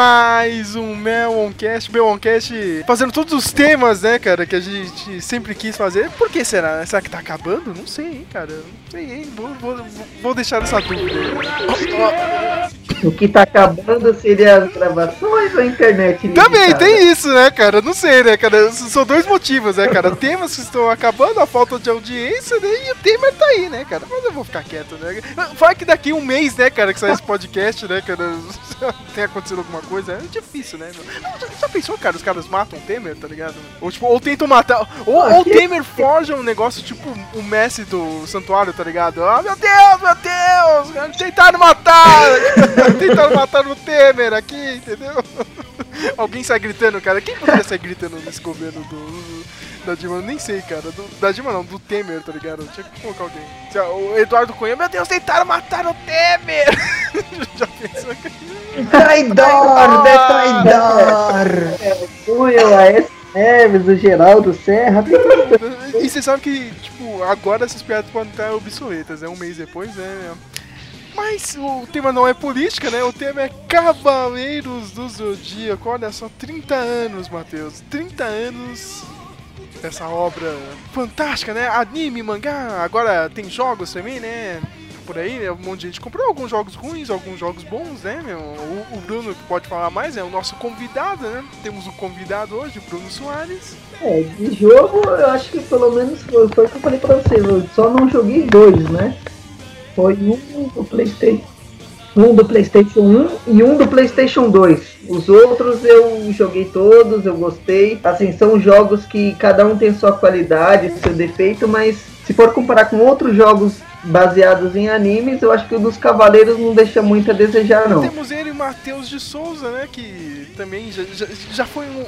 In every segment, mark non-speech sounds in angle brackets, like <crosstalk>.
Mais um Meloncast, Meloncast fazendo todos os temas, né, cara, que a gente sempre quis fazer. Por que será? Será que tá acabando? Não sei, hein, cara, não sei, hein, vou, vou, vou deixar essa dúvida. O que tá acabando seria as gravações ou a internet? Também tem isso, né, cara? Não sei, né, cara? São dois motivos, né, cara? Temas que estão acabando, a falta de audiência, né? E o Temer tá aí, né, cara? Mas eu vou ficar quieto, né? Fala que daqui um mês, né, cara, que sai esse podcast, né, cara? <laughs> Tem acontecido alguma coisa. É difícil, né? Já, já pensou, cara? Os caras matam o Temer, tá ligado? Ou, tipo, ou tentam matar. Ou, ou o Temer forja um negócio tipo o Messi do santuário, tá ligado? Ah, meu Deus, meu Deus! Tentaram matar! <laughs> Tentaram matar o Temer aqui, entendeu? Alguém sai gritando, cara. Quem poderia sair gritando nesse governo do, da Dilma? Eu nem sei, cara. Do- da Dilma não, do Temer, tá ligado? Tinha que colocar alguém. O Eduardo Cunha, meu Deus, tentaram matar o Temer! <laughs> Já pensou que. Traidor, é traidor! É, o Will, a S. Neves, o Geraldo Serra, E você sabe que, tipo, agora essas piadas podem estar obsoletas, né? Um mês depois, né? Mas o tema não é política, né? O tema é Cavaleiros do Zodíaco. Olha só, 30 anos, Matheus. 30 anos dessa obra fantástica, né? Anime, mangá, agora tem jogos também, né? Por aí, né? um monte de gente comprou alguns jogos ruins, alguns jogos bons, né, meu? O, o Bruno que pode falar mais é o nosso convidado, né? Temos um convidado hoje, o Bruno Soares. É, de jogo, eu acho que pelo menos foi, o que eu falei pra você. Eu só não joguei dois, né? Foi um do PlayStation. Um do PlayStation 1 e um do PlayStation 2. Os outros eu joguei todos, eu gostei. Assim, são jogos que cada um tem sua qualidade, seu defeito, mas se for comparar com outros jogos baseados em animes, eu acho que o dos Cavaleiros não deixa muito a desejar, não. Temos ele, Matheus de Souza, né? Que também já, já, já foi um,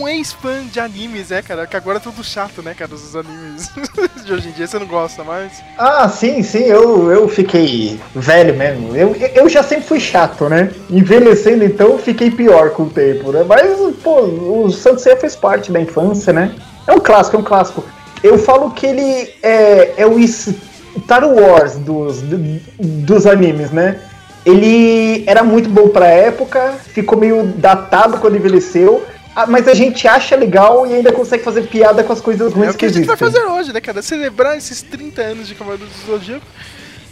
um- ex-fã de animes, né, cara? Que agora é tudo chato, né, cara? Os animes <laughs> de hoje em dia você não gosta mais. Ah, sim, sim, eu, eu fiquei velho mesmo. Eu, eu já sempre fui chato, né? Envelhecendo, então, eu fiquei pior com o tempo, né? Mas, pô, o Santos fez parte da infância, né? É um clássico, é um clássico. Eu falo que ele é, é o Star Wars dos, do- dos animes, né? Ele era muito bom pra época, ficou meio datado quando envelheceu, mas a gente acha legal e ainda consegue fazer piada com as coisas É ruins o que que a gente vai fazer hoje, né, cara? Celebrar esses 30 anos de Cavaleiros do Zodíaco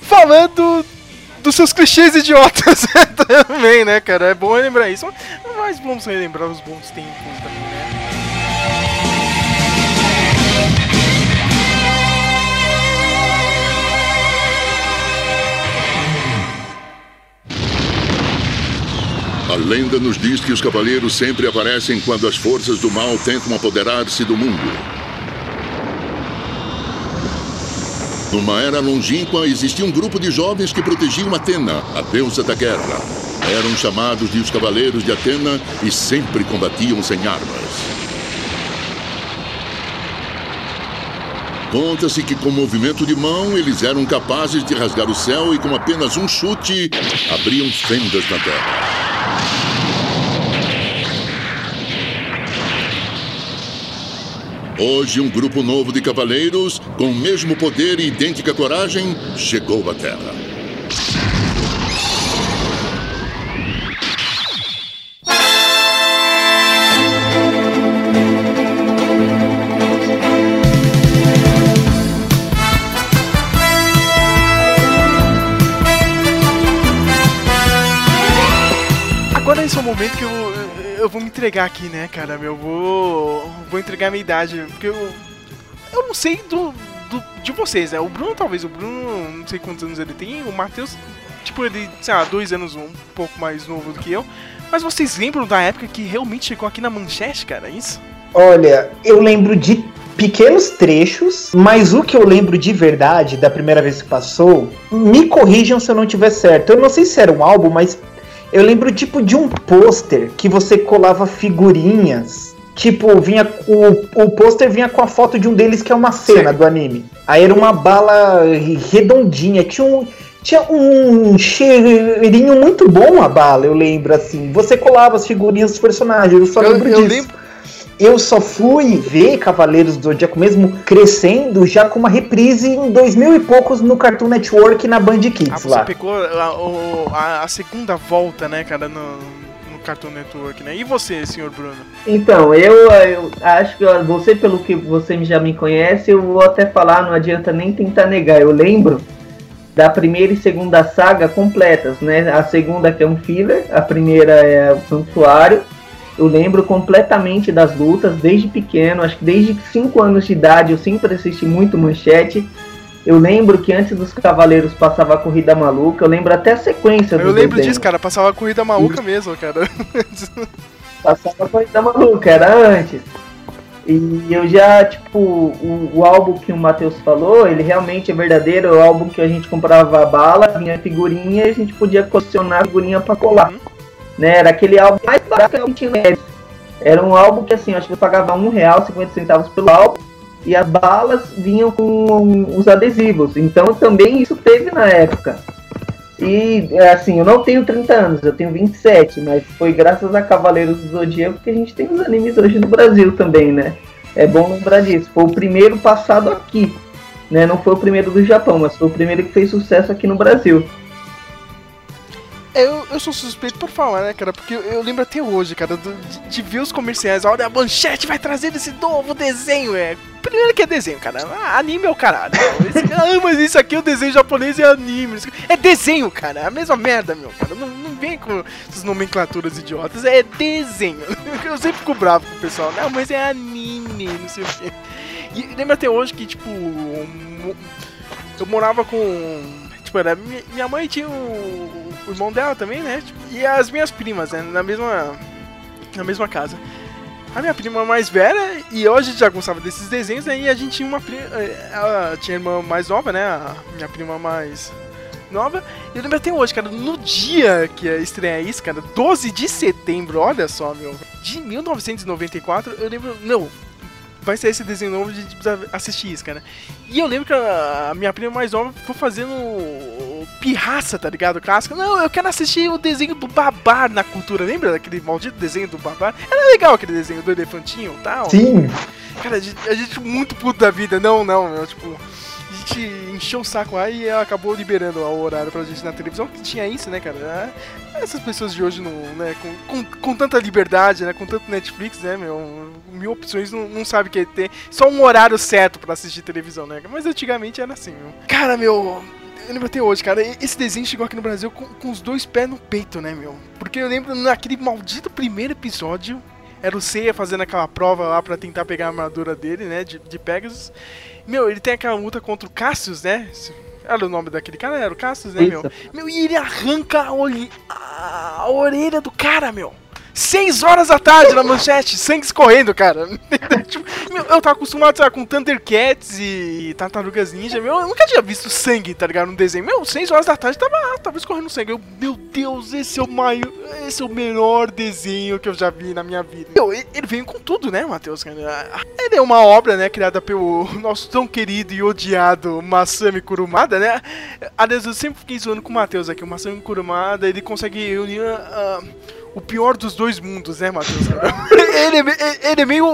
falando dos seus clichês idiotas <laughs> também, né, cara? É bom lembrar isso. Mas vamos relembrar os bons tempos também, né? A lenda nos diz que os cavaleiros sempre aparecem quando as forças do mal tentam apoderar-se do mundo. Numa era longínqua, existia um grupo de jovens que protegiam Atena, a deusa da guerra. Eram chamados de os Cavaleiros de Atena e sempre combatiam sem armas. Conta-se que com movimento de mão eles eram capazes de rasgar o céu e com apenas um chute abriam fendas na terra. Hoje, um grupo novo de cavaleiros, com o mesmo poder e idêntica coragem, chegou à Terra. Entregar aqui, né, cara? Eu vou, vou entregar minha idade, porque eu, eu não sei do, do- de vocês, né? O Bruno, talvez, o Bruno, não sei quantos anos ele tem, o Matheus, tipo, ele, sei lá, dois anos um pouco mais novo do que eu. Mas vocês lembram da época que realmente chegou aqui na manchete, cara? Isso? Olha, eu lembro de pequenos trechos, mas o que eu lembro de verdade da primeira vez que passou, me corrijam se eu não tiver certo. Eu não sei se era um álbum, mas eu lembro tipo de um pôster que você colava figurinhas. Tipo, vinha o, o pôster vinha com a foto de um deles que é uma cena Sim. do anime. Aí era uma bala redondinha, tinha um tinha um cheirinho muito bom a bala, eu lembro assim. Você colava as figurinhas dos personagens, eu só Eu- lembro eu disso. lembro- eu só fui ver Cavaleiros do Zodíaco mesmo crescendo já com uma reprise em 2000 e poucos no Cartoon Network na Band Ah, Kids você lá. pegou a, a- a segunda volta, né, cara, no, no Cartoon Network, né? E você, senhor Bruno? Então, eu, eu acho que você, pelo que você já me conhece, eu vou até falar, não adianta nem tentar negar. Eu lembro da primeira e segunda saga completas, né? A segunda que é um filler, a primeira é o Santuário. Eu lembro completamente das lutas, desde pequeno, acho que desde 5 anos de idade eu sempre assisti muito manchete. Eu lembro que antes dos Cavaleiros passava a Corrida Maluca, eu lembro até a sequência do Eu lembro desenho. disso, cara, passava a corrida maluca mesmo, cara. <laughs> Passava Corrida Maluca, era antes. E eu já, tipo, o, o álbum que o Matheus falou, ele realmente é verdadeiro, é o álbum que a gente comprava bala, vinha figurinha e a gente podia colecionar a figurinha pra colar. Uhum. Né? Era aquele álbum mais barato que tinha. né? Era um álbum que assim, acho que eu pagava um real, 50 centavos pelo álbum, e as balas vinham com os adesivos. Então também isso teve na época. E assim, eu não tenho 30 anos, eu tenho 27, mas foi graças a Cavaleiros do Zodíaco que a gente tem os animes hoje no Brasil também, né? É bom lembrar disso. Foi o primeiro passado aqui, né? Não foi o primeiro do Japão, mas foi o primeiro que fez sucesso aqui no Brasil. Eu, eu sou suspeito por falar, né, cara? Porque eu, lembro até hoje, cara, de, de ver os comerciais. Olha, a manchete vai trazer esse novo desenho. É. Primeiro que é desenho, cara. Ah, anime é o caralho. Esse- ah, mas isso aqui é o desenho japonês e anime. É desenho, cara. É a mesma merda, meu, cara. Não, não vem com essas nomenclaturas idiotas. É desenho. <laughs> Eu sempre fico bravo com o pessoal. Não, mas é anime, não sei o quê. E lembro até hoje que, tipo, eu morava com. Tipo, era mi- minha mãe tinha o, o irmão dela também, né? Tipo, e as minhas primas, né? Na mesma. Na mesma casa. A minha prima mais velha, e hoje a gente já gostava desses desenhos, né? E a gente tinha uma prima. Ela tinha irmã mais nova, né? A minha prima mais nova. E eu lembro até hoje, cara, no dia que ia estrear isso, cara, 12 de setembro, olha só, meu. De 1994, eu lembro. Não, vai sair esse desenho novo, a gente precisa assistir isso, cara. E eu lembro que a minha prima mais nova ficou fazendo pirraça, tá ligado? Clássico. Não, eu quero assistir o desenho do Babar na cultura. Lembra daquele maldito desenho do Babar? Era legal aquele desenho do elefantinho e tal. Sim, Cara, a gente, a gente muito puto da vida. Não, não, meu, tipo... A gente encheu o saco lá e acabou liberando o horário pra gente na televisão, que tinha isso, né, cara? Ah, Essas pessoas de hoje, não, né, com, com, com tanta liberdade, né, com tanto Netflix, né, meu, mil opções, não, não sabe o que ter só um horário certo pra assistir televisão, né? Mas antigamente era assim, meu. Cara, meu, eu lembro até hoje, cara, esse desenho chegou aqui no Brasil com, com os dois pés no peito, né, meu? Porque eu lembro naquele maldito primeiro episódio, era o Seiya fazendo aquela prova lá pra tentar pegar a armadura dele, né, de, de Pegasus. Meu, ele tem aquela luta contra o Cassius, né? Era o nome daquele cara, era o Cassius, né, meu? Isso. Meu, e ele arranca a, a orelha do cara, meu. Seis horas da tarde na manchete, sangue escorrendo, cara. <laughs> Tipo, meu, eu tava acostumado, sabe, com Thundercats e Tartarugas Ninja, meu, eu nunca tinha visto sangue, tá ligado, no desenho. Meu, seis horas da tarde tava, tava escorrendo sangue. Eu, meu Deus, esse é o maior, esse é o melhor desenho que eu já vi na minha vida. Meu, ele veio com tudo, né, Matheus? Ele é uma obra, né, criada pelo nosso tão querido e odiado Masami Kurumada, né? Aliás, eu sempre fiquei zoando com o Matheus aqui. O Masami Kurumada, ele consegue unir ah, o pior dos dois mundos, né, Matheus? <laughs> ele, é, ele é meio.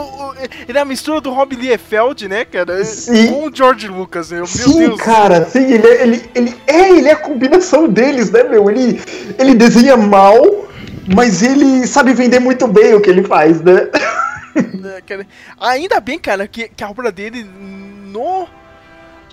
Ele é a mistura do Rob Liefeld, né, cara? Sim. Com o George Lucas, né? Meu sim, Deus. cara, sim, ele, é- ele, ele é, ele é a combinação deles, né, meu? Ele, ele desenha mal, mas ele sabe vender muito bem o que ele faz, né? né, cara? Ainda bem, cara, que, que a obra dele no.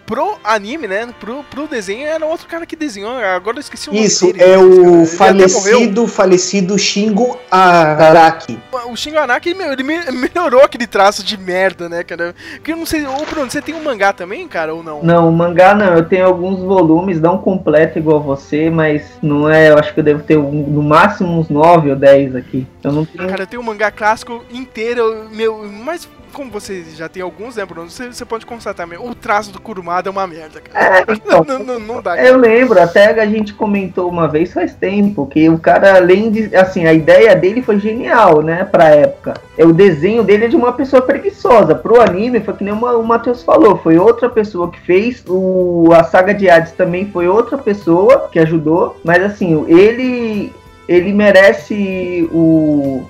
Pro anime, né? Pro, pro desenho era outro cara que desenhou. Agora eu esqueci o nome Isso, dele. é cara. o morreu. falecido, falecido Shingo Araki. O Shingo Araki, meu, ele me- melhorou aquele traço de merda, né, cara? Que eu não sei, ô Bruno, você tem um mangá também, cara, ou não? Não, mangá não, eu tenho alguns volumes, não completo igual você, mas não é, eu acho que eu devo ter um- no máximo uns 9 ou 10 aqui. Eu não tenho. Cara, eu tenho um mangá clássico inteiro, meu, mas como você já tem alguns, né, Bruno? Você, você pode constatar, meu, o traço do Kurumada é uma merda, cara. É, <laughs> então, Não, não, não dá, cara. Eu lembro, até a gente comentou uma vez faz tempo, que o cara, além de. Assim, a ideia dele foi genial, né, pra época. É, o desenho dele é de uma pessoa preguiçosa. Pro anime, foi que nem uma- o Matheus falou, foi outra pessoa que fez. O, a saga de Hades também foi outra pessoa que ajudou. Mas assim, ele. Ele merece o.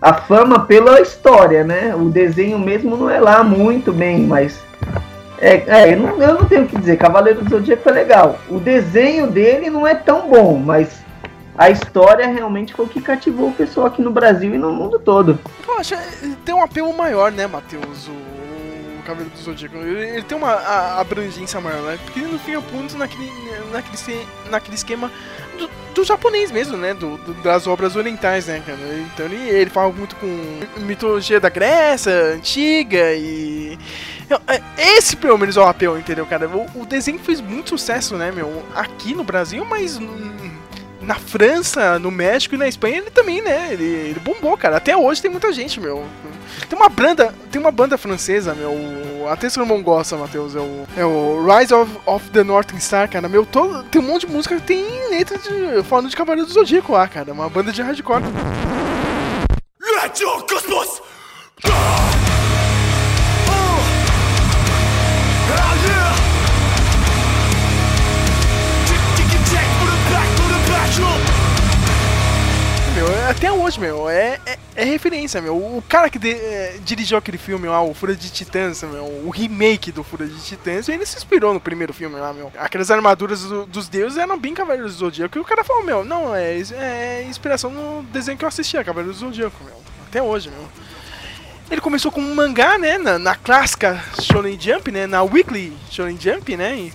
a fama pela história, né? O desenho mesmo não é lá muito bem, mas. É, é eu, não, eu não tenho o que dizer, Cavaleiro do Zodíaco é legal. O desenho dele não é tão bom, mas a história realmente foi o que cativou o pessoal aqui no Brasil e no mundo todo. Poxa, tem um apelo maior, né, Matheus? O Cavaleiro do Zodíaco. Ele tem uma abrangência maior, né? Porque no fim é ponto naquele, naquele, naquele esquema do, do japonês mesmo, né? Do, do, das obras orientais, né, cara? Então ele, ele fala muito com mitologia da Grécia antiga e. É, esse pelo menos é o apelo, entendeu, cara? O, o desenho fez muito sucesso, né, meu? Aqui no Brasil, mas na França, no México e na Espanha ele também, né? Ele, ele bombou, cara. Até hoje tem muita gente, meu. Tem uma banda, tem uma banda francesa, meu. Até se não gosta, Matheus, é o, é o Rise of, of the Northern Star, cara. Meu, todo, tem um monte de música que tem letra de. falando de Cavaleiro do Zodíaco lá, cara. Uma banda de hardcore. Até hoje, meu, é, é, é, referência, meu. O cara que de, é, dirigiu aquele filme lá, o Fura de Titãs, meu, o remake do Fura de Titãs, ele se inspirou no primeiro filme lá, meu. Aquelas armaduras do, dos deuses eram bem Cavaleiros do Zodíaco. E o cara falou, meu, não, é, é inspiração no desenho que eu assistia, Cavaleiros do Zodíaco, meu. Até hoje, meu. Ele começou com um mangá, né, na, na clássica Shonen Jump, né, na Weekly Shonen Jump, né, e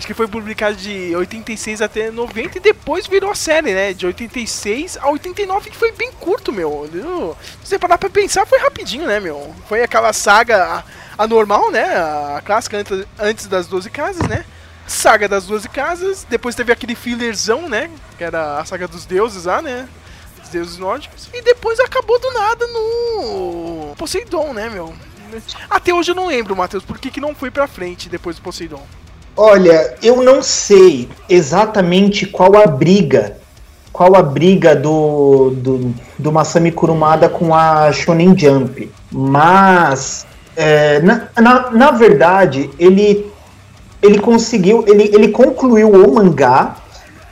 Acho que foi publicado de 86 até 90 e depois virou a série, né? De 86 a 89, que foi bem curto, meu. Se você parar pra pensar, foi rapidinho, né, meu? Foi aquela saga anormal, né? A clássica antes, das 12 casas, né? Saga das 12 casas, depois teve aquele fillerzão, né? Que era a saga dos deuses lá, né? Os deuses nórdicos. E depois acabou do nada no Poseidon, né, meu? Até hoje eu não lembro, Matheus, por que, que não foi pra frente depois do Poseidon. Olha, eu não sei exatamente qual a briga, qual a briga do, do, do Masami Kurumada com a Shonen Jump, mas é, na, na, na verdade ele ele conseguiu, ele, ele concluiu o mangá,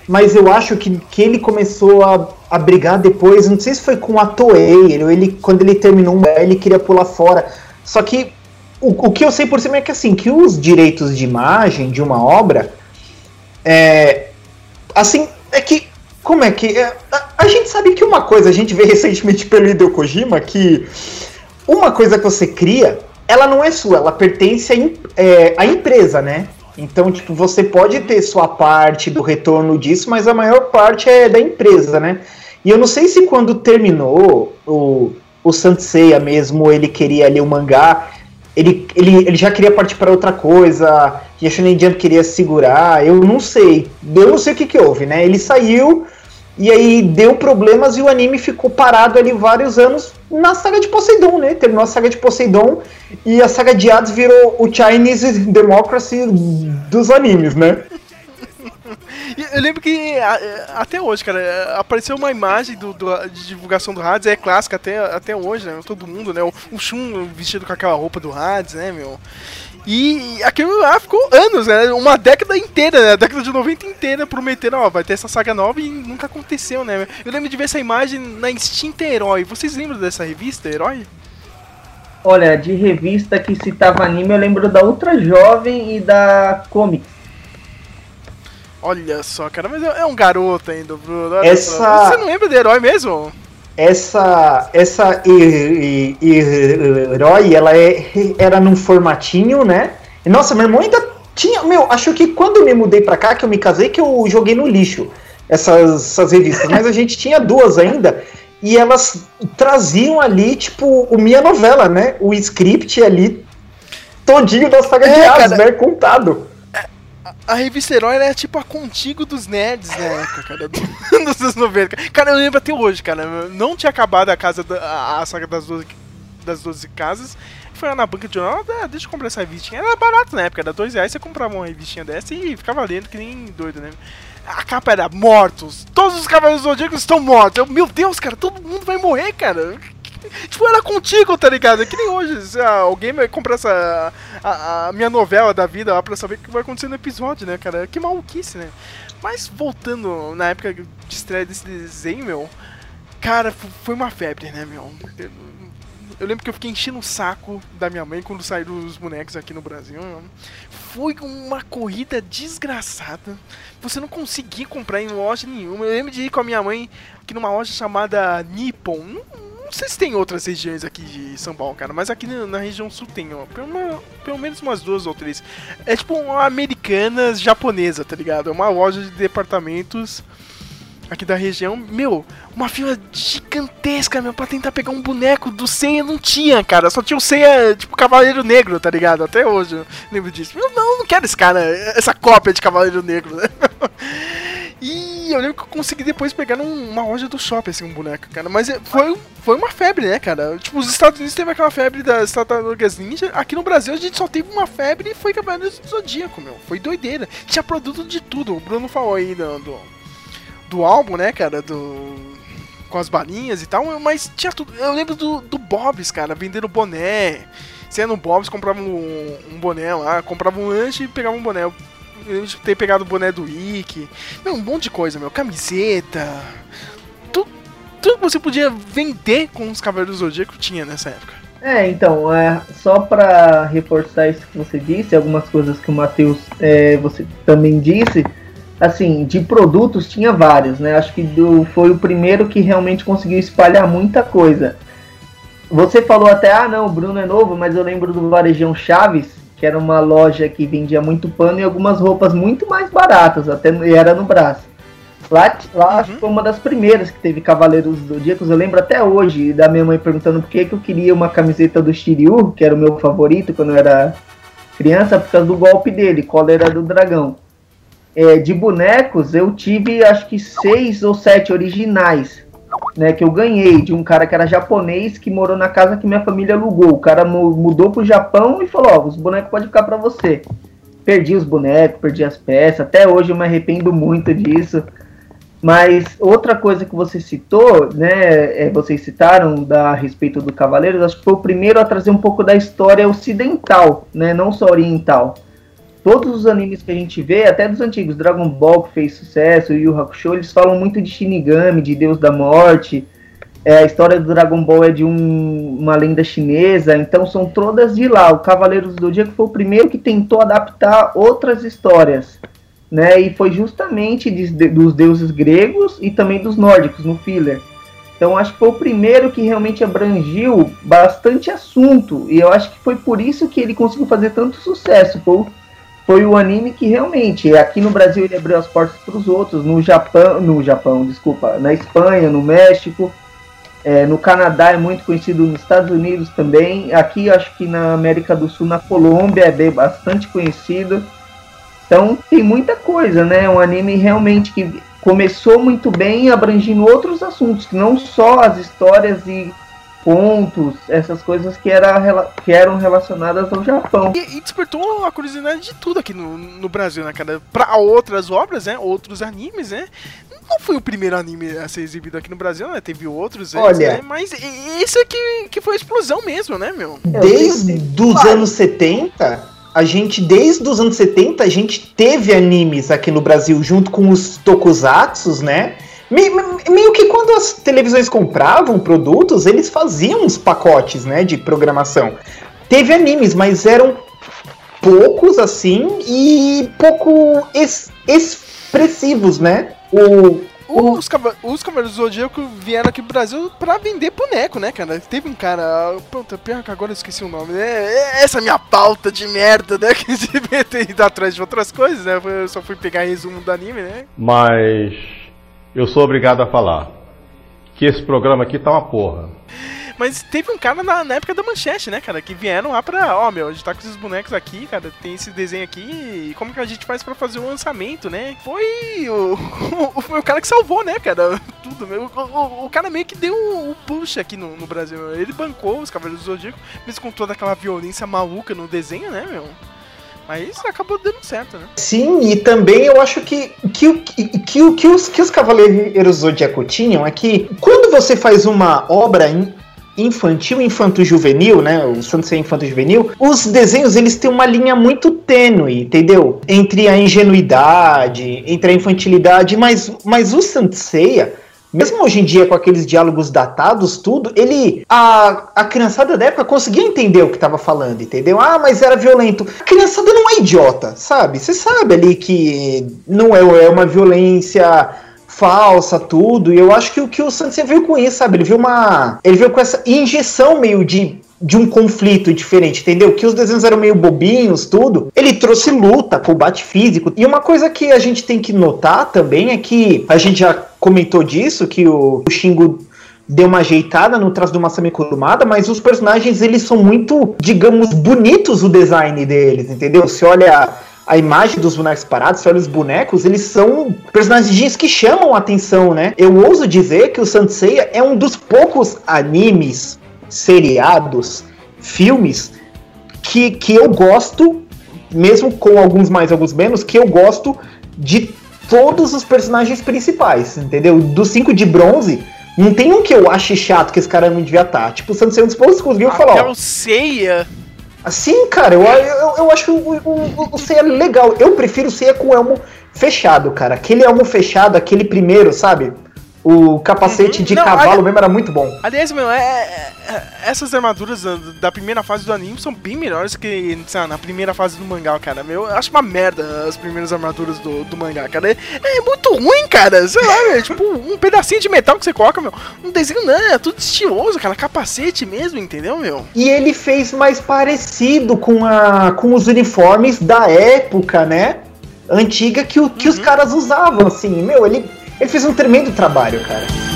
mas eu acho que, que ele começou a, a brigar depois, não sei se foi com a Toei, ele, ele quando ele terminou ele queria pular fora. Só que o, o que eu sei por cima é que assim, que os direitos de imagem de uma obra é assim, é que como é que é, a, a, gente sabe que uma coisa a gente vê <laughs> recentemente pelo Hideo Kojima que uma coisa que você cria, ela não é sua, ela pertence à, é, empresa, né? Então, tipo, você pode ter sua parte do retorno disso, mas a maior parte é da empresa, né? E eu não sei se quando terminou o, o Seiya mesmo, ele queria ali o mangá, ele, ele, ele já queria partir para outra coisa, e a Shonen Jump queria segurar, eu não sei. Eu não sei o que, que houve, né? Ele saiu e aí deu problemas e o anime ficou parado ali vários anos na saga de Poseidon, né? Terminou a saga de Poseidon e a saga de Hades virou o Chinese <laughs> Democracy dos animes, né? Eu lembro que até hoje, cara, apareceu uma imagem do, do, de divulgação do Hades, é clássica até, até hoje, né? Todo mundo, né? O, o Shun vestido com aquela roupa do Hades, né, meu? E aquilo lá ficou anos, né? Uma década inteira, né? A década de 90 inteira prometendo, ó, vai ter essa saga nova e nunca aconteceu, né? Eu lembro de ver essa imagem na Instinta Herói. Vocês lembram dessa revista, Herói? Olha, de revista que citava anime, eu lembro da Ultra Jovem e da Comics. Olha só, cara, mas é um garoto ainda, Bruno. Olha essa... Só. Você não lembra de herói mesmo? Essa essa herói, ela é, era num formatinho, né? Nossa, meu irmão ainda tinha. Meu, acho que quando eu me mudei pra cá, que eu me casei, que eu joguei no lixo essas, essas revistas. Mas a gente tinha duas ainda. E elas traziam ali, tipo, o minha novela, né? O script ali todinho da saga é, de Hades, né? Contado a revista Herói é tipo a Contigo dos nerds na época, cara. <laughs> Dos anos 90. Cara, eu lembro até hoje, cara. Não tinha acabado a casa da, a, saga das 12, das 12 casas. Foi lá na banca de jornal, ah, deixa eu comprar essa revistinha. Era barato na época, era 2 reais. Você comprava uma revistinha dessa e ficava lendo que nem doido, né? A capa era mortos. Todos os cavaleiros zodíacos estão mortos. Eu, meu Deus, cara, todo mundo vai morrer, cara. Tipo, era contigo, tá ligado? É que nem hoje. Se alguém vai comprar essa. A, a, minha novela da vida lá pra saber o que vai acontecer no episódio, né, cara? Que maluquice, né? Mas voltando na época de estreia desse desenho, meu. Cara, foi uma febre, né, meu? Eu, eu lembro que eu fiquei enchendo o saco da minha mãe quando saíram os bonecos aqui no Brasil. Foi uma corrida desgraçada. Você não conseguia comprar em loja nenhuma. Eu lembro de ir com a minha mãe aqui numa loja chamada Nippon. Não, não sei se tem outras regiões aqui de São Paulo, cara, mas aqui na, região sul tem, ó. Pelo, uma- pelo menos umas duas ou três. É tipo uma americanas japonesa, tá ligado? É uma loja de departamentos aqui da região. Meu, uma fila gigantesca, meu, pra tentar pegar um boneco do Seiya não tinha, cara. Só tinha o Seiya, tipo, Cavaleiro Negro, tá ligado? Até hoje eu lembro disso. Eu não, não quero esse cara, essa cópia de Cavaleiro Negro, né? <laughs> E eu lembro que eu consegui depois pegar numa loja do shopping, assim, um boneco, cara. Mas é- foi, foi uma febre, né, cara? Tipo, os Estados Unidos teve aquela febre das tartarugas ninja. Aqui no Brasil a gente só teve uma febre e foi Cavaleiros do Zodíaco, meu. Foi doideira. Tinha produto de tudo. O Bruno falou aí do, do, do álbum, né, cara? Do. Com as balinhas e tal, mas tinha tudo. Eu lembro do, do Bob's, cara, vendendo boné. Você ia no Bob's, comprava um, um boné lá, comprava um lanche e pegava um boné. Eu de ter pegado o boné do Ikki. Meu, um monte de coisa, meu. Camiseta. Tudo, tudo que você podia vender com os Cavaleiros do Zodíaco tinha nessa época. É, então, é, só pra reforçar isso que você disse, algumas coisas que o Matheus é, você também disse, assim, de produtos tinha vários, né? Acho que do, foi o primeiro que realmente conseguiu espalhar muita coisa. Você falou até, ah não, o Bruno é novo, mas eu lembro do Varejão Chaves, que era uma loja que vendia muito pano e algumas roupas muito mais baratas, até era no braço. Lá, lá acho que foi uma das primeiras que teve Cavaleiros Zodíacos. Eu lembro até hoje da minha mãe perguntando por que, que eu queria uma camiseta do Shiryu, que era o meu favorito quando eu era criança, por causa do golpe dele, cólera do dragão. É, de bonecos, eu tive acho que seis ou sete originais, né? Que eu ganhei de um cara que era japonês que morou na casa que minha família alugou. O cara mu- mudou pro Japão e falou: Ó, os bonecos podem ficar pra você. Perdi os bonecos, perdi as peças. Até hoje eu me arrependo muito disso. Mas outra coisa que você citou, né, é, vocês citaram da, a respeito do Cavaleiros, acho que foi o primeiro a trazer um pouco da história ocidental, né, não só oriental. Todos os animes que a gente vê, até dos antigos, Dragon Ball que fez sucesso, Yu Hakusho, eles falam muito de Shinigami, de Deus da Morte. É, a história do Dragon Ball é de um- uma lenda chinesa, então são todas de lá. O Cavaleiros do Zodíaco foi o primeiro que tentou adaptar outras histórias né? E foi justamente de- de- dos deuses gregos e também dos nórdicos no filler. Então acho que foi o primeiro que realmente abrangiu bastante assunto e eu acho que foi por isso que ele conseguiu fazer tanto sucesso. Foi, foi o anime que realmente aqui no Brasil ele abriu as portas para os outros, no Japão, no Japão, desculpa, na Espanha, no México, é, no Canadá é muito conhecido, nos Estados Unidos também. Aqui acho que na América do Sul, na Colômbia é bem, bastante conhecido. Então tem muita coisa, né? Um anime realmente que começou muito bem abrangindo outros assuntos, que não só as histórias e contos, essas coisas que, era, que eram relacionadas ao Japão. E, e despertou a curiosidade de tudo aqui no, no Brasil, né, cara? Pra outras obras, né? Outros animes, né? Não foi o primeiro anime a ser exibido aqui no Brasil, né? Teve outros, Olha. né? Mas esse aqui que foi a explosão mesmo, né, meu? Desde os anos 70, a gente, desde os anos 70, a gente teve animes aqui no Brasil junto com os tokusatsus, né? Me- me- Meio que quando as televisões compravam produtos, eles faziam uns pacotes, né, de programação. Teve animes, mas eram poucos assim e pouco ex- expressivos, né? O, Os, cava os Cavaleiros do Zodíaco vieram aqui pro Brasil pra vender boneco, né, cara? Teve um cara. Puta, pior que agora eu esqueci o nome, né? Essa é a minha pauta de merda, né? <laughs> Que devia ter ido atrás de outras coisas, né? Eu só fui pegar resumo do anime, né? Mas eu sou obrigado a falar que esse programa aqui tá uma porra. Mas teve um cara na, na época da manchete, né, cara? Que vieram lá pra. Ó, meu, a gente tá com esses bonecos aqui, cara. Tem esse desenho aqui. E como que a gente faz pra fazer o lançamento, né? Foi o. <laughs> o- foi o cara que salvou, né, cara? <laughs> Tudo, meu. O, o- cara meio que deu o push aqui no, no Brasil. Ele bancou os Cavaleiros do Zodíaco, mesmo com toda aquela violência maluca no desenho, né, meu? Mas acabou dando certo, né? Sim, e também eu acho que, que, o- que, que, o- que os, que os Cavaleiros Zodíaco tinham é que quando você faz uma obra in- infantil, infanto-juvenil, né, o Sansei infanto-juvenil, os desenhos eles têm uma linha muito tênue, entendeu? Entre a ingenuidade, entre a infantilidade, mas, mas o Sanseiya, mesmo hoje em dia com aqueles diálogos datados, tudo, ele. A, a criançada da época conseguia entender o que tava falando, entendeu? Ah, mas era violento. A criançada não é idiota, sabe? Você sabe ali que não é, é uma violência falsa, tudo. E eu acho que o que o Santos viu com isso, sabe? Ele viu uma. Ele viu com essa injeção meio de de um conflito diferente, entendeu? Que os desenhos eram meio bobinhos, tudo. Ele trouxe luta, combate físico. E uma coisa que a gente tem que notar também é que a gente já comentou disso, que o, o Shingo deu uma ajeitada no traço do Masami Kurumada, mas os personagens eles são muito, digamos, bonitos o design deles, entendeu? Se olha a imagem dos bonecos parados, se olha os bonecos, eles são personagens que chamam a atenção, né? Eu ouso dizer que o Sanseiya é um dos poucos animes seriados, filmes que, que eu gosto, mesmo com alguns mais, alguns menos, que eu gosto de todos os personagens principais, entendeu? Dos cinco de bronze, não tem um que eu ache chato que esse cara não devia estar. Tá. Tipo, o Santos Santos conseguiu falar. Até o Seiya. Sim, cara, eu, eu, eu acho o, o, o Seiya legal. Eu prefiro o Seiya com o elmo fechado, cara. Aquele elmo fechado, aquele primeiro, sabe? O capacete uhum. de Não, cavalo ali... mesmo era muito bom. Aliás, meu, é, é, é, essas armaduras da, primeira fase do anime são bem melhores que lá, na primeira fase do mangá, cara. Meu, eu acho uma merda as primeiras armaduras do, do mangá, cara. É, é muito ruim, cara. Sei lá, meu, tipo, um pedacinho de metal que você coloca, meu. Um desenho, não, é tudo estiloso, cara. Capacete mesmo, entendeu, meu? E ele fez mais parecido com, a, com os uniformes da época, né? Antiga que, o, que uhum. os caras usavam, assim. Meu, ele ele fez um tremendo trabalho, cara.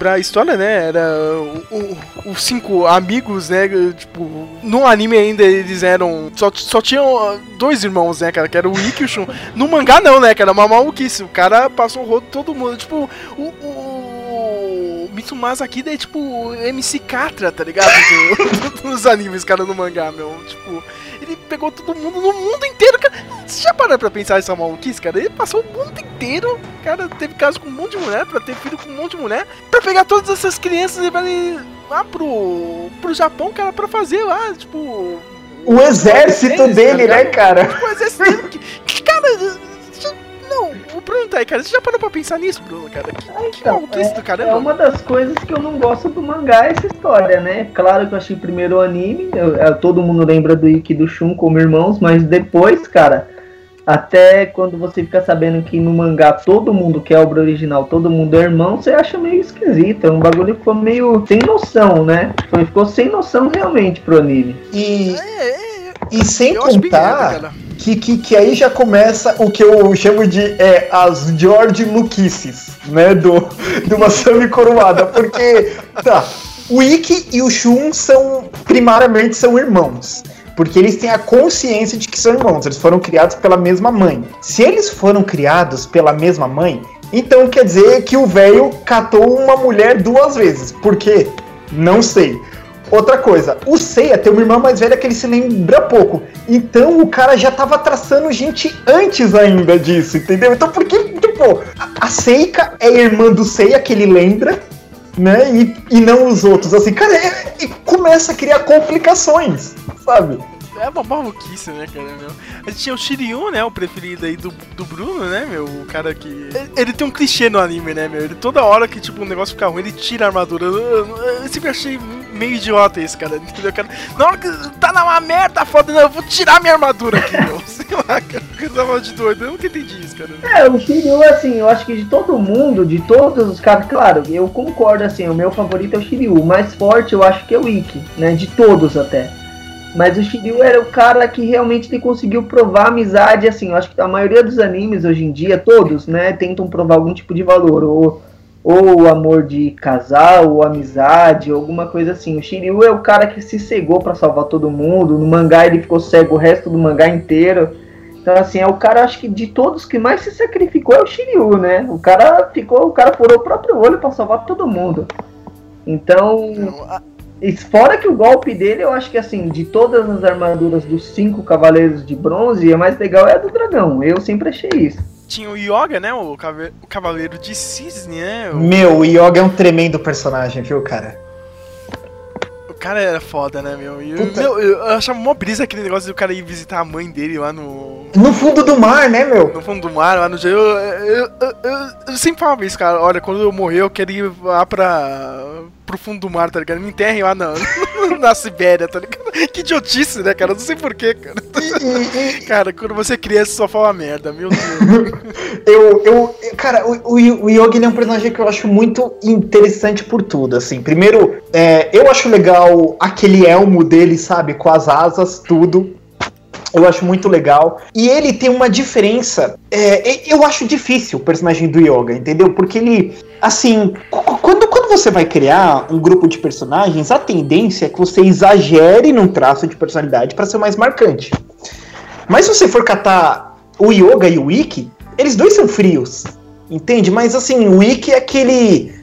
Lembrar a história, né? Era os cinco amigos, né? Tipo, no anime ainda eles eram. Só, só tinham dois irmãos, né, cara? Que era o Ikki e o Shun. No mangá não, né? Que era uma maluquice. O cara passou o rodo todo mundo. Tipo, o, o Mitsumasa aqui é tipo MC Catra, tá ligado? Nos <laughs> animes, cara, no mangá, meu. Tipo, ele pegou todo mundo no mundo inteiro, cara. Você já parou pra pensar essa maluquice, cara? Ele passou o mundo inteiro, cara, teve caso com um monte de mulher, pra ter filho com um monte de mulher, pra pegar todas essas crianças e levar lá pro, pro Japão, cara, pra fazer lá, tipo. O exército dele, né, cara? O exército dele. Que, cara, não, o Bruno tá aí, cara. Você já parou pra pensar nisso, Bruno, cara? Que, ah, então, que é, do caramba. É uma das coisas que eu não gosto do mangá, essa história, né? Claro que eu achei primeiro o anime, eu, eu, todo mundo lembra do Ikki e do Shun como irmãos, mas depois, cara, até quando você fica sabendo que no mangá todo mundo que é obra original, todo mundo é irmão, você acha meio esquisito. É um bagulho que ficou meio sem noção, né? Foi, ficou sem noção realmente pro anime. E, é, é, é. e sem contar que, que, que aí já começa o que eu chamo de é, as George Luquices, né? Do, <laughs> do Masami Coroada. Porque, tá, o Ikki e o Shun são, primariamente, são irmãos. Porque eles têm a consciência de que são irmãos, eles foram criados pela mesma mãe. Se eles foram criados pela mesma mãe, então quer dizer que o velho catou uma mulher duas vezes. Por quê? Não sei. Outra coisa, o Seiya tem uma irmã mais velha que ele se lembra pouco. Então o cara já tava traçando gente antes ainda disso, entendeu? Então por que, tipo, a Seika é irmã do Seiya que ele lembra, né? E, e não os outros. Assim, cara, é, é, começa a criar complicações, sabe? é uma maluquice, né, cara, meu? A gente tinha o Shiryu, né, o preferido aí do, do Bruno, né, meu? O cara que... Ele, tem um clichê no anime, né, meu? Ele toda hora que, tipo, um negócio fica ruim, ele tira a armadura. Eu, eu, eu sempre achei meio idiota esse, cara, entendeu? Cara, na hora que tá na merda foda, não, eu vou tirar minha armadura aqui, meu. <laughs> Sei lá, cara, eu tava de doido, eu nunca entendi isso, cara. É, o Shiryu, assim, eu acho que de todo mundo, de todos os caras, claro, eu concordo, assim, o meu favorito é o Shiryu. O mais forte eu acho que é o Ikki, né, de todos até. Mas o Shiryu era o cara que realmente ele conseguiu provar amizade, assim, eu acho que a maioria dos animes hoje em dia, todos, né, tentam provar algum tipo de valor, ou, ou amor de casal, ou amizade, ou alguma coisa assim. O Shiryu é o cara que se cegou para salvar todo mundo, no mangá ele ficou cego o resto do mangá inteiro. Então, assim, é o cara, acho que de todos que mais se sacrificou é o Shiryu, né? O cara ficou, o cara furou o próprio olho para salvar todo mundo. Então, fora que o golpe dele, eu acho que assim, de todas as armaduras dos cinco cavaleiros de bronze, a mais legal é a do dragão. Eu sempre achei isso. Tinha o Yoga, né? O, cave- o cavaleiro de cisne, né? O, Meu, o Yoga é um tremendo personagem, viu, cara? o cara era foda, né, meu? E Puta. meu, eu achava mó brisa aquele negócio do cara ir visitar a mãe dele lá no. No fundo do mar, né, meu? No fundo do mar, lá no gelo. Eu, eu, eu- eu sempre falava isso, cara. Olha, quando eu morrer, eu quero ir lá pra. Pro fundo do mar, tá ligado? Me enterrem lá na, <laughs> na Sibéria, tá ligado? Que idiotice, né, cara? Não sei porquê, cara. Cara, quando você é criança, só fala merda, meu Deus. <laughs> Eu, eu, cara, o, o, o Yogi é um personagem que eu acho muito interessante por tudo, assim. Primeiro, é, eu acho legal aquele elmo dele, sabe, com as asas, tudo. Eu acho muito legal. E ele tem uma diferença. é, eu acho difícil o personagem do Yoga, entendeu? Porque ele. Assim, qu- quando, quando você vai criar um grupo de personagens, a tendência é que você exagere num traço de personalidade para ser mais marcante. Mas se você for catar o Yoga e o Ikki, eles dois são frios. Entende? Mas assim, o Ikki é aquele.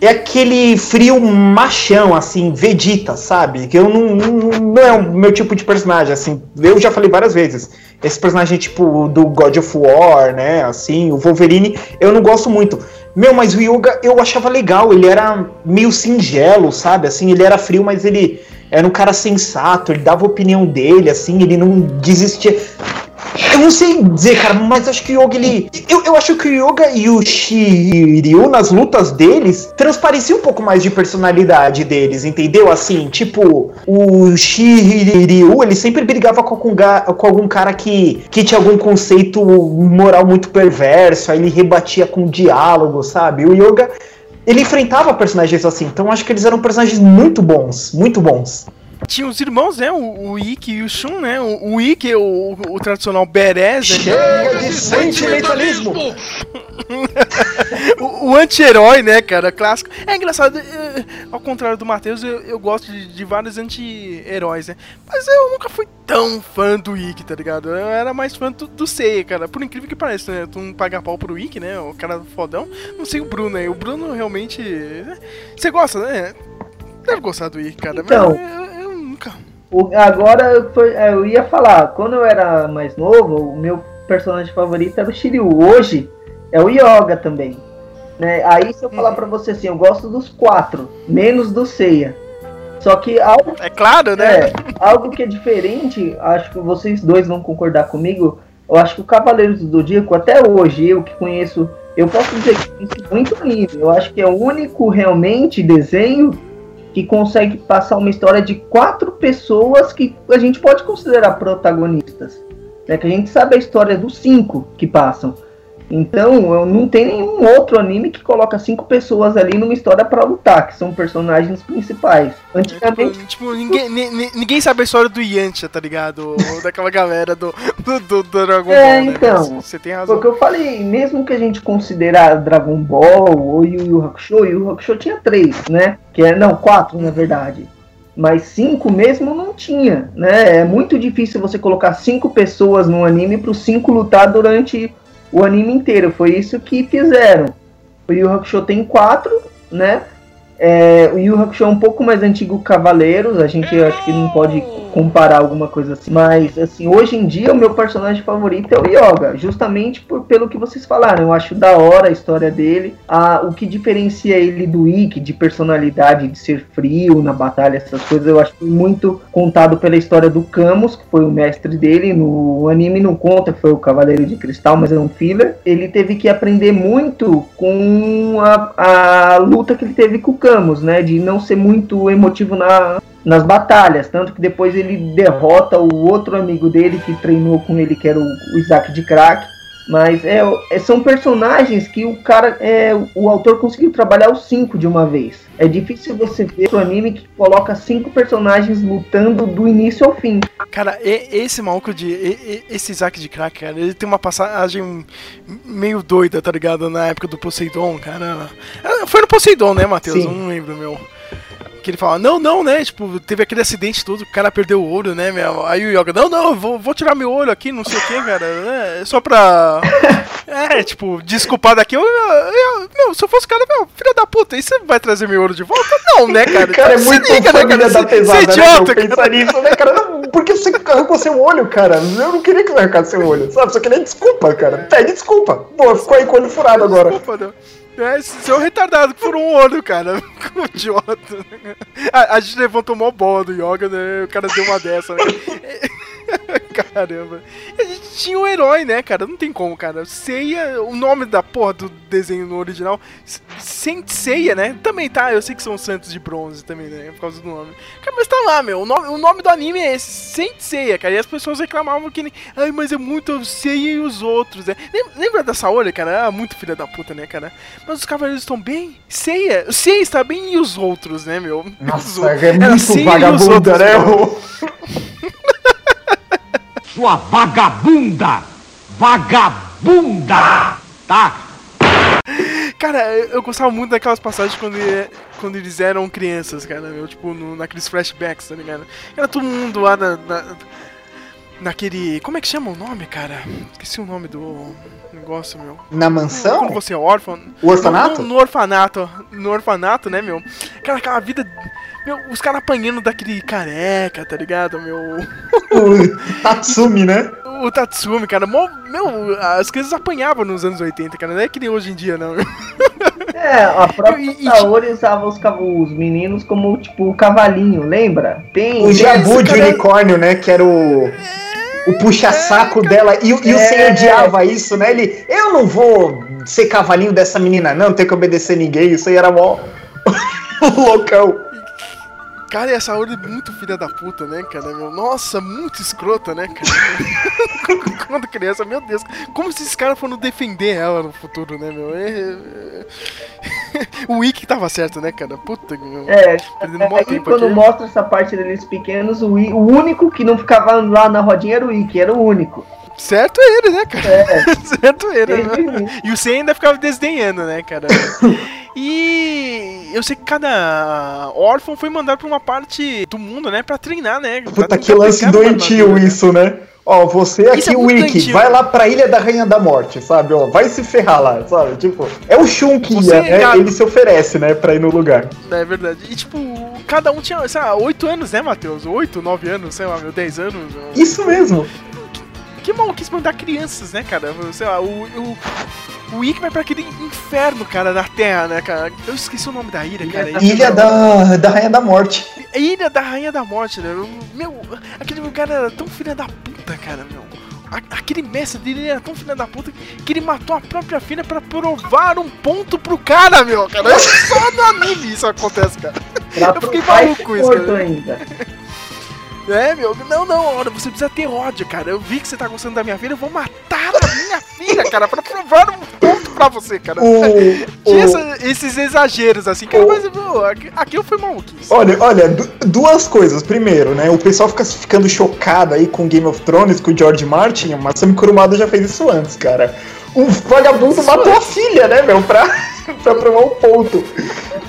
É aquele frio machão, assim, Vegeta, sabe? Que eu não, não, não é o meu tipo de personagem, assim. Eu já falei várias vezes. Esse personagem, tipo, do God of War, né? Assim, o Wolverine, eu não gosto muito. Meu, mas o Yoga eu achava legal. Ele era meio singelo, sabe? Assim, ele era frio, mas ele era um cara sensato. Ele dava a opinião dele, assim, ele não desistia. Eu não sei dizer, cara, mas acho que o Yoga, ele. Eu, eu acho que o Yoga e o Shiryu, nas lutas deles, transpareciam um pouco mais de personalidade deles, entendeu? Assim, tipo, o Shiryu, ele sempre brigava com algum, com algum cara que, que tinha algum conceito moral muito perverso, aí ele rebatia com diálogo, sabe? O Yoga. Ele enfrentava personagens assim, então acho que eles eram personagens muito bons, muito bons. Tinha os irmãos, né? O, o Ikki e o Shun, né? O, o Ikki, o, o tradicional Berez, né? Chega de sentimentalismo! <laughs> O, o anti-herói, né, cara? Clássico. É engraçado, eh, ao contrário do Matheus, eu, eu gosto de, de vários anti-heróis, né? Mas eu nunca fui tão fã do Ikki, tá ligado? Eu era mais fã do, do Seiya, cara. Por incrível que pareça, né? Tu não paga pau pro Ikki, né? O cara fodão. Não sei o Bruno aí. O Bruno realmente. né? Você gosta, né? Deve gostar do Ikki, cara. mas Então. eu, eu. O- agora eu, é, ia falar, quando eu era mais novo, o meu personagem favorito era o Shiryu. Hoje é o Yoga também. Né? Aí se eu falar pra você assim, eu gosto dos quatro, menos do Seiya. Só que algo, É claro, né? é, algo que é diferente, acho que vocês dois vão concordar comigo. Eu acho que o Cavaleiros do Zodíaco, até hoje, eu que conheço, eu posso dizer que conheço muito anime. Eu acho que é o único realmente desenho que consegue passar uma história de quatro pessoas que a gente pode considerar protagonistas. Né? Que a gente sabe a história dos cinco que passam. Então, eu não tem nenhum outro anime que coloca cinco pessoas ali numa história pra lutar, que são personagens principais. Antigamente, Tipo, tipo, ninguém, ni- ni- ninguém sabe a história do Yantia, tá ligado? Ou <laughs> daquela galera do, do, do, do Dragon É, Ball, né? então. Mas Você tem razão. o que eu falei, mesmo que a gente considerar Dragon Ball ou Yu Yu Hakusho, Yu Yu Hakusho tinha três, né? Que é, não, quatro na verdade. Mas cinco mesmo não tinha, né? É muito difícil você colocar cinco pessoas no anime para os cinco lutar durante o anime inteiro. Foi isso que fizeram. O Yu Hakusho tem quatro, né? É, o Yu Hakusho é um pouco mais antigo que Cavaleiros, a gente acho que não pode comparar alguma coisa assim. Mas, assim, hoje em dia o meu personagem favorito é o Yoga, justamente por, pelo que vocês falaram. Eu acho da hora a história dele, a, o que diferencia ele do Ikki, de personalidade, de ser frio na batalha, essas coisas, eu acho muito contado pela história do Camus, que foi o mestre dele. No anime não conta, foi o Cavaleiro de Cristal, mas é um filler. Ele teve que aprender muito com a, a luta que ele teve com o Camus, né? De não ser muito emotivo na, nas batalhas. Tanto que depois ele derrota o outro amigo dele que treinou com ele, que era o, o Isaac de Crack. Mas é, é- são personagens que o cara, é, o autor conseguiu trabalhar os cinco de uma vez. É difícil você ver um anime que coloca cinco personagens lutando do início ao fim. Cara, esse maluco de. Esse Isaac de Crack, cara, ele tem uma passagem meio doida, tá ligado? Na época do Poseidon, cara. Ah, Foi no Poseidon, né, Matheus? Sim. Eu não lembro, meu. Que ele fala, não, não, né? Tipo, teve aquele acidente todo, o cara perdeu o olho, né, meu? Aí o Yoga, não, não, vou, vou tirar meu olho aqui, não sei o que, cara. É só pra. <laughs> É, tipo, desculpar daqui. Eu, eu, eu, meu, se eu fosse cara, meu, filho da puta, e você vai trazer meu olho de volta? Não, né, cara? Cara, é Se muito liga, né, da Você- pesada, você é idiota, né, cara. pensar nisso, né, cara? Não, por que você arrancou seu olho, cara? Eu não queria que você arrancasse seu olho, sabe? Só queria desculpa, cara. Pede desculpa. Pô, ficou aí com o olho furado agora. Desculpa, não. É, seu retardado furou um olho, cara. <laughs> Idiota. A, a gente levantou mó bola do yoga, né? O cara deu uma dessa, né? <laughs> Caramba. A gente tinha um herói, né, cara? Não tem como, cara. Seiya, o nome da porra do desenho no original, Saint Seiya, né? Também tá, eu sei que são santos de bronze também, né? Por causa do nome. Cara, mas tá lá, meu. O nome, o nome do anime é esse, Saint Seiya, cara. E as pessoas reclamavam que nem. Ai, mas é muito Seiya e os outros, né? Lembra, da Saori, cara? Ah, muito filha da puta, né, cara? Mas os cavaleiros estão bem? Seiya, o Seiya está bem e os outros, né, meu? <laughs> Os Nossa, é Era muito e os vagabunda, né? <laughs> Sua vagabunda! Vagabunda! Tá? Cara, eu gostava muito daquelas passagens quando, ele- quando eles eram crianças, cara, meu, tipo, no- naqueles flashbacks, tá ligado? Era todo mundo lá na, na- naquele. Como é que chama o nome, cara? Esqueci o nome do negócio, meu. Na Quando mansão? você é órfão. O orfanato? No, no- no orfanato. No orfanato, né, meu? Cara, aquela vida. Meu, os caras apanhando daquele careca, tá ligado, meu? O <laughs> Tatsumi, né? O Tatsumi, cara, mó- meu, as crianças apanhavam nos anos 80, cara, não é que nem hoje em dia, não. É, a <laughs> própria E- e- Saori usava os, os meninos como, tipo, o cavalinho, lembra? Tem. O Jabu de cara- unicórnio, né? Que era o. O puxa-saco dela. E, o- e o É. Senhor odiava isso, né? Ele. Eu não vou ser cavalinho dessa menina, não, ter que obedecer ninguém. Isso aí era mó. <laughs> loucão. Cara, e a Saori é muito filha da puta, né, cara? Meu, nossa, muito escrota, né, cara? <laughs> Quando criança, meu Deus, como se esses caras foram defender ela no futuro, né, meu? É, é- <laughs> o Wiki tava certo, né, cara? Puta, meu. É, Perdendo tempo quando aqui. mostra essa parte deles pequenos, o, o único que não ficava lá na rodinha era o Ikki, era o único. Certo ele, né, cara? É, <laughs> certo ele, né? E o Sen ainda ficava desdenhando, né, cara? <laughs> E eu sei que cada órfão foi mandado pra uma parte do mundo, né, pra treinar, né? pra Puta, que lance doentio né? isso, né? Ó, você aqui, é Wiki, doentio. vai lá pra Ilha da Rainha da Morte, sabe? Ó, vai se ferrar lá, sabe? Tipo, é o Shun que ia, né? cara- Ele se oferece, né, pra ir no lugar. É verdade. E tipo, cada um tinha, sei lá, 8 anos, né, Matheus? 8, 9 anos, sei lá, meu, 10 anos. Isso mesmo. Que maluquice mandar crianças, né, cara? Sei lá, o. o o Ikki vai pra aquele inferno, cara, na Terra, né, cara? Eu esqueci o nome da ilha, cara. Ilha da, da Rainha da Morte. A Ilha da Rainha da Morte, né? Meu, aquele lugar era tão filha da puta, cara, meu. A- Aquele mestre dele era tão filha da puta que ele matou a própria filha pra provar um ponto pro cara, meu, cara. Só no anime isso acontece, cara. Pra Eu fiquei maluco com isso, cara. ainda. É, meu, não, não, olha, você precisa ter ódio, cara. Eu vi que você tá gostando da minha filha, eu vou matar a minha filha, cara, pra provar um ponto pra você, cara. O, <laughs> Tinha essa- esses exageros, assim, cara, o- mas, aqui- aquilo foi maluquice. Olha, olha, du- duas coisas. Primeiro, né? O pessoal fica ficando chocado aí com Game of Thrones, com o George Martin, mas Sam Kurumada já fez isso antes, cara. O vagabundo matou a filha, né, meu, pra, <laughs> pra provar um ponto.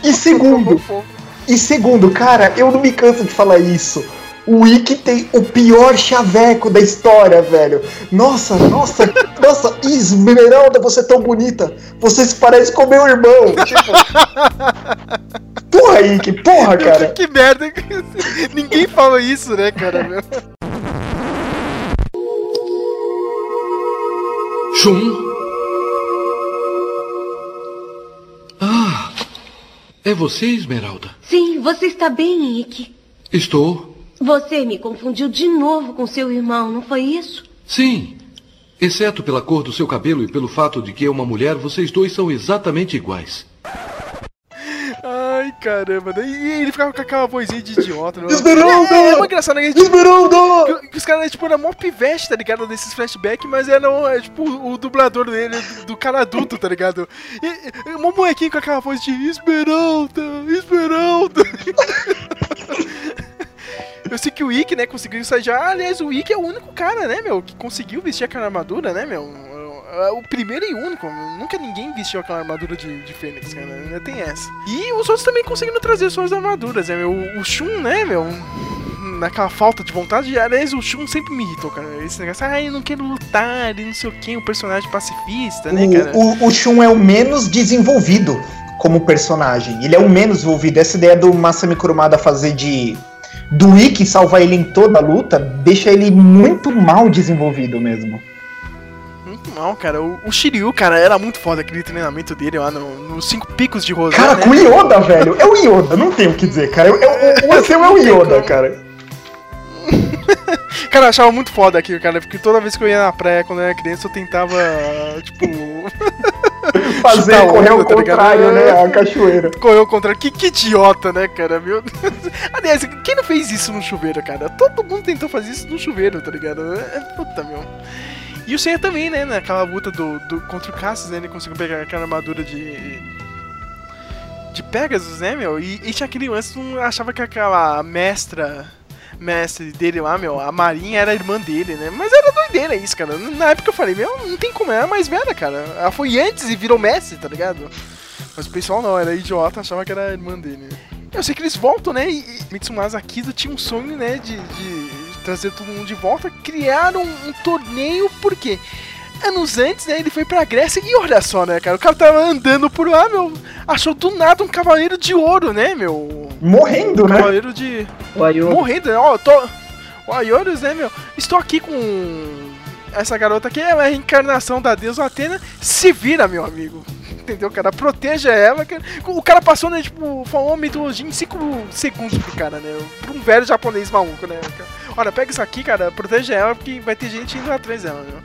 E segundo, e segundo, cara, eu não me canso de falar isso. O Ikki tem o pior chaveco da história, velho. Nossa, nossa, <laughs> nossa, Esmeralda, você é tão bonita. Você se parece com meu irmão. Tipo. <laughs> Porra, Ikki, porra, cara. Que merda. <laughs> Ninguém fala isso, né, cara? meu? Shun? Ah, é você, Esmeralda? Sim, você está bem, Ike. Estou. Você me confundiu de novo com seu irmão, não foi isso? Sim. Exceto pela cor do seu cabelo e pelo fato de que é uma mulher, vocês dois são exatamente iguais. Ai, caramba. E ele ficava com aquela vozinha de idiota. né? Esmeralda! É, é muito engraçado, né? Tipo, Esmeralda! que, que os caras, tipo, eram mó pivete, tá ligado? Nesses flashbacks, mas eram, é, tipo, o dublador dele, do, do cara adulto, tá ligado? E, e um molequinho com aquela voz de Esmeralda, Esmeralda. <laughs> Eu sei que o Ikki, né, conseguiu ensaiar. Aliás, o Ikki é o único cara, né, meu, que conseguiu vestir aquela armadura, né, meu? É O primeiro e único. Nunca ninguém vestiu aquela armadura de, de Fênix, cara. Ainda tem essa. E os outros também conseguindo trazer suas armaduras, né, meu? O Shun, né, meu? Naquela falta de vontade, aliás, o Shun sempre me irritou, cara. Esse negócio, ah, eu não quero lutar, e não sei o que, um personagem pacifista, né, cara? O, o, o Shun é o menos desenvolvido como personagem. Ele é o menos desenvolvido. Essa ideia do Masami Kurumada fazer de do Ikki salvar ele em toda a luta deixa ele muito mal desenvolvido mesmo. Muito mal, cara. O, o Shiryu, cara, era muito foda aquele treinamento dele lá no- nos cinco picos de Rosé, Cara, né? com o Yoda, velho. É o Yoda, não tem o que dizer, cara. Eu, <laughs> o Ansel é o Yoda, cara. <laughs> Cara, eu achava muito foda aquilo, cara, porque toda vez que eu ia na praia quando eu era criança, eu tentava, tipo, <laughs> <laughs> Fazer Chutar correr ao tá ligado? contrário, né? A cachoeira. correr ao contrário. Que, que idiota, né, cara? Meu Deus. Aliás, quem não fez isso no chuveiro, cara? Todo mundo tentou fazer isso no chuveiro, tá ligado? É, puta, meu. E o Senha também, né? Naquela luta do, do, contra o Cassius, né? Ele conseguiu pegar aquela armadura de. De Pegasus, né, meu? E, e tinha aquele lance, não achava que aquela mestra. Mestre dele lá, meu, a Marinha era irmã dele, né? Mas era doideira isso, cara. Na época eu falei, meu, não tem como, ela era mais velha, cara. Ela foi antes e virou mestre, tá ligado? Mas o pessoal não, era idiota, achava que era irmã dele. Eu sei que eles voltam, né? E Mitsumasa Kido tinha um sonho, né? De, de trazer todo mundo de volta. Criaram um, um torneio, por quê? Anos antes, né? Ele foi pra Grécia e olha só, né, cara? O cara tava andando por lá, meu. Achou do nada um cavaleiro de ouro, né, meu? Morrendo, né? Cavaleiro de. Morrendo, né? Ó, eu tô. O Ayorus, né, meu? Estou aqui com. Essa garota aqui é a reencarnação da deusa Atena. Se vira, meu amigo. Entendeu, cara? Proteja ela. cara. O cara passou, né? Tipo, falou uma mitologia em 5 segundos pro cara, né? Pra um velho japonês maluco, né? cara? Olha, pega isso aqui, cara. Proteja ela, porque vai ter gente indo atrás dela, meu.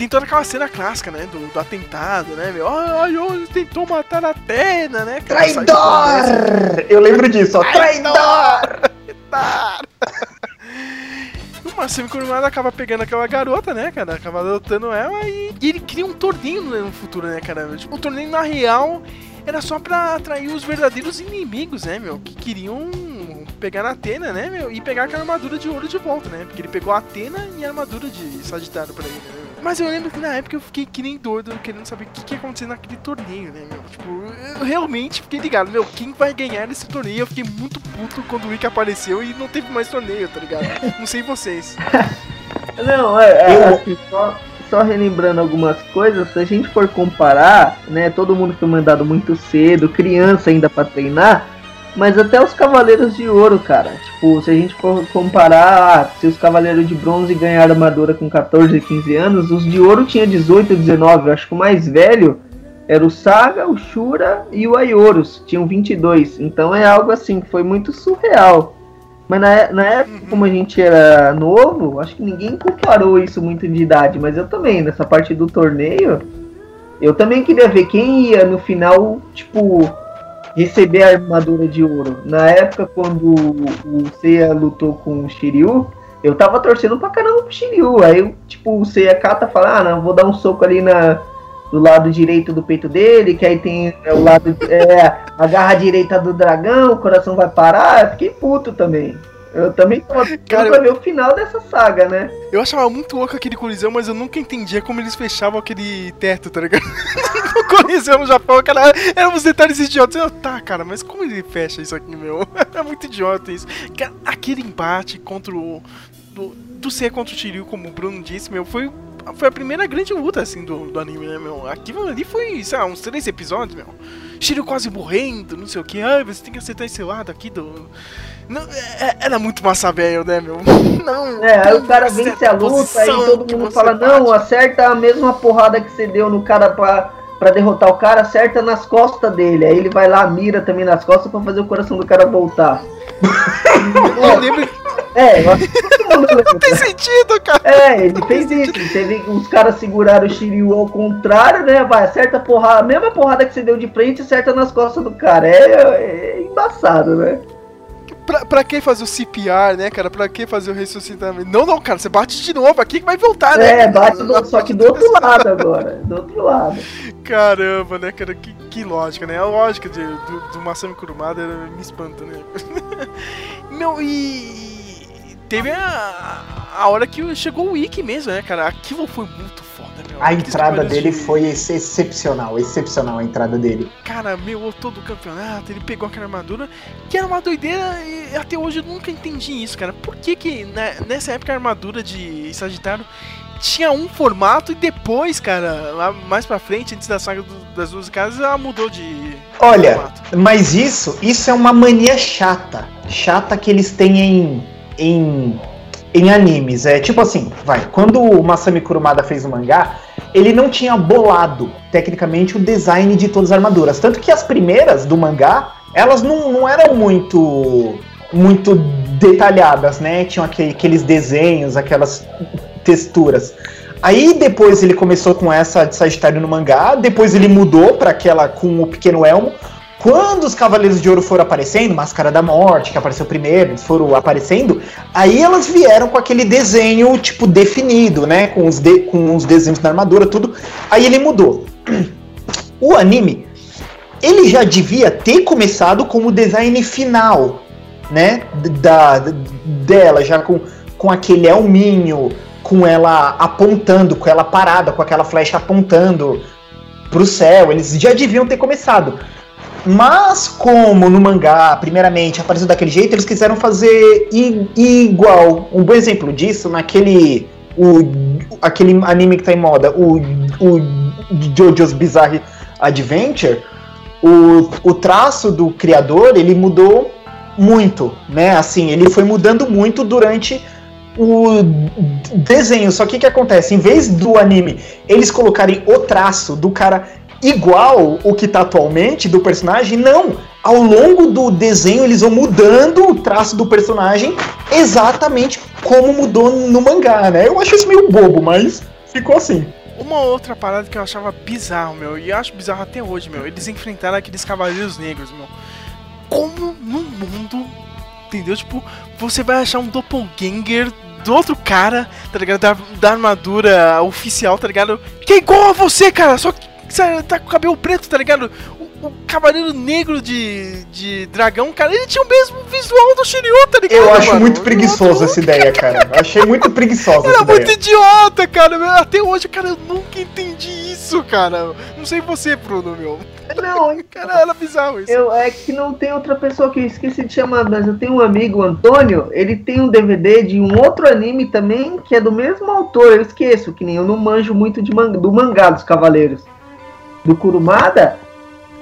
Tem toda aquela cena clássica, né? Do, do atentado, né, meu? Ah, Ayorus tentou matar a Atena, né? cara? Traidor! Eu lembro disso, ó. Traidor! <laughs> O Masami Kurumada acaba pegando aquela garota, né, cara? Acaba adotando ela e, e ele cria um torneio né, no futuro, né, cara? Tipo, o torneio, na real, era só pra atrair os verdadeiros inimigos, né, meu? Que queriam pegar a Atena, né, meu? E pegar aquela armadura de ouro de volta, né? Porque ele pegou a Atena e a armadura de Sagitário pra ele, né? Mas eu lembro que na época eu fiquei que nem doido, querendo saber o que, que ia acontecer naquele torneio, né, meu? Tipo, eu realmente fiquei ligado, meu, quem vai ganhar esse torneio? Eu fiquei muito puto quando o Wiki apareceu e não teve mais torneio, tá ligado? Não sei vocês. <laughs> Não, é, é, Eu- assim, só, só relembrando algumas coisas, se a gente for comparar, né, todo mundo foi mandado muito cedo, criança ainda pra treinar, mas até os Cavaleiros de Ouro, cara, tipo, se a gente comparar, ah, se os Cavaleiros de Bronze ganharam armadura com 14, 15 anos, os de Ouro tinha 18, 19, eu acho que o mais velho era o Saga, o Shura e o Ayorus, tinham 22, então é algo assim, que foi muito surreal. Mas na, na época, como a gente era novo, acho que ninguém comparou isso muito de idade. Mas eu também, nessa parte do torneio, eu também queria ver quem ia no final, tipo, receber a armadura de ouro. Na época, quando o Seiya lutou com o Shiryu, eu tava torcendo pra caramba pro Shiryu. Aí, tipo, o Seiya cata fala, ah, não, vou dar um soco ali na, do lado direito do peito dele, que aí tem é, o lado, é, a garra direita do dragão, o coração vai parar. Eu fiquei puto também. Eu também tava Cara, pra ver o final dessa saga, né? Eu achava muito louco aquele coliseu, mas eu nunca entendia como eles fechavam aquele teto, tá ligado? <laughs> no coliseu no Japão, cara, eram uns detalhes idiotas. Eu, tá, cara, mas como ele fecha isso aqui, meu? <laughs> é muito idiota isso. Cara, aquele embate contra o... Do, do Seiya contra o Shiryu, como o Bruno disse, meu, foi... Foi a primeira grande luta, assim, do, do anime, né, meu? Aquilo ali foi, sei lá, uns três episódios, meu. Shiryu quase morrendo, não sei o que. Ai, você tem que acertar esse lado aqui do... Não, é- era muito massa velho, né, meu? <laughs> Não, É, aí o cara vence a luta, aí todo mundo fala, bate. não, acerta a mesma porrada que você deu no cara pra, pra derrotar o cara, acerta nas costas dele. Aí ele vai lá, mira também nas costas pra fazer o coração do cara voltar. <laughs> Eu lembro É, <laughs> lembra. tem sentido, cara. É, ele fez isso. Que os caras seguraram o Shiryu ao contrário, né? Vai, acerta a porrada, a mesma porrada que você deu de frente, acerta nas costas do cara. É, é embaçado, né? Pra, pra que fazer o CPR, né, cara? Pra que fazer o ressuscitamento? Não, não, cara, você bate de novo aqui que vai voltar, né? É, bate do, só que do outro lado agora. Do outro lado. Caramba, né, cara? Que, que lógica, né? A lógica de, do, do Masami Kurumada me espanta, né? <laughs> Meu, e. Teve a, a hora que chegou o Wiki mesmo, né, cara? Aquilo foi muito. A entrada dele de- foi ex- excepcional, excepcional a entrada dele. Cara, meu, todo o campeonato, ele pegou aquela armadura, que era uma doideira, e até hoje eu nunca entendi isso, cara. Por que que né, nessa época a armadura de Sagitário tinha um formato e depois, cara, lá mais pra frente, antes da saga do- das duas casas, ela mudou de Olha, formato. mas isso, isso é uma mania chata. Chata que eles têm em, em, em animes. É tipo assim, vai, quando o Masami Kurumada fez o mangá, ele não tinha bolado, tecnicamente, o design de todas as armaduras. Tanto que as primeiras do mangá, elas não, não eram muito muito detalhadas, né? Tinham aquele- aqueles desenhos, aquelas texturas. Aí depois ele começou com essa de Sagitário no mangá, depois ele mudou pra aquela com o pequeno elmo. Quando os Cavaleiros de Ouro foram aparecendo, Máscara da Morte, que apareceu primeiro, eles foram aparecendo, aí elas vieram com aquele desenho, tipo, definido, né? Com os, de- com os desenhos na armadura, tudo. Aí ele mudou. O anime, ele já devia ter começado com o design final, né? Da, dela, já com, com aquele elminho, com ela apontando, com ela parada, com aquela flecha apontando pro céu. Eles já deviam ter começado. Mas como no mangá, primeiramente, apareceu daquele jeito, eles quiseram fazer igual. Um bom exemplo disso, naquele. O, aquele anime que tá em moda, o, o JoJo's Bizarre Adventure, o, o traço do criador, ele mudou muito, né? Assim, ele foi mudando muito durante o desenho. Só que o que acontece? Em vez do anime eles colocarem o traço do cara igual o que tá atualmente do personagem, não. Ao longo do desenho eles vão mudando o traço do personagem exatamente como mudou no mangá, né? Eu acho isso meio bobo, mas ficou assim. Uma outra parada que eu achava bizarro, meu, e acho bizarro até hoje, meu, eles enfrentaram aqueles cavaleiros negros, meu. Como no mundo, entendeu? Tipo, você vai achar um doppelganger do outro cara, tá ligado? Da, da armadura oficial, tá ligado? Que é igual a você, cara, só que você tá com o cabelo preto, tá ligado? O, o cavaleiro negro de, de dragão, cara, ele tinha o mesmo visual do Shiryu, tá ligado? Eu acho mano? muito preguiçoso essa ideia, cara. Eu achei muito preguiçosa <laughs> essa Era ideia. muito idiota, cara. Até hoje, cara, eu nunca entendi isso, cara. Não sei você, Bruno, meu. Não, <laughs> Cara, era bizarro isso. Eu, é que não tem outra pessoa que eu esqueci de chamar, mas eu tenho um amigo, o Antônio, ele tem um DVD de um outro anime também, que é do mesmo autor, eu esqueço, que nem eu não manjo muito de man- do mangá dos Cavaleiros, do Kurumada,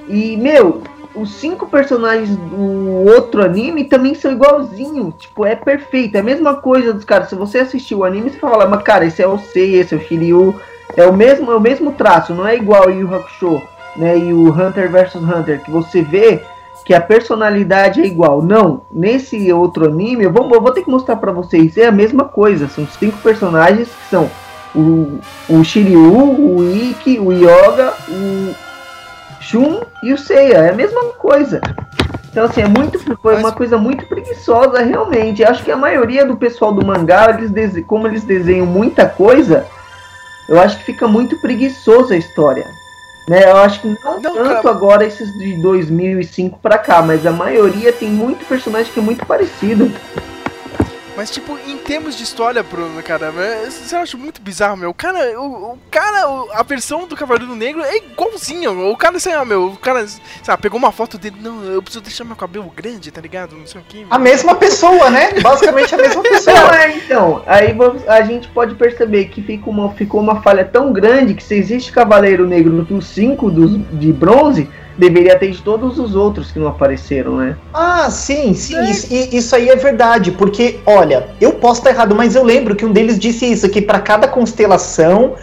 e, meu, os cinco personagens do outro anime também são igualzinhos, tipo, é perfeito, é a mesma coisa dos caras, se você assistir o anime, você fala, mas cara, esse é o Sei, esse é o Shiryu, é o mesmo, é o mesmo traço, não é igual o Yu Hakusho, né, e o Hunter vs Hunter, que você vê que a personalidade é igual. Não, nesse outro anime, eu vou, eu vou ter que mostrar pra vocês, é a mesma coisa. São cinco personagens que são o, o Shiryu, o Ikki, o Yoga, o Shun e o Seiya. É a mesma coisa. Então, assim, é muito, foi uma coisa muito preguiçosa, realmente. Acho que a maioria do pessoal do mangá, eles como eles desenham muita coisa, eu acho que fica muito preguiçosa a história. Né, eu acho que não, Não, tanto cara. agora esses de 2005 pra cá, mas a maioria tem muito personagem que é muito parecido. Mas, tipo, em termos de história, Bruno, cara, você acha muito bizarro, meu. O cara, o, o cara, o- a versão do Cavaleiro Negro é igualzinha. O cara, sei lá, meu, o cara, sabe, pegou uma foto dele, não, eu preciso deixar meu cabelo grande, tá ligado? Não sei o que. A mesma pessoa, né? Basicamente a mesma <laughs> Não, pessoa. é, então, aí a gente pode perceber que fica uma, ficou uma falha tão grande que se existe Cavaleiro Negro dos cinco dos, de bronze, deveria ter de todos os outros que não apareceram, né? Ah, sim, sim, isso, i- isso aí é verdade, porque, olha, eu posso estar errado, mas eu lembro que um deles disse isso, que para cada constelação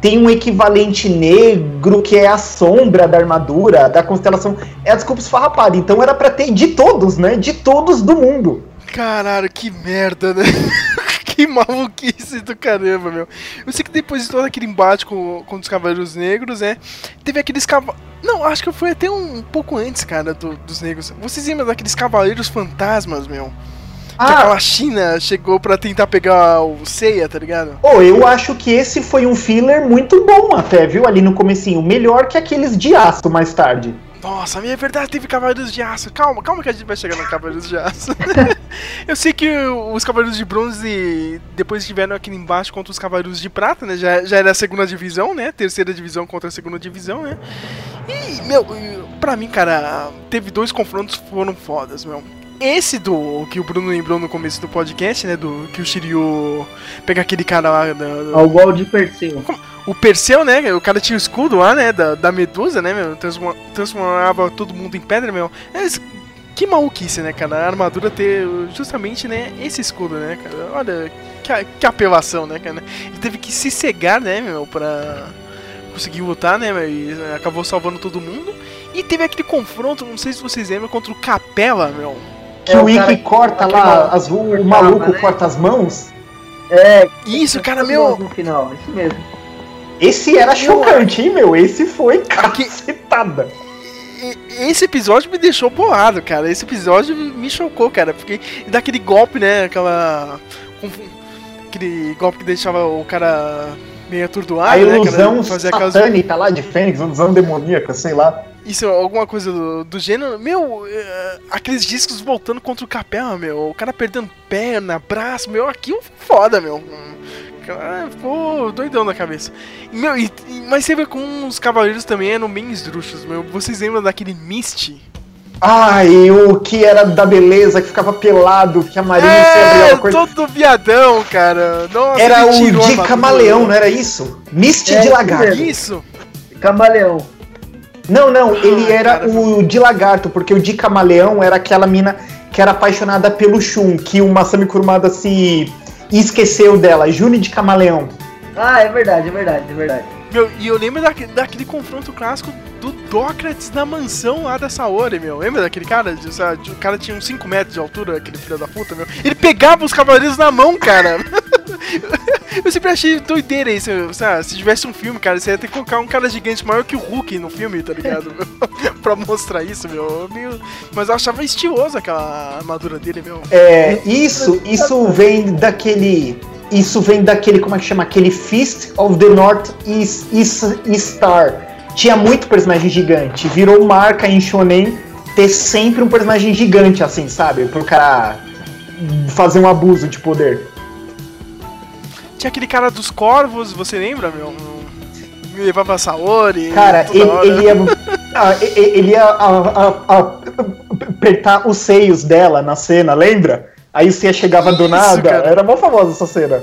tem um equivalente negro que é a sombra da armadura, da constelação, é a desculpa esfarrapada, então era pra ter de todos, né, de todos do mundo. Caralho, que merda, né? <laughs> que <laughs> maluquice do caramba, meu. Eu sei que depois de todo aquele embate com, com os Cavaleiros Negros, né? Teve aqueles cavaleiros. Não, acho que foi até um, pouco antes, cara, do- dos negros. Vocês lembram daqueles Cavaleiros Fantasmas, meu? Que Ah, aquela China chegou pra tentar pegar o Seiya, tá ligado? oh, eu acho que esse foi um filler muito bom até, viu, ali no comecinho, melhor que aqueles de aço mais tarde. Nossa, é verdade, teve Cavaleiros de Aço. Calma, calma que a gente vai chegar no Cavaleiros de Aço. <laughs> eu sei que os Cavaleiros de Bronze depois estiveram aqui embaixo contra os Cavaleiros de Prata, né? Já, já era a segunda divisão, né? Terceira divisão contra a segunda divisão, né? E, meu, pra mim, cara, teve dois confrontos que foram fodas, meu. Esse do que o Bruno lembrou no começo do podcast, né? Do que o Shiryu pega aquele cara lá. Do, Ao gol de Perseu. o Perseu, né? O cara tinha o escudo lá, né? Da, da Medusa, né, meu? Transforma- transformava todo mundo em pedra, meu. Mas que maluquice, né, cara? A armadura ter justamente, né? Esse escudo, né, cara? Olha, que, que apelação, né, cara? Ele teve que se cegar, né, meu? Pra conseguir lutar, né? meu? E acabou salvando todo mundo. E teve aquele confronto, não sei se vocês lembram, contra o Capela, meu. Que É, o o Ikki corta lá, as- o cortava, maluco né? corta as mãos. É, Isso, cara, meu. No final, isso mesmo. Esse era chocante, hein, meu? Esse foi Aqui- cacetada. Esse episódio me deixou bolado, cara. Esse episódio me chocou, cara. Porque daquele golpe, né? Aquela. Aquele golpe que deixava o cara meio atordoado, A né? ilusão aquelas. satânica lá de Fênix, uma ilusão demoníaca, sei lá. Isso, alguma coisa do, do gênero. Meu, eh, aqueles discos voltando contra o Capela, meu. O cara perdendo perna, braço, meu. Aquilo foda, meu. Cara, ficou doidão na cabeça. Meu, e, e- mas você vê com os cavaleiros também eram bem esdrúxulos, meu. Vocês lembram daquele Misty? Ai, o que era da beleza, que ficava pelado, que a Marinha É, abria uma coisa. todo viadão, cara. Nossa, Era o de camaleão, não era isso? Misty É, de lagarto. Isso. Camaleão. Não, não, ele Ah, era cara. o de lagarto, porque o de camaleão era aquela mina que era apaixonada pelo Shun, que o Masami Kurumada se esqueceu dela, Juni de camaleão. Ah, é verdade, é verdade, é verdade. Meu, e eu lembro daquele, daquele confronto clássico do Dócrates na mansão lá da Saori, meu. Lembra daquele cara? O cara tinha uns 5 metros de altura, aquele filho da puta, meu. Ele pegava os cavaleiros na mão, cara. <laughs> Eu sempre achei doideira isso, sabe? Se tivesse um filme, cara, você ia ter que colocar um cara gigante maior que o Hulk no filme, tá ligado? meu? <laughs> pra mostrar isso, meu. Meio- Mas eu achava estiloso aquela armadura dele, meu. É, isso, isso vem daquele. Isso vem daquele, como é que chama? Aquele Fist of the North East, East, Star. Tinha muito personagem gigante. Virou marca em Shonen ter sempre um personagem gigante, assim, sabe? Pro cara fazer um abuso de poder. Tinha aquele cara dos corvos, você lembra, meu? Me levava a Saori. Cara, ele, ele ia. ah, e- e- ele ia a- a- a- apertar os seios dela na cena, lembra? Aí você chegava do Isso, nada. cara. Era mó famosa essa cena.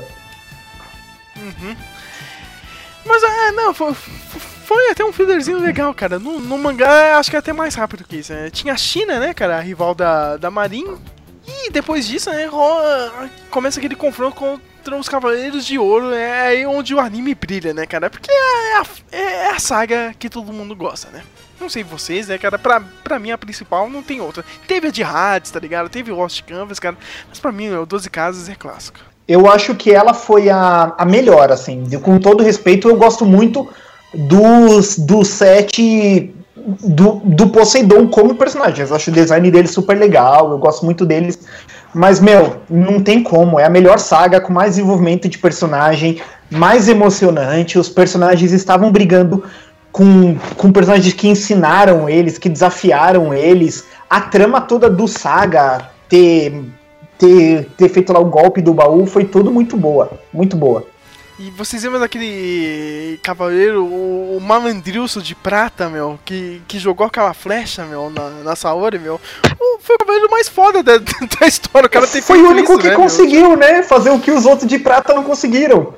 Mas, é, não, foi, foi até um fillerzinho legal, cara. No, no mangá, acho que é até mais rápido que isso. Né? Tinha a China, né, cara, a rival da, da Marin. E depois disso, né, rola- começa aquele confronto contra os Cavaleiros de Ouro. É aí onde o anime brilha, né, cara? Porque é a, é a saga que todo mundo gosta, né? Não sei vocês, né, cara? Pra, pra mim, a principal não tem outra. Teve a de Hades, tá ligado? Teve Lost Canvas, cara. Mas pra mim, o 12 Casas é clássico. Eu acho que ela foi a, a melhor, assim. Com todo respeito, eu gosto muito dos, do set do, do Poseidon como personagem. Eu acho o design dele super legal, eu gosto muito deles. Mas, meu, não tem como. É a melhor saga com mais desenvolvimento de personagem, mais emocionante. Os personagens estavam brigando com, com personagens que ensinaram eles, que desafiaram eles. A trama toda do Saga ter, ter, ter feito lá o golpe do baú foi tudo muito boa. Muito boa. E vocês lembram daquele cavaleiro, o, o malandrilso de prata, meu, que, que jogou aquela flecha, meu, na, na Saori, meu? O- foi o cavaleiro mais foda da, <laughs> da história, o cara tem Foi o único isso, que né, conseguiu, né? Fazer o que os outros de prata não conseguiram.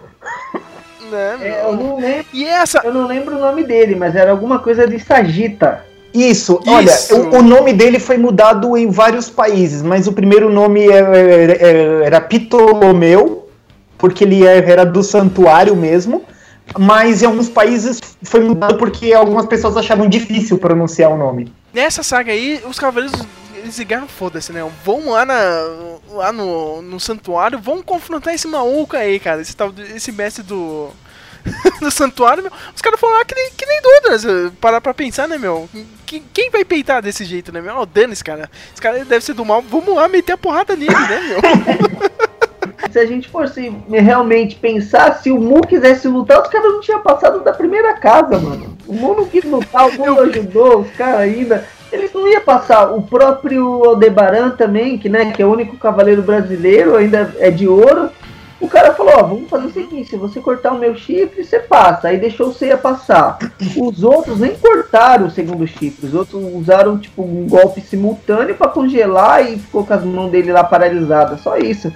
Meu? Né, meu? É, eu, não lembro, E essa... eu não lembro o nome dele, mas era alguma coisa de Sagita. Isso, Isso. olha, o, o nome dele foi mudado em vários países, mas o primeiro nome é- é- é- era Ptolomeu, porque ele é- era do santuário mesmo, mas em alguns países foi mudado porque algumas pessoas achavam difícil pronunciar o nome. Nessa saga aí, os cavaleiros eles ligaram, foda-se, né? Vão lá, na, lá no, no santuário, vão confrontar esse maluco aí, cara. Esse, tal, esse mestre do, <laughs> do santuário, meu. Os caras foram lá que nem, que nem dúvidas. Parar pra pensar, né, meu? Que- quem vai peitar desse jeito, né, meu? Oh, dane-se, cara. Esse cara deve ser do mal. Vamos lá meter a porrada nele, né, meu? <laughs> Se a gente fosse realmente pensar, se o Mu quisesse lutar, os caras não tinham passado da primeira casa, mano. O mundo quis lutar, o mundo ajudou, os caras ainda. Eles não iam passar. O próprio Aldebaran também, que, né, que é o único cavaleiro brasileiro, ainda é de ouro. O cara falou, ó, vamos fazer o seguinte, se você cortar o meu chifre, você passa. Aí deixou o Seiya passar. Os outros nem cortaram o segundo chifre. Os outros usaram, tipo, um golpe simultâneo para congelar e ficou com as mãos dele lá paralisadas. Só isso.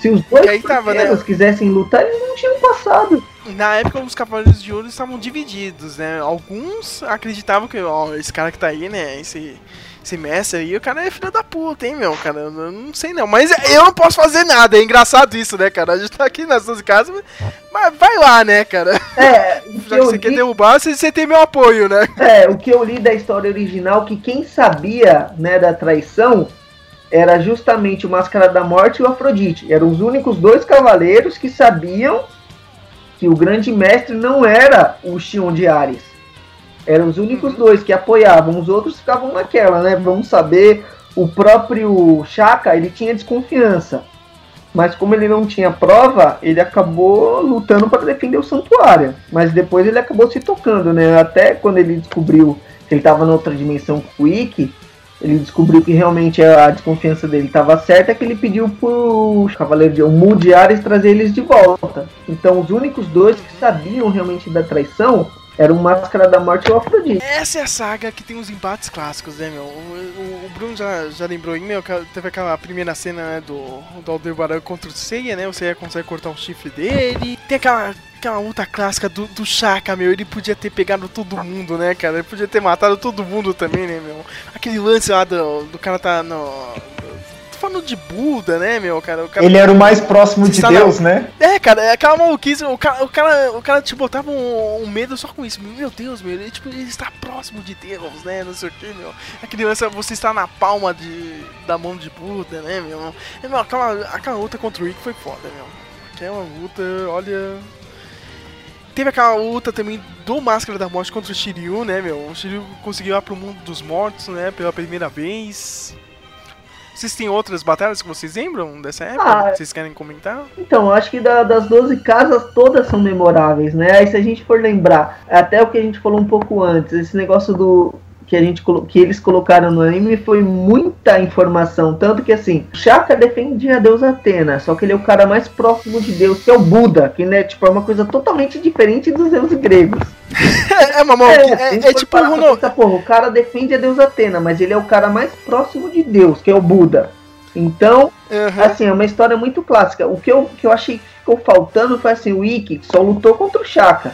Se os dois aí tava, né? quisessem lutar, eles não tinham passado. Na época, os Cavaleiros de Ouro estavam divididos, né? Alguns acreditavam que, ó, esse cara que tá aí, né? Esse, esse mestre aí, o cara é filho da puta, hein, meu? Cara, eu não sei não. Mas eu não posso fazer nada, é engraçado isso, né, cara? A gente tá aqui nas duas casas, mas vai lá, né, cara? É, <laughs> Já que você li- quer derrubar, você, você tem meu apoio, né? É, o que eu li da história original, que quem sabia, né, da traição, era justamente o Máscara da Morte e o Afrodite. Eram os únicos dois cavaleiros que sabiam que o grande mestre não era o Xion de Ares. Eram os únicos dois que apoiavam, os outros ficavam naquela, né? Vamos saber, o próprio Shaka, ele tinha desconfiança. Mas como ele não tinha prova, ele acabou lutando para defender o santuário. Mas depois ele acabou se tocando, né? Até quando ele descobriu que ele estava na outra dimensão com o Ikki, ele descobriu que realmente a desconfiança dele estava certa, que ele pediu Cavaleiro de o Mu de Ares trazer eles de volta. Então os únicos dois que sabiam realmente da traição eram o Máscara da Morte e o Afrodite. Essa é a saga que tem os embates clássicos, né, meu? O, o- o Bruno já, já lembrou meu, teve aquela primeira cena né, do, do Aldebaran contra o Seiya, né? O Seiya consegue cortar o chifre dele. Tem aquela, aquela luta clássica do, do Shaka, meu. Ele podia ter pegado todo mundo, né, cara? Ele podia ter matado todo mundo também, né? Aquele lance lá do, do cara tá no. Tô falando de Buda, né, meu? Cara, cara Ele era o mais próximo de Está na- Deus, né? é, cara, é aquela maluquice. O cara, o cara, o cara te botava um, um medo só com isso. Meu Deus, meu, ele, tipo, ele está próximo de Deus, né? Não sei o que, meu. A criança, você está na palma de, da mão de Buda, né, meu? É, meu aquela, aquela luta contra o Ikki foi foda, meu. Aquela luta, olha. Teve aquela luta também do Máscara da Morte contra o Shiryu, né, meu? O Shiryu conseguiu ir pro mundo dos mortos, né, pela primeira vez. Vocês têm outras batalhas que vocês lembram dessa época? Ah, vocês querem comentar? Então, eu acho que da- das 12 casas todas são memoráveis, né? Aí se a gente for lembrar, até o que a gente falou um pouco antes, esse negócio do que a gente que eles colocaram no anime foi muita informação, tanto que assim, Shaka defende a deusa Atena, só que ele é o cara mais próximo de Deus, que é o Buda, que né, tipo, é uma coisa totalmente diferente dos deuses gregos. <laughs> É, é a É, gente é for tipo parar o pra Ronaldo. pensar, porra, o cara defende a deusa Atena, mas ele é o cara mais próximo de Deus, que é o Buda. Então, Assim, é uma história muito clássica. O que eu, que eu achei que ficou faltando foi assim, o Ikki só lutou contra o Shaka.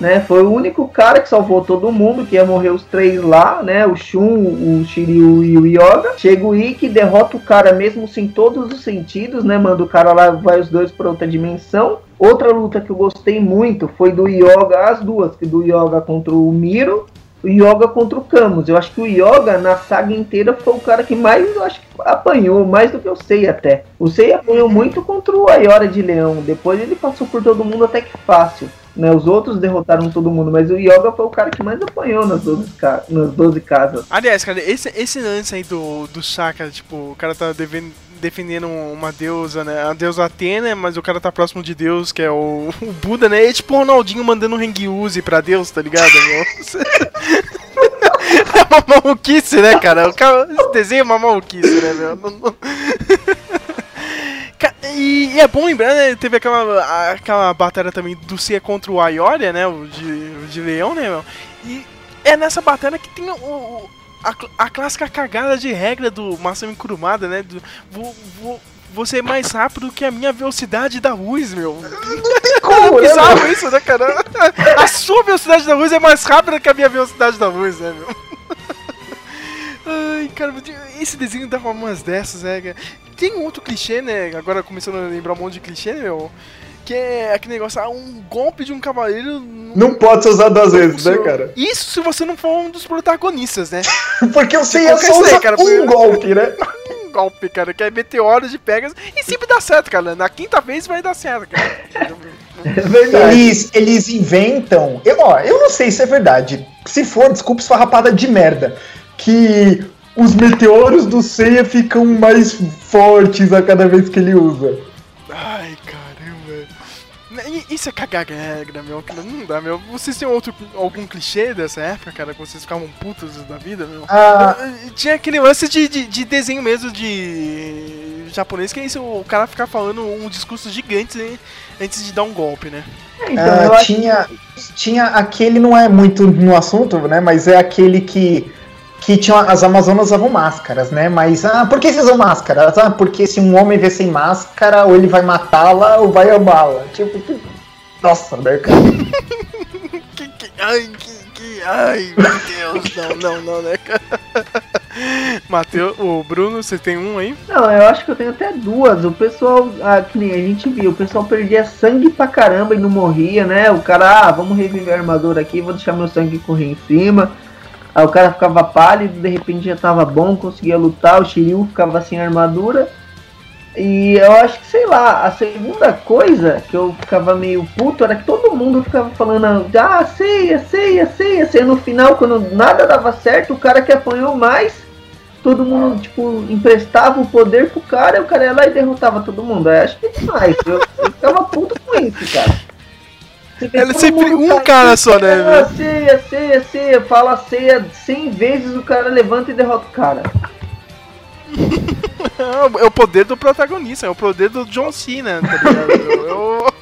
Né? Foi o único cara que salvou todo mundo, que ia morrer os três lá, né? O Shun, o Shiryu e o Yoga. Chega o Ikki, derrota o cara mesmo sem todos os sentidos, né? Manda o cara lá, vai os dois para outra dimensão. Outra luta que eu gostei muito foi do Yoga, as duas, que do Yoga contra o Miro, o Yoga contra o Camus. Eu acho que o Yoga na saga inteira foi o cara que mais eu acho que apanhou, mais do que eu sei até. O Sei apanhou muito contra o Ayora de Leão. Depois ele passou por todo mundo até que fácil. Né? Os outros derrotaram todo mundo, mas o Yoga foi o cara que mais apanhou nas 12, ca- nas 12 casas. Aliás, cara, esse, esse lance aí do, do Shaka, tipo, o cara tá deven- defendendo uma deusa, né? A deusa Atena, mas o cara tá próximo de Deus, que é o, <laughs> o Buda, né? É tipo o Ronaldinho mandando um Rengyuzi pra Deus, tá ligado? <laughs> É uma maluquice, né, cara? O cara é uma maluquice, né, meu? Não- não- <laughs> E, e é bom lembrar, né? Teve aquela, aquela batalha também do Cia contra o Ayoria, né? O de, o de leão, né, meu? E é nessa batalha que tem o, o- a, a clássica cagada de regra do Masami Kurumada, né? Do, vou, vou, você é mais rápido que a minha velocidade da luz, meu. <laughs> Como, É bizarro isso, né, cara? A sua velocidade da luz é mais rápida que a minha velocidade da luz, né, meu? Ai, cara, esse desenho dava umas dessas, né? cara? Tem um outro clichê, né? Agora começando a lembrar um monte de clichê, né, meu? Que é aquele negócio, ah, um golpe de um cavaleiro. Não pode ser usado duas vezes, né, cara? Isso se você não for um dos protagonistas, né? <laughs> Porque eu sei, é só eu sei, usar cara, um porque- golpe, né? <laughs> Um golpe, cara, que é meteoros de pegas e sempre dá certo, cara. Na quinta vez vai dar certo, cara. <laughs> É verdade. Eles, eles inventam. Eu, ó, eu não sei se é verdade. Se for, desculpa, esfarrapada de merda. Que os meteoros do Seiya ficam mais fortes a cada vez que ele usa. Ai, caramba. Isso é cagar regra, meu. que Não dá, meu. Vocês têm outro, algum clichê dessa época, cara? Que vocês ficavam putos da vida, meu? Ah, Tinha aquele lance de, de, de desenho mesmo de japonês, que é isso, o cara ficar falando um discurso gigante né, antes de dar um golpe, né? É, então, ah, eu acho tinha, tinha aquele, não é muito no assunto, né? Mas é aquele que. Que tinha, as Amazonas usavam máscaras, né? Mas, ah, por que vocês usam máscaras? Ah, porque se um homem vê sem máscara, ou ele vai matá-la ou vai amá-la. Tipo, que... nossa, né, cara? <laughs> Que, que, ai, que, que, ai, meu Deus, não, não, não, né, cara? Matheus, o Bruno, você tem um aí? Não, eu acho que eu tenho até duas. O pessoal, ah, que nem a gente viu, o pessoal perdia sangue pra caramba e não morria, né? O cara, ah, vamos reviver a armadura aqui, vou deixar meu sangue correr em cima. Aí o cara ficava pálido, de repente já tava bom, conseguia lutar, o Shiryu ficava sem armadura. E eu acho que, sei lá, a segunda coisa que eu ficava meio puto era que todo mundo ficava falando, ah, ceia, ceia, ceia, ceia. No final, quando nada dava certo, o cara que apanhou mais, todo mundo, tipo, emprestava o poder pro cara e o cara ia lá e derrotava todo mundo. Eu acho que é demais. Eu, eu ficava puto com isso, cara. Era todo sempre um cara só, né, Ah, velho? ceia, ceia, ceia. Fala ceia 100 vezes, o cara levanta e derrota o cara. <laughs> É o poder do protagonista, é o poder do John Cena, tá ligado? Eu- eu-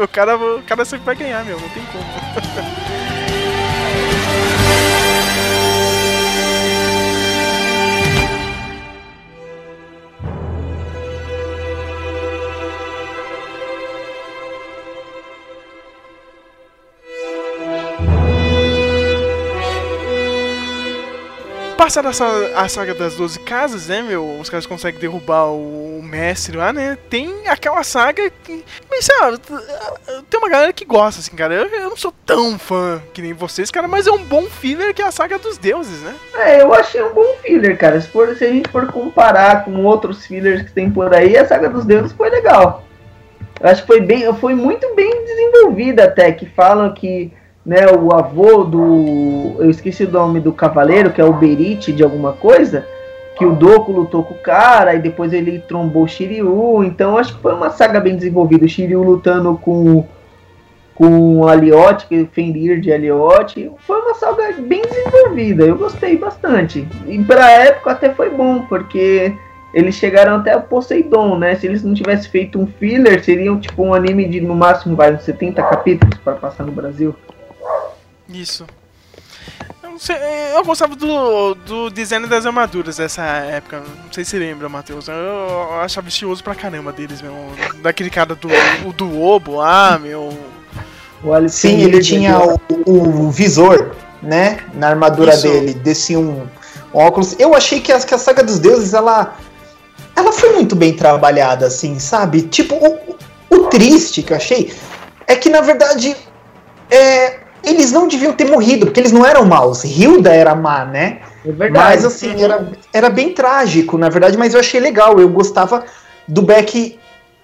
<laughs> o, cara, o cara sempre vai ganhar, meu, não tem como. <laughs> Passada a saga das 12 casas, né, meu? Os caras conseguem derrubar o, o mestre lá, né? Tem aquela saga que. Mas, sabe, tem uma galera que gosta, assim, cara. Eu, eu não sou tão fã que nem vocês, cara, mas é um bom filler que é a saga dos deuses, né? É, eu achei um bom filler, cara. Se, for, se a gente for comparar com outros fillers que tem por aí, a Saga dos Deuses foi legal. Eu acho que foi, bem, foi muito bem desenvolvida até, que falam que né, o avô do. Eu esqueci o nome do cavaleiro, que é o Berit de alguma coisa, que o Doku lutou com o cara, e depois ele trombou o Shiryu. Então acho que foi uma saga bem desenvolvida. O Shiryu lutando com com Aliotti, que Fenrir de Aliotti. Foi uma saga bem desenvolvida, eu gostei bastante. E pra época até foi bom, porque eles chegaram até o Poseidon, né? Se eles não tivessem feito um filler, seriam tipo um anime de no máximo vai uns 70 capítulos para passar no Brasil. Isso. Eu, não sei, eu gostava do, do design das armaduras dessa época. Não sei se lembra, Matheus. Eu, eu achava estiloso pra caramba deles, meu. Daquele cara do, o do Obo lá, meu. Sim, ele tinha o, o visor, né? Na armadura Isso. dele, descia um, um óculos. Eu achei que, as, que a saga dos deuses, ela. Ela foi muito bem trabalhada, assim, sabe? Tipo, o, o triste que eu achei é que, na verdade, é, eles não deviam ter morrido, porque eles não eram maus. Hilda era má, né? É verdade. Mas assim, era, era bem trágico, na verdade, mas eu achei legal. Eu gostava do back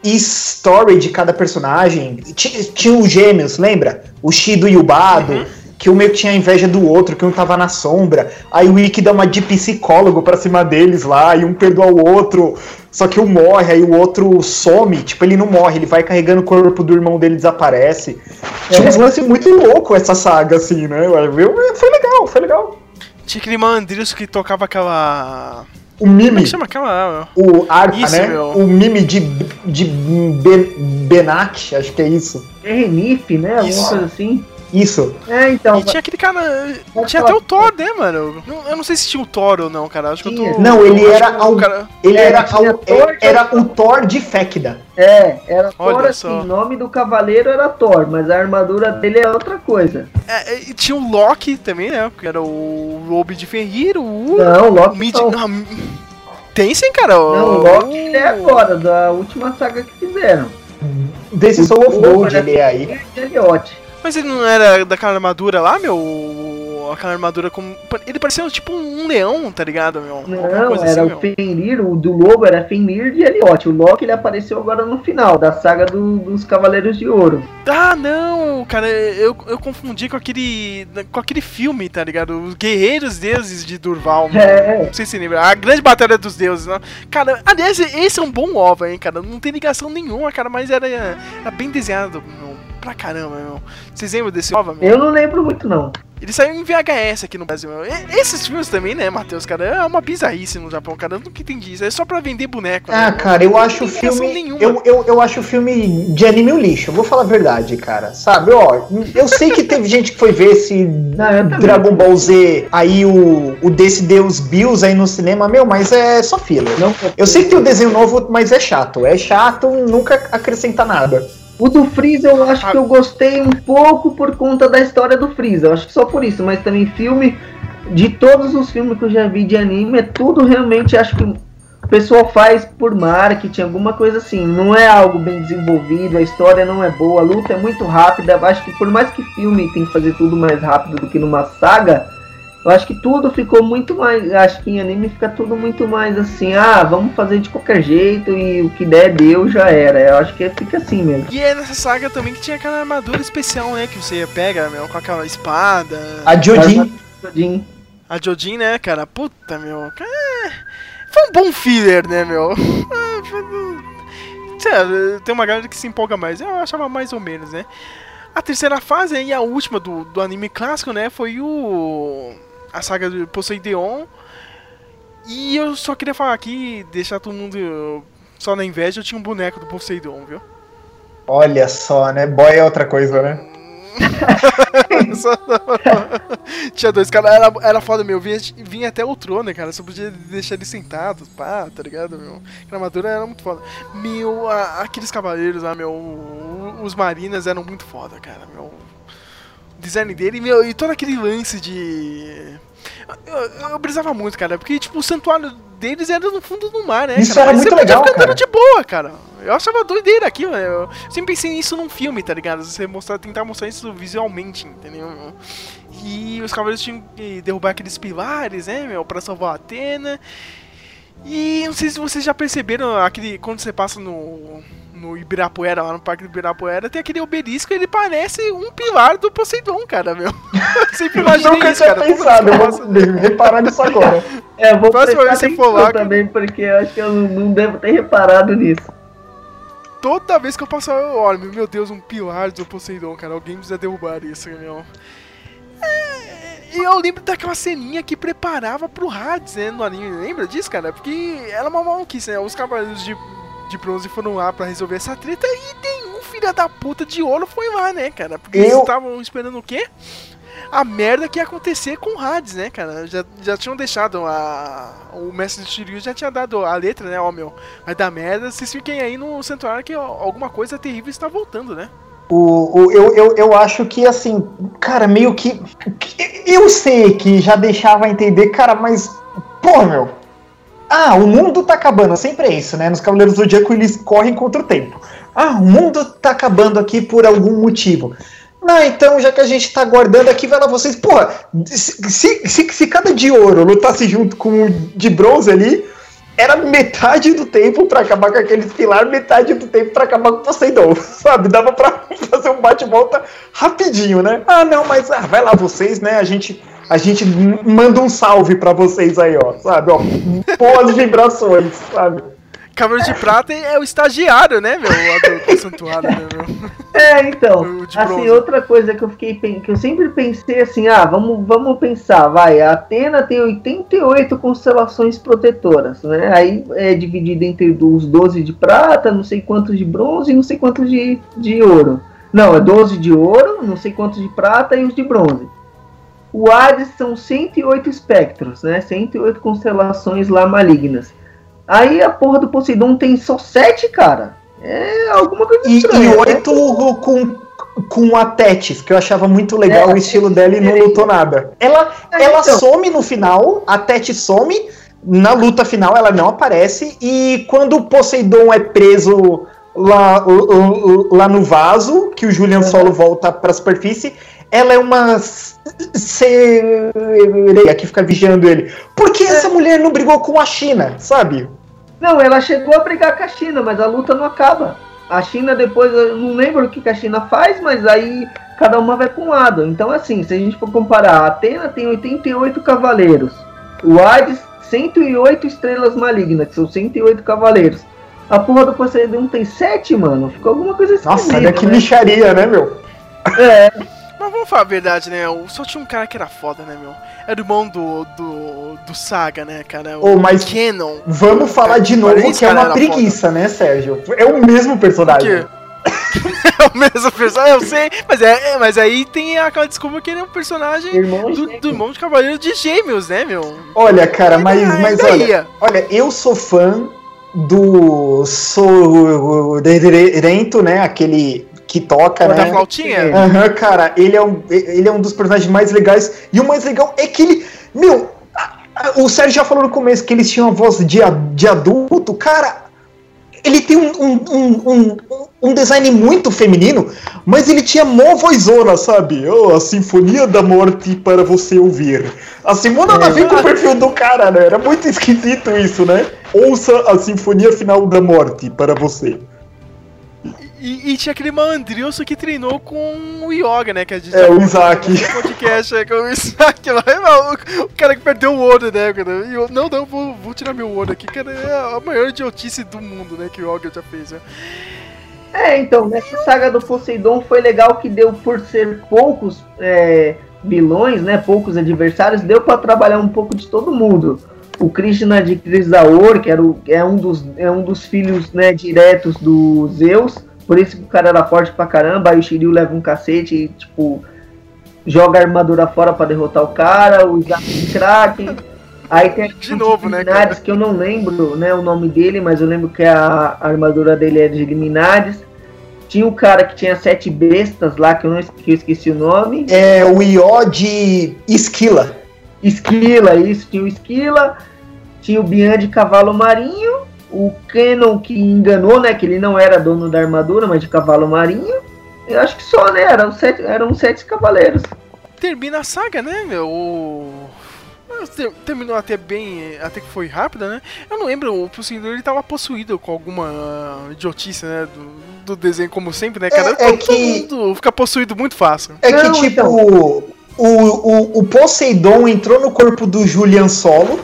story de cada personagem. Ti- Tinha os gêmeos, lembra? O Shido e o Bado. Que um meio que tinha inveja do outro, que um tava na sombra. Aí o Ikki dá uma de psicólogo pra cima deles lá, e um perdoa o outro. Só que um morre, aí o outro some. Tipo, ele não morre, ele vai carregando o corpo do irmão dele e desaparece. Tinha uns lances muito louco essa saga, assim, né? Eu- Foi legal, foi legal. Tinha aquele Mandrilso que tocava aquela. O Como é Mimi. que chama aquela? O Arpa, Isso, né? meu. O mime de, de Ben- Benat, acho que é isso. É Renif, né? Alguma coisa assim. Isso. É, então. E tinha aquele cara. Tinha até o Thor, né, mano? Eu não sei se tinha o Thor ou não, cara. Acho que eu tô. Não, ele era o cara- Ele É, era, tinha ao- Thor, era o Thor de Fekda. É, era Olha Thor assim, só. o nome do cavaleiro era Thor, mas a armadura dele é outra coisa. É, e tinha o Loki também, né? Que era o Lobo de Ferreiro, o. Não, o o Loki Mid... não. Ah, Tem sim, cara. Não, o Loki ele é agora, da última saga que fizeram. Desse Soul of O- Gold, o- ele é aí. Mas ele não era daquela armadura lá, meu? aquela armadura como. Ele parecia tipo um leão, tá ligado, meu? Não, coisa era assim, o meu. Fenrir, o do Lobo era Fenrir de Eliote. O Loki ele apareceu agora no final da saga do- dos Cavaleiros de Ouro. Ah, não, cara, eu, eu confundi com aquele. com aquele filme, tá ligado? Os Guerreiros Deuses de Durval, meu. É. Não sei se lembra. A Grande Batalha dos Deuses, né? Cara, aliás, esse é um bom OVA, hein, cara. Não tem ligação nenhuma, cara, mas era, era bem desenhado, meu. Pra caramba, meu. Vocês lembram desse OVA, meu? Eu não lembro muito, não. Ele saiu em VHS aqui no Brasil, meu. Esses filmes também, né, Matheus, cara? É uma bizarrice no Japão, cara. Eu nunca entendi isso. É só pra vender boneco. né, Ah, cara, eu Não acho o filme. nenhuma. Eu, eu, eu acho o filme de anime um lixo. Eu vou falar a verdade, cara. Sabe, ó, eu sei que teve gente que foi ver esse <laughs> também. Dragon Ball Z aí, o, o desse Deus Bills aí no cinema, meu, mas é só filler. Não Eu sei que tem o desenho novo, mas é chato. É chato, nunca acrescenta nada. O do Freeza eu acho que eu gostei um pouco por conta da história do Freeza. Eu acho que só por isso, mas também filme. De todos os filmes que eu já vi de anime, é tudo realmente acho que o pessoal faz por marketing, alguma coisa assim. Não é algo bem desenvolvido, a história não é boa, a luta é muito rápida. Eu Acho que por mais que filme tem que fazer tudo mais rápido do que numa saga, eu acho que tudo ficou muito mais. Acho que em anime fica tudo muito mais assim. Ah, vamos fazer de qualquer jeito e o que der deu já era. Eu acho que fica assim mesmo. E é nessa saga também que tinha aquela armadura especial, né? Que você pega, meu, com aquela espada. A Jodin. Jodin. A Jodin, né, cara? Puta, meu. Foi um bom filler, né, meu? <laughs> Ah, Sei lá, Tem uma galera que se empolga mais. Eu achava mais ou menos, né? A terceira fase e a última do, do anime clássico, né? Foi o. A saga do Poseidon. E eu só queria falar aqui, deixar todo mundo só na inveja, eu tinha um boneco do Poseidon, viu? Olha só, né? Boy é outra coisa, né? <laughs> <laughs> Tinha dois, cara, era, era foda, meu. Vinha, vinha até o trono, cara. Só podia deixar ele sentado, pá, tá ligado, meu? A armadura era muito foda. Meu, a- aqueles cavaleiros lá, meu. Os marinas eram muito foda, cara, meu. Design dele, meu, e todo aquele lance de. Eu, eu, eu brisava muito, cara, porque, tipo, o santuário deles era no fundo do mar, né? Isso cara? era muito você podia legal, ficar andando cara. de boa, cara. Eu achava doideira aquilo, né? Eu sempre pensei nisso num filme, tá ligado? Você mostrar, tentar mostrar isso visualmente, entendeu? E os cavaleiros tinham que derrubar aqueles pilares, né, meu, pra salvar a Atena. E não sei se vocês já perceberam aquele. Quando você passa no. No Ibirapuera, lá no Parque do Ibirapuera, tem aquele obelisco, ele parece um pilar do Poseidon, cara, meu. <laughs> Eu sempre imaginei Nunca isso, cara. Pensado, eu vou reparar nisso <laughs> agora. É, eu vou Próxima prestar vez você for lá, cara. também, porque eu acho que eu não devo ter reparado nisso. Toda vez que eu passo, eu olho, meu Deus, um pilar do Poseidon, cara. Alguém precisa derrubar isso, meu. É, E eu lembro daquela ceninha que preparava pro Hades, né, no anime. Lembra disso, cara? Porque era uma maluquice, né? Os cavaleiros de, de bronze foram lá pra resolver essa treta e tem um filho da puta de ouro foi lá, né, cara? Porque eles Eu- estavam esperando o quê? A merda que ia acontecer com o Hades, né, cara? Já, já tinham deixado a. O mestre de Shiryu já tinha dado a letra, né? Ó, meu, vai dar merda, vocês fiquem aí no santuário que alguma coisa terrível está voltando, né? O, o- eu, eu, eu acho que, assim, cara, meio que. que- Eu sei que já deixava entender, cara, mas. Pô, meu. Ah, o mundo tá acabando. Sempre é isso, né? Nos Cavaleiros do Zodíaco eles correm contra o tempo. Ah, o mundo tá acabando aqui por algum motivo. Não, então, já que a gente tá aguardando aqui, vai lá vocês. Porra, se, se, se, se cada de ouro lutasse junto com o de bronze ali, era metade do tempo pra acabar com aqueles pilar, metade do tempo pra acabar com o Poseidon, <laughs> sabe? Dava pra <laughs> fazer um bate-volta rapidinho, né? Ah, não, mas ah, vai lá vocês, né? A gente, a gente manda um salve pra vocês aí, ó, sabe? Ó, boas vibrações, sabe? Cavaleiro de Prata é o estagiário, né, meu? Lá do, do santuário, né, meu? É, então, O assim, outra coisa que eu fiquei que eu sempre pensei assim, ah, vamos, vamos pensar, vai, a Atena tem 88 constelações protetoras, né? Aí é dividido entre os 12 de prata, não sei quantos de bronze e não sei quantos de, de ouro. Não, é 12 de ouro, não sei quantos de prata e os de bronze. O Hades são 108 espectros, né? 108 constelações lá malignas. Aí a porra do Poseidon tem só 7, cara. É alguma coisa E, estranha. e né? oito com, com a Tétis, que eu achava muito legal É, o estilo dela e não é. lutou nada. Ela, É, ela então. some no final, a Tétis some, na luta final ela não aparece, e quando o Poseidon é preso lá, lá- lá no vaso, que o Julian. Solo volta pra superfície, ela é uma sereia que fica vigiando ele. Por que essa mulher não brigou com a China, sabe? Não, ela chegou a brigar com a China, mas a luta não acaba. A China depois, eu não lembro o que que a China faz, mas aí cada uma vai para um lado. Então, assim, se a gente for comparar, a Atena tem 88 cavaleiros, o Hades 108 estrelas malignas, que são 108 cavaleiros. A porra do Poseidon tem 7, mano. Ficou alguma coisa Nossa, esquisita, olha que né? lixaria, né, meu? É, <laughs> Mas vamos falar a verdade, né? o- Só tinha um cara que era foda, né, meu? Era o irmão do, do, do Saga, né, cara? O mas- Canon. Vamos falar de novo que é uma preguiça, né, Sérgio? É o mesmo personagem. <laughs> é o mesmo personagem, eu sei, mas, é, é, mas aí tem aquela desculpa que ele é um personagem irmão do, do irmão de Cavaleiro de Gêmeos, né, meu? Olha, cara, mas, Ainda- mas olha, olha, eu sou fã do Sorrento, né? Aquele que toca, Da né? flautinha? Aham, cara, ele é, um, ele é um dos personagens mais legais. E o mais legal é que ele. Meu, a- a- o Sérgio já falou no começo que eles tinham uma voz de, a- de adulto. Cara, ele tem um, um, um, um, um design muito feminino, mas ele tinha mó vozona, sabe? Oh, a Sinfonia da Morte para você ouvir. Assim, mó nada a ver com o perfil do cara, né? Era muito esquisito isso, né? Ouça a Sinfonia Final da Morte para você. E, e tinha aquele malandrilso que treinou com o Yoga, né? Que a gente É, o contou Isaac. podcast, é, com o Isaac lá. <laughs> O, o cara que perdeu o olho, né, cara? E eu, não, não, vou, vou tirar meu olho aqui, cara. É a maior idiotice do mundo, né? Que o Yoga já fez, né? É, então, nessa saga do Poseidon foi legal que deu por ser poucos é, vilões, né? Poucos adversários, deu pra trabalhar um pouco de todo mundo. O Krishna de Crisaor, que era o, é, um dos, é um dos filhos né, diretos do Zeus, por isso que o cara era forte pra caramba, aí o Shiryu leva um cacete e, tipo, joga a armadura fora pra derrotar o cara, o Isaac de Kraken. Aí tem De novo, né, cara? que eu não lembro né, o nome dele, mas eu lembro que a, a armadura dele é de Liminares. Tinha o cara que tinha sete bestas lá, que eu, não, que eu esqueci o nome. É o Ió de Esquila. Esquila, isso, tinha o Esquila. Tinha o Bian de cavalo marinho. O Canon que enganou, né? Que ele não era dono da armadura, mas de cavalo marinho. Eu acho que só, né? Eram sete, eram sete cavaleiros. Termina a saga, né, meu? O... Ter- Terminou até bem, até que foi rápida, né? Eu não lembro, o Poseidon ele tava possuído com alguma ah, idiotice, né? Do, do desenho, como sempre, né, cara? É- é que- todo mundo fica possuído muito fácil. É Não, que, tipo, então. o, o, o Poseidon entrou no corpo do Julian Solo,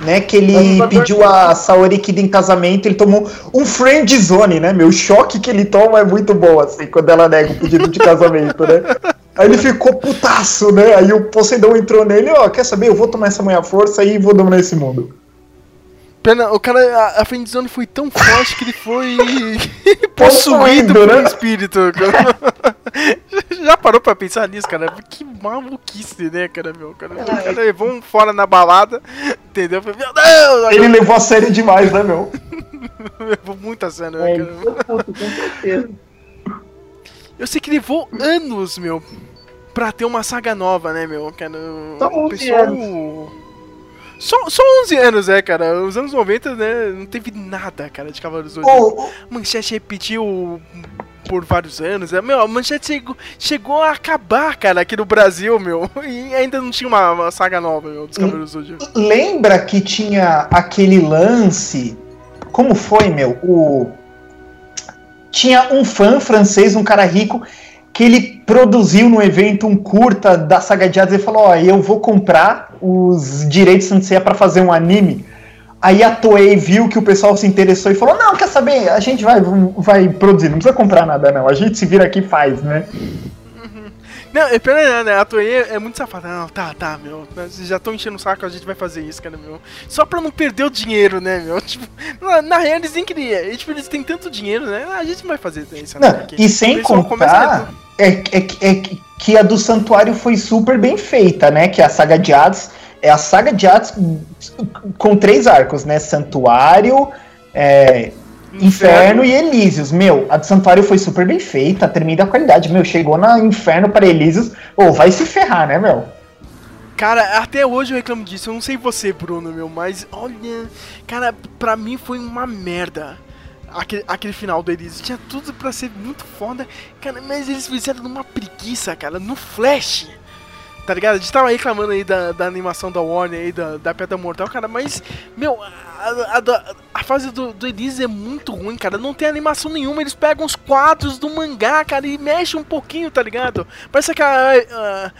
né? Que ele pediu a Saori Kid em casamento, ele tomou um friend zone, né? Meu o choque que ele toma é muito bom, assim, quando ela nega o pedido de casamento, né? Aí ele ficou putaço, né? Aí o Poseidon entrou nele, ó, quer saber? Eu vou tomar essa manhã força e vou dominar esse mundo. Pena, o cara, a, a friendzone foi tão forte que ele foi <laughs> <laughs> possuído por um né? espírito. <laughs> Já parou pra pensar nisso, cara? Que maluquice, né, cara, meu? Cara, o cara levou um fora na balada, entendeu? Falei, Meu Deus! Ele levou a sério demais, né, meu? levou muito a sério, né, É, cara? puto, com certeza. Eu sei que levou anos, meu, pra ter uma saga nova, né, meu? Cara, Só o 11 pessoal... Só, só 11 anos, é, cara. Os anos 90, né, não teve nada, cara, de Cavaleiros do Zodíaco. Ô, Manchete repetiu por vários anos. né? Meu, a Manchete chegou, chegou a acabar, cara, aqui no Brasil, meu. E ainda não tinha uma, uma saga nova, meu, dos Cavaleiros do Zodíaco. lembra que tinha aquele lance. Como foi, meu? O. Tinha um fã francês, um cara rico, que ele produziu no evento um curta da saga de Hades e falou: Ó, eu vou comprar os direitos de Sensei para fazer um anime. Aí a Toei viu que o pessoal se interessou e falou: Não, quer saber? A gente vai, vai produzir, não precisa comprar nada, não. A gente se vira aqui e faz, né? Não, é pena, né? A Toei é muito safada. Não, tá, tá, meu. Vocês já estão enchendo o saco, a gente vai fazer isso, cara, meu. Só pra não perder o dinheiro, né, meu? <laughs> Tipo, na, na real eles nem queriam. E, tipo, eles têm tanto dinheiro, né? A gente não vai fazer isso, Não, né? e sem contar é, é, que- é que- que a do Santuário foi super bem feita, né? Que a saga de Hades é a saga de Hades com três arcos, né? Santuário, é, Inferno e Elísios. Meu, a do Santuário foi super bem feita, termina a qualidade. Meu, chegou na Inferno para Elísios. Ô, vai se ferrar, né, meu? Cara, até hoje eu reclamo disso. Eu não sei você, Bruno, meu, mas olha. Cara, pra mim foi uma merda. aquele, aquele final do Elise tinha tudo pra ser muito foda, cara, mas eles fizeram numa preguiça, cara, no Flash. Tá ligado? A gente tava reclamando aí da, da animação da Warner aí, da, da Pedra Mortal, cara, mas, meu, a, a, a fase do, do Elise é muito ruim, cara. Não tem animação nenhuma. Eles pegam os quadros do mangá, cara, e mexem um pouquinho, tá ligado? Parece que a.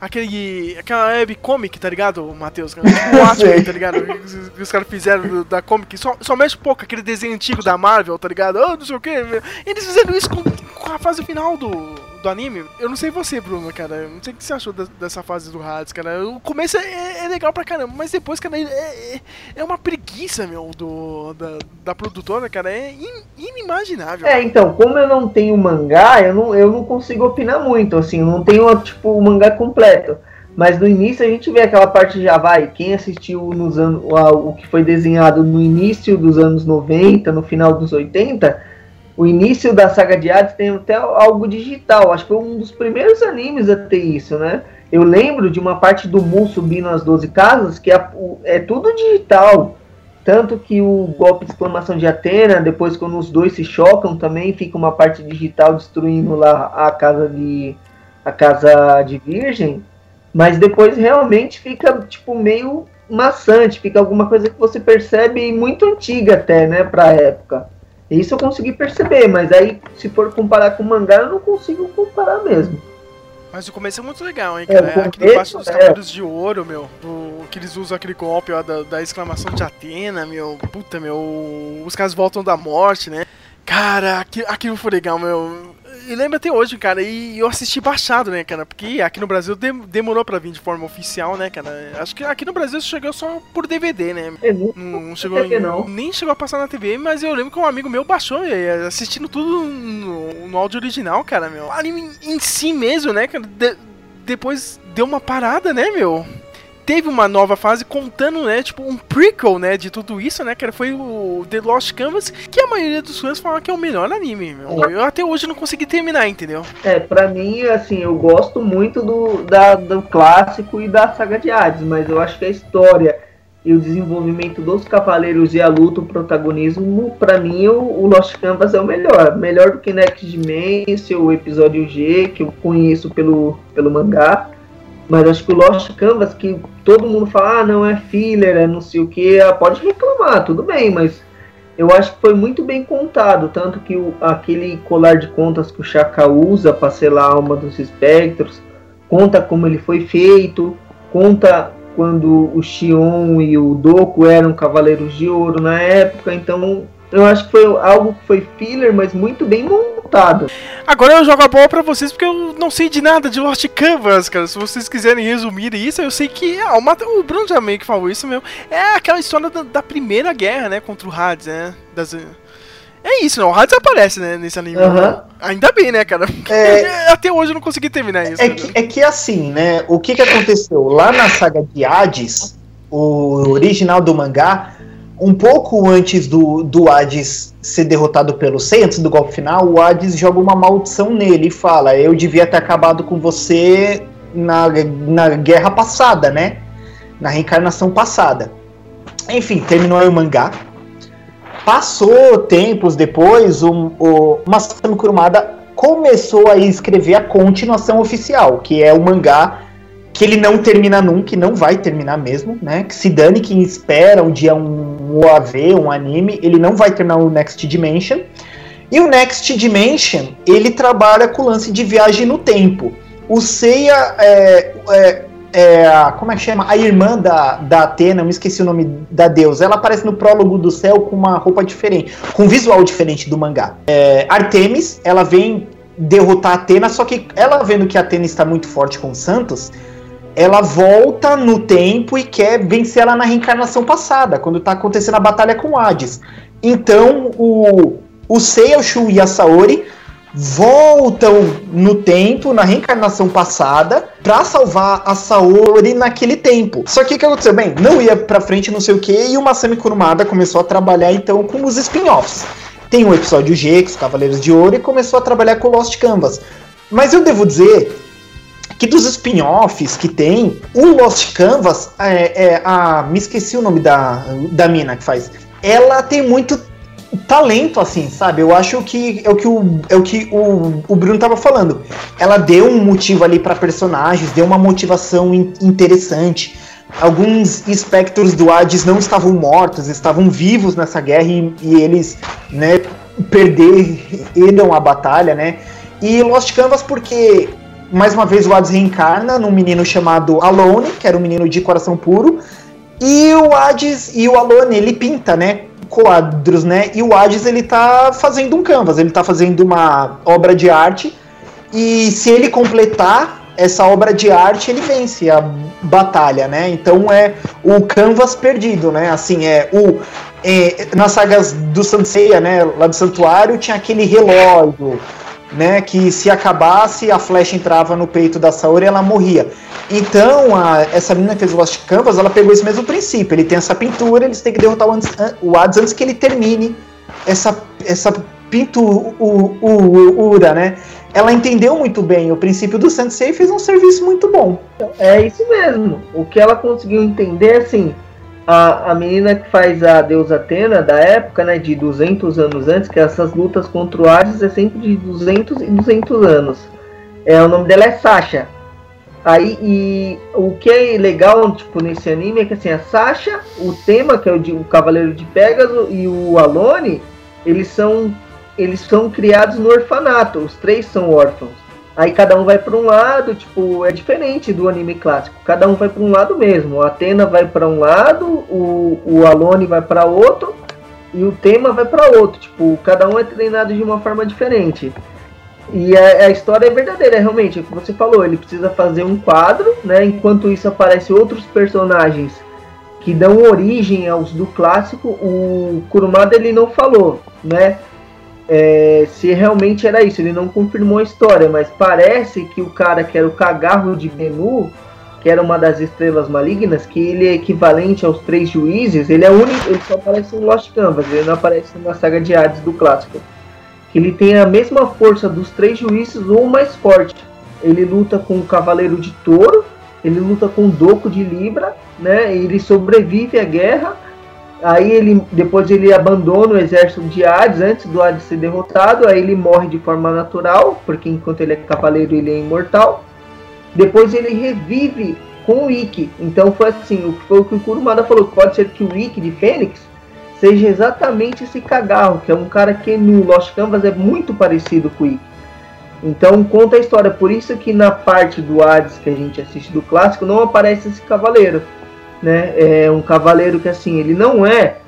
aquele. aquela webcomic, tá ligado, Matheus? Tipo, <laughs> Watchmen, tá ligado? Que os caras fizeram do- da comic. Só, só mexe um pouco aquele desenho antigo da Marvel, tá ligado? Ah, não sei o que. Eles fizeram isso com, com a fase final do, do anime. Eu não sei você, Bruno, cara. Eu não sei o que você achou da- dessa fase do Hades, cara. O começo é, é legal pra caramba, mas depois, cara, é, é, é uma preguiça, meu, do, da, da produtora, cara. É in- inimaginável. É, então, como eu não tenho mangá, eu não, eu não consigo opinar muito, assim, eu não tenho, tipo, o mangá completo. Mas no início a gente vê aquela parte já vai, quem assistiu nos anos, o que foi desenhado no início dos anos 90, no final dos 80, o início da saga de Hades tem até algo digital. Acho que foi um dos primeiros animes a ter isso, né? Eu lembro de uma parte do Mu subindo as 12 casas que é, é tudo digital. Tanto que o golpe de exclamação de Atena, depois quando os dois se chocam também, fica uma parte digital destruindo lá a casa de a casa de Virgem, mas depois realmente fica tipo meio maçante, fica alguma coisa que você percebe muito antiga até, né, pra época. Isso eu consegui perceber, mas aí se for comparar com o mangá, eu não consigo comparar mesmo. Mas o começo é muito legal, hein, É, cara? o Aquele começo, embaixo dos é. cavaleiros de ouro, meu. Do, que eles usam aquele golpe ó, da, da exclamação de Atena, meu. Puta, meu. Os caras voltam da morte, né? Cara, aquilo, aquilo foi legal, meu. E lembro até hoje, cara, e eu assisti baixado, né, cara? Porque aqui no Brasil dem- demorou pra vir de forma oficial, né, cara? Acho que aqui no Brasil chegou só por DVD, né? Não- Não chegou TV não. nem chegou a passar na TV, mas eu lembro que um amigo meu baixou, e, assistindo tudo no, no áudio original, cara, meu. O anime em si mesmo, né, cara, de- depois deu uma parada, né, meu? Teve uma nova fase contando, né, tipo, um prequel, né, de tudo isso, né, cara, foi o The Lost Canvas, que a maioria dos fãs falam que é o melhor anime, meu. Eu até hoje não consegui terminar, entendeu? É, pra mim, assim, eu gosto muito do, da, do clássico e da saga de Hades, mas eu acho que a história e o desenvolvimento dos cavaleiros e a luta, o protagonismo, pra mim, o, o Lost Canvas é o melhor. Melhor do que Next Dimension, o episódio G, que eu conheço pelo, pelo mangá. Mas acho que o Lost Canvas, que todo mundo fala, ah, não é filler, é não sei o que, pode reclamar, tudo bem, mas eu acho que foi muito bem contado, tanto que o, aquele colar de contas que o Shaka usa para selar a alma dos espectros, conta como ele foi feito, conta quando o Xion e o Doku eram cavaleiros de ouro na época, então eu acho que foi algo que foi filler, mas muito bem montado. Agora eu jogo a bola pra vocês porque eu não sei de nada de Lost Canvas, cara. Se vocês quiserem resumir isso, eu sei que. Ah, o, Bruno já meio que falou isso, meu. É aquela história da, da primeira guerra, né? Contra o Hades, né? Das, é isso, não. O Hades aparece, né? Nesse anime. Aham. Ainda bem, né, cara? Porque É. <laughs> até hoje eu não consegui terminar isso. É né? que, é que assim, né? O que, que aconteceu? Lá na saga de Hades, o original do mangá, um pouco antes do, do Hades ser derrotado pelo Sei, antes do golpe final, o Hades joga uma maldição nele e fala: Eu devia ter acabado com você na, na guerra passada, né? Na reencarnação passada. Enfim, terminou aí o mangá. Passou tempos depois, o, Masami Kurumada começou a escrever a continuação oficial, que é o mangá que ele não termina nunca, e não vai terminar mesmo, né? Que se dane quem espera um dia um OAV, um anime, ele não vai terminar o Next Dimension. E o Next Dimension, ele trabalha com o lance de viagem no tempo. O Seiya é, é, é como é que chama? A irmã da, da Atena, me esqueci o nome da deusa. Ela aparece no prólogo do céu com uma roupa diferente, com um visual diferente do mangá. É, Artemis, ela vem derrotar Atena, só que ela vendo que Atena está muito forte com Santos, ela volta no tempo e quer vencer ela na reencarnação passada, quando tá acontecendo a batalha com Hades. Então o, o Seiya, o Shu e a Saori voltam no tempo, na reencarnação passada, pra salvar a Saori naquele tempo. Só que o que aconteceu? Bem, não ia pra frente, não sei o que, e o Masami Kurumada começou a trabalhar então com os spin-offs. Tem o episódio G, com os Cavaleiros de Ouro, e começou a trabalhar com Lost Canvas. Mas eu devo dizer que dos spin-offs que tem, o Lost Canvas, é, é, a, me esqueci o nome da, da mina que faz, ela tem muito talento, assim, sabe? Eu acho que é o que o, é o, que o, o Bruno tava falando. Ela deu um motivo ali para personagens, deu uma motivação in, interessante. Alguns espectros do Hades não estavam mortos, estavam vivos nessa guerra e, e eles, né, perderam a batalha, né? E Lost Canvas porque mais uma vez o Hades reencarna num menino chamado Alone, que era um menino de coração puro, e o Hades e o Alone, ele pinta, né? Quadros, né? E o Hades ele tá fazendo um canvas, ele tá fazendo uma obra de arte. E se ele completar essa obra de arte, ele vence a batalha, né? Então é o canvas perdido, né? Assim, é o. É, nas sagas do Sanseia, né? Lá do Santuário, tinha aquele relógio né, que se acabasse a flecha entrava no peito da Saori e ela morria. Então, a, essa menina que fez o Lost Canvas, ela pegou esse mesmo princípio. Ele tem essa pintura, eles têm que derrotar o, antes, o Hades antes que ele termine essa, essa pintura, né? Ela entendeu muito bem o princípio do Sensei e fez um serviço muito bom. É isso mesmo. O que ela conseguiu entender, assim, a, a menina que faz a deusa Atena da época, né, de 200 anos antes, que essas lutas contra o Hades é sempre de 200 e 200 anos. É, o nome dela é Sasha. Aí, e o que é legal, tipo, nesse anime é que, assim, a Sasha, o tema, que é o, de, o Cavaleiro de Pégaso e o Alone, eles são, eles são criados no orfanato, os três são órfãos. Aí cada um vai para um lado, tipo, é diferente do anime clássico. Cada um vai para um lado mesmo. A Atena vai para um lado, o, o Alone vai para outro e o tema vai para outro. Tipo, cada um é treinado de uma forma diferente. E a, a, história é verdadeira, realmente. É o que você falou, ele precisa fazer um quadro, né? Enquanto isso aparecem outros personagens que dão origem aos do clássico. O Kurumada ele não falou, né? É, se realmente era isso. Ele não confirmou a história, mas parece que o cara que era o cagarro de Benu, que era uma das estrelas malignas, que ele é equivalente aos três juízes, ele é único, ele só aparece em Lost Canvas, ele não aparece na saga de Hades do clássico. Que ele tem a mesma força dos três juízes ou mais forte. Ele luta com o Cavaleiro de Touro, ele luta com o Doco de Libra, né? Ele sobrevive à guerra Aí ele depois ele abandona o exército de Hades antes do Hades ser derrotado. Aí ele morre de forma natural, porque enquanto ele é cavaleiro ele é imortal. Depois ele revive com o Ikki. Então foi assim, o que foi o que o Kurumada falou, pode ser que o Ikki de Fênix seja exatamente esse cagarro, que é um cara que no Lost Canvas é muito parecido com o Ikki. Então conta a história, por isso que na parte do Hades que a gente assiste do clássico não aparece esse cavaleiro né? É um cavaleiro que assim, ele não é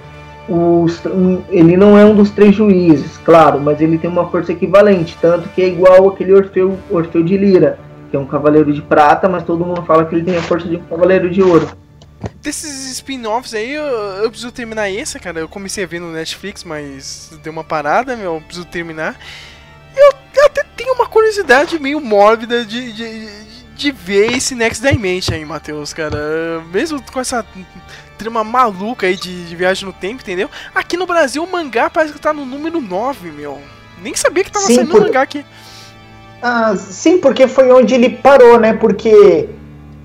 os, um, ele não é um dos três juízes, claro, mas ele tem uma força equivalente, tanto que é igual aquele Orfeu, Orfeu de Lira, que é um cavaleiro de prata, mas todo mundo fala que ele tem a força de um cavaleiro de ouro. Desses spin-offs aí, eu, eu, preciso terminar esse, cara. Eu comecei a ver no Netflix, mas deu uma parada, meu, eu preciso terminar. Eu, eu até tenho uma curiosidade meio mórbida de, de, de ver esse Next Dimension aí, Matheus, cara. Mesmo com essa trama maluca aí de, de, viagem no tempo, entendeu? Aqui no Brasil o mangá parece que tá no número 9, meu. Nem sabia que tava sim, saindo por... mangá aqui. Ah, sim, porque foi onde ele parou, né? Porque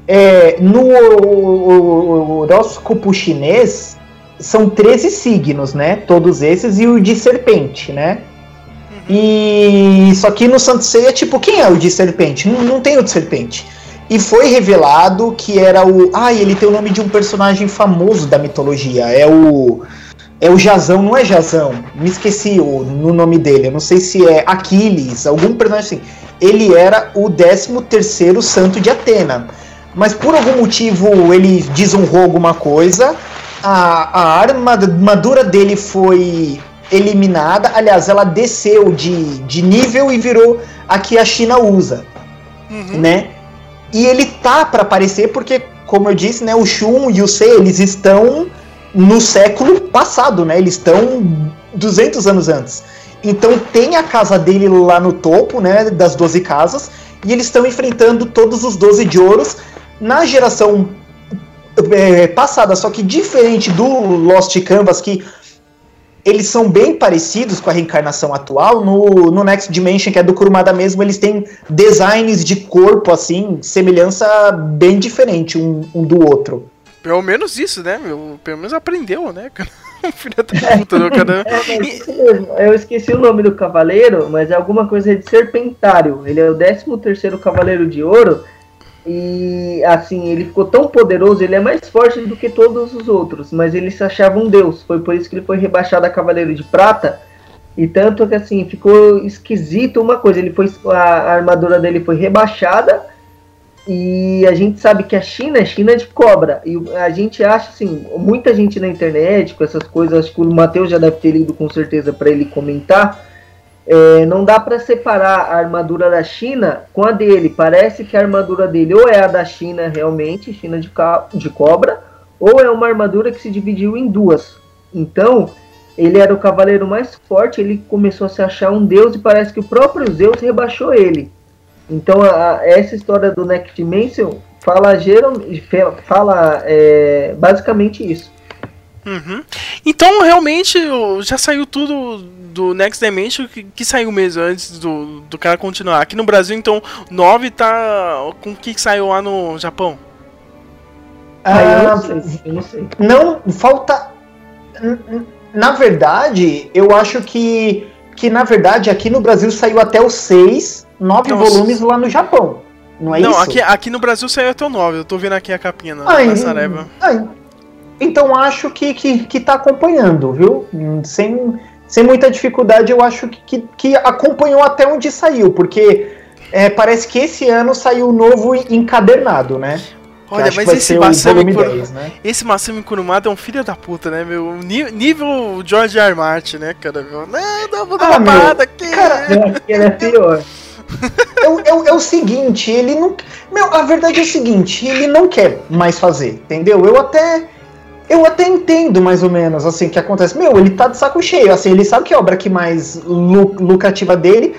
é, no horóscopo chinês são 13 signos, né? Todos esses e o de serpente, né? E só que no Santo Ceia, tipo, quem é o de serpente? Não, não tem o de serpente. E foi revelado que era o. Ah, ele tem o nome de um personagem famoso da mitologia. É o. É o Jazão, não é Jazão? Me esqueci o no nome dele. Eu não sei se é Aquiles, algum personagem assim. Ele era o 13 terceiro santo de Atena. Mas por algum motivo ele desonrou alguma coisa. A, a armadura dele foi eliminada. Aliás, ela desceu de, de nível e virou a que a China usa, uhum. né? E ele tá para aparecer porque, como eu disse, né, o Shun e o Sei, eles estão no século passado, né? Eles estão 200 anos antes. Então tem a casa dele lá no topo, né, das 12 casas, e eles estão enfrentando todos os 12 de ouros na geração é, passada, só que diferente do Lost Canvas, que eles são bem parecidos com a reencarnação atual. No, no Next Dimension, que é do Kurumada mesmo, eles têm designs de corpo, assim, semelhança bem diferente um, um do outro. Pelo menos isso, né? Meu? Pelo menos aprendeu, né? <laughs> Filha da puta, né, cara? É, mas isso mesmo. Eu esqueci o nome do cavaleiro, mas é alguma coisa de serpentário. Ele é o 13 terceiro cavaleiro de ouro. E assim, ele ficou tão poderoso, ele é mais forte do que todos os outros, mas ele se achava um deus. Foi por isso que ele foi rebaixado a cavaleiro de prata. E tanto que assim, ficou esquisito uma coisa, ele foi a, armadura dele foi rebaixada e a gente sabe que a China é China de cobra. E a gente acha assim, muita gente na internet com essas coisas, acho que o Matheus já deve ter lido com certeza para ele comentar. É, não dá para separar a armadura da China com a dele. Parece que a armadura dele ou é a da China realmente, China de, de cobra, ou é uma armadura que se dividiu em duas. Então, ele era o cavaleiro mais forte, ele começou a se achar um deus e parece que o próprio Zeus rebaixou ele. Então, a, a, essa história do Next Dimension fala, geral, fala é, basicamente isso. Uhum. Então, realmente, já saiu tudo do Next Dimension que, que, saiu mesmo antes do, do cara continuar. Aqui no Brasil, então, 9 tá com o que saiu lá no Japão? Ah, eu não sei. Eu não, sei. não falta. Na verdade, eu acho que, que, na verdade, aqui no Brasil saiu até o 6 nove Nossa. volumes lá no Japão. Não é não, isso? Aqui, aqui no Brasil saiu até o 9. Eu tô vendo aqui a capinha na, ah, na Sareba. Ah, então acho que, que, que tá acompanhando, viu? Sem, sem muita dificuldade, eu acho que, que, que acompanhou até onde saiu, porque é, parece que esse ano saiu o novo encadernado, né? Olha, mas esse Masami, Kur... 10, né? esse Masami Kurumada é um filho da puta, né, meu? Nível George R. Martin, né, cara? Meu? Não, não, vou dar ah, uma parada aqui. Cara, ele <laughs> é pior é, é, é, o seguinte, ele não. Meu, a verdade é o seguinte, ele não quer mais fazer, entendeu? Eu até. Eu até entendo mais ou menos assim o que acontece. Meu, ele tá de saco cheio, assim, ele sabe que é a obra que mais lucrativa dele,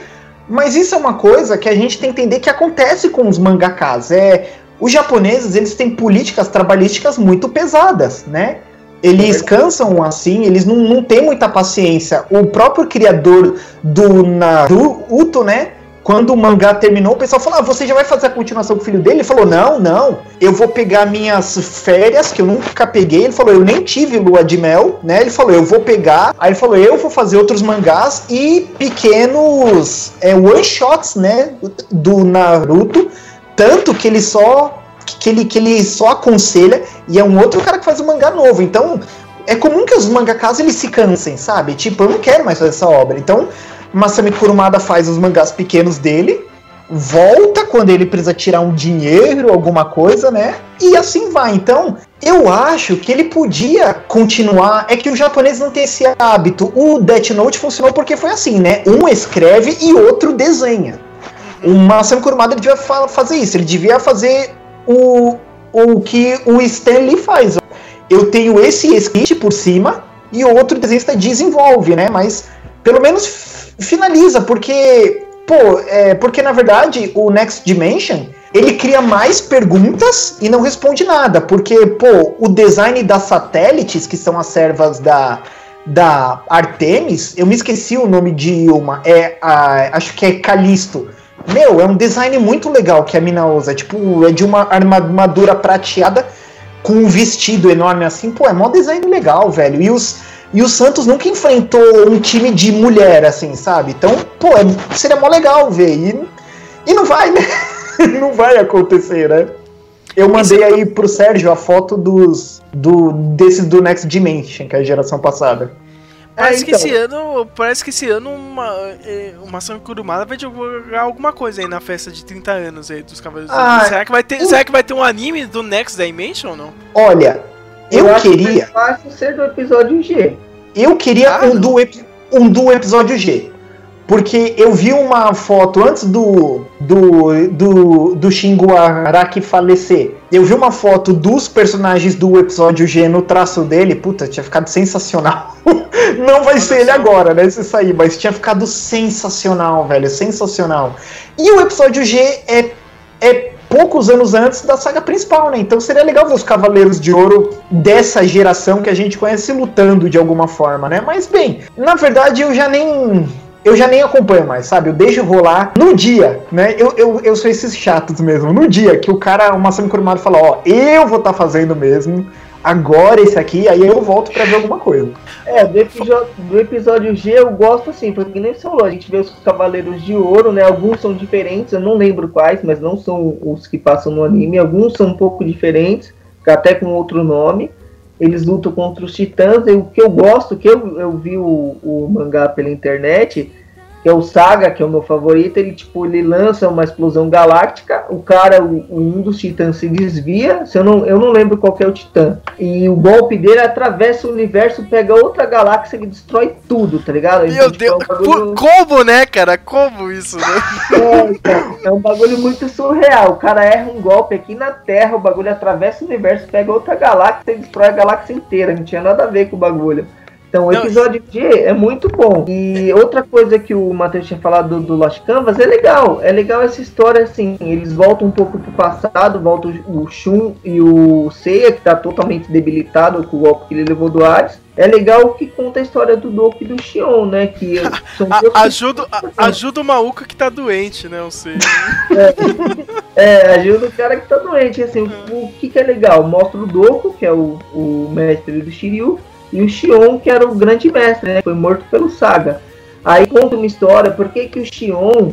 mas isso é uma coisa que a gente tem que entender que acontece com os mangakas. É, os japoneses, eles têm políticas trabalhísticas muito pesadas, né? Eles cansam assim, eles não, não têm muita paciência. O próprio criador do Naruto, né? Quando o mangá terminou, o pessoal falou: ah, você já vai fazer a continuação com o filho dele? Ele falou: não, não, eu vou pegar minhas férias, que eu nunca peguei. Ele falou: eu nem tive lua de mel, né? Ele falou: eu vou pegar. Aí ele falou: eu vou fazer outros mangás e pequenos é, one shots, né? Do Naruto. Tanto que ele só. Que ele, que ele só aconselha e é um outro cara que faz um mangá novo. Então, é comum que os mangakas eles se cansem, sabe? Tipo, eu não quero mais fazer essa obra. Então, Masami Kurumada faz os mangás pequenos dele, volta quando ele precisa tirar um dinheiro, alguma coisa, né? E assim vai. Então, eu acho que ele podia continuar. É que o japonês não tem esse hábito. O Death Note funcionou porque foi assim, né? Um escreve e outro desenha. O Masami Kurumada devia fazer isso. Ele devia fazer o, o que o Stan Lee faz. Eu tenho esse script por cima e o outro desenhista desenvolve, né? Mas pelo menos finaliza, porque, pô, é, porque na verdade o Next Dimension ele cria mais perguntas e não responde nada, porque, pô, o design das satélites, que são as servas da, da Artemis, eu me esqueci o nome de uma, é a, acho que é Calisto. Meu, é um design muito legal que a mina usa, tipo, é de uma armadura prateada com um vestido enorme assim, pô, é mó design legal, velho. E os e o Santos nunca enfrentou um time de mulher, assim, sabe? Então, pô, é, seria mó legal ver. E, e não vai, né? <laughs> não vai acontecer, né? Eu mandei aí pro Sérgio a foto dos do, desses do Next Dimension, que é a geração passada. Parece é, então. que esse ano. Parece que esse ano uma, é, uma São Kurumada vai jogar alguma coisa aí na festa de 30 anos aí dos Cavaleiros ah, será, que vai ter, será que vai ter um anime do Next Dimension ou não? Olha, eu, eu queria. fácil ser do episódio G. Eu queria ah, um, do, um do episódio G. Porque eu vi uma foto antes do do, do, do Shingo Araki falecer. Eu vi uma foto dos personagens do episódio G no traço dele. Puta, tinha ficado sensacional. <laughs> Não vai ser ele agora, né? Se sair, mas tinha ficado sensacional, velho. Sensacional. E o episódio G é, é poucos anos antes da saga principal, né? Então seria legal ver os Cavaleiros de Ouro dessa geração que a gente conhece lutando de alguma forma, né? Mas bem, na verdade eu já nem eu já nem acompanho mais, sabe? Eu deixo rolar no dia, né? Eu, eu, eu sou esses chatos mesmo. No dia que o cara, o Masami Kurumada fala, ó, eu vou estar tá fazendo mesmo, agora esse aqui, aí eu volto pra ver alguma coisa. É, do episódio, do episódio G eu gosto assim, porque nem você falou, a gente vê os Cavaleiros de Ouro, né? Alguns são diferentes, eu não lembro quais, mas não são os que passam no anime. Alguns são um pouco diferentes, até com outro nome. Eles lutam contra os titãs, e o que eu gosto, que eu, eu vi o, o mangá pela internet, que é o Saga, que é o meu favorito, ele tipo, ele lança uma explosão galáctica, o cara, o, um dos titãs se desvia, se eu não, eu não lembro qual é o titã. E o golpe dele atravessa o universo, pega outra galáxia e destrói tudo, tá ligado? Meu tipo, Deus, é um bagulho... como, né, cara? Como isso, né? É, então, é um bagulho muito surreal. O cara erra um golpe aqui na Terra, o bagulho atravessa o universo, pega outra galáxia e destrói a galáxia inteira. Não tinha nada a ver com o bagulho. Então, o episódio G é muito bom. E outra coisa que o Matheus tinha falado do, do Lost Canvas é legal. É legal essa história, assim. Eles voltam um pouco pro passado, voltam o Shun e o Seiya, que tá totalmente debilitado com o golpe que ele levou do Hades. É legal que conta a história do Doku e do Xion, né? Que são <laughs> a, ajuda, a, <laughs> ajuda o maluco que tá doente, né? Eu sei. é, é, ajuda o cara que tá doente. Assim, o, o que, que é legal? Mostra o Doku, que é o, o mestre do Shiryu, e o Xion, que era o grande mestre, né? Foi morto pelo Saga. Aí conta uma história, por que, que o Xion,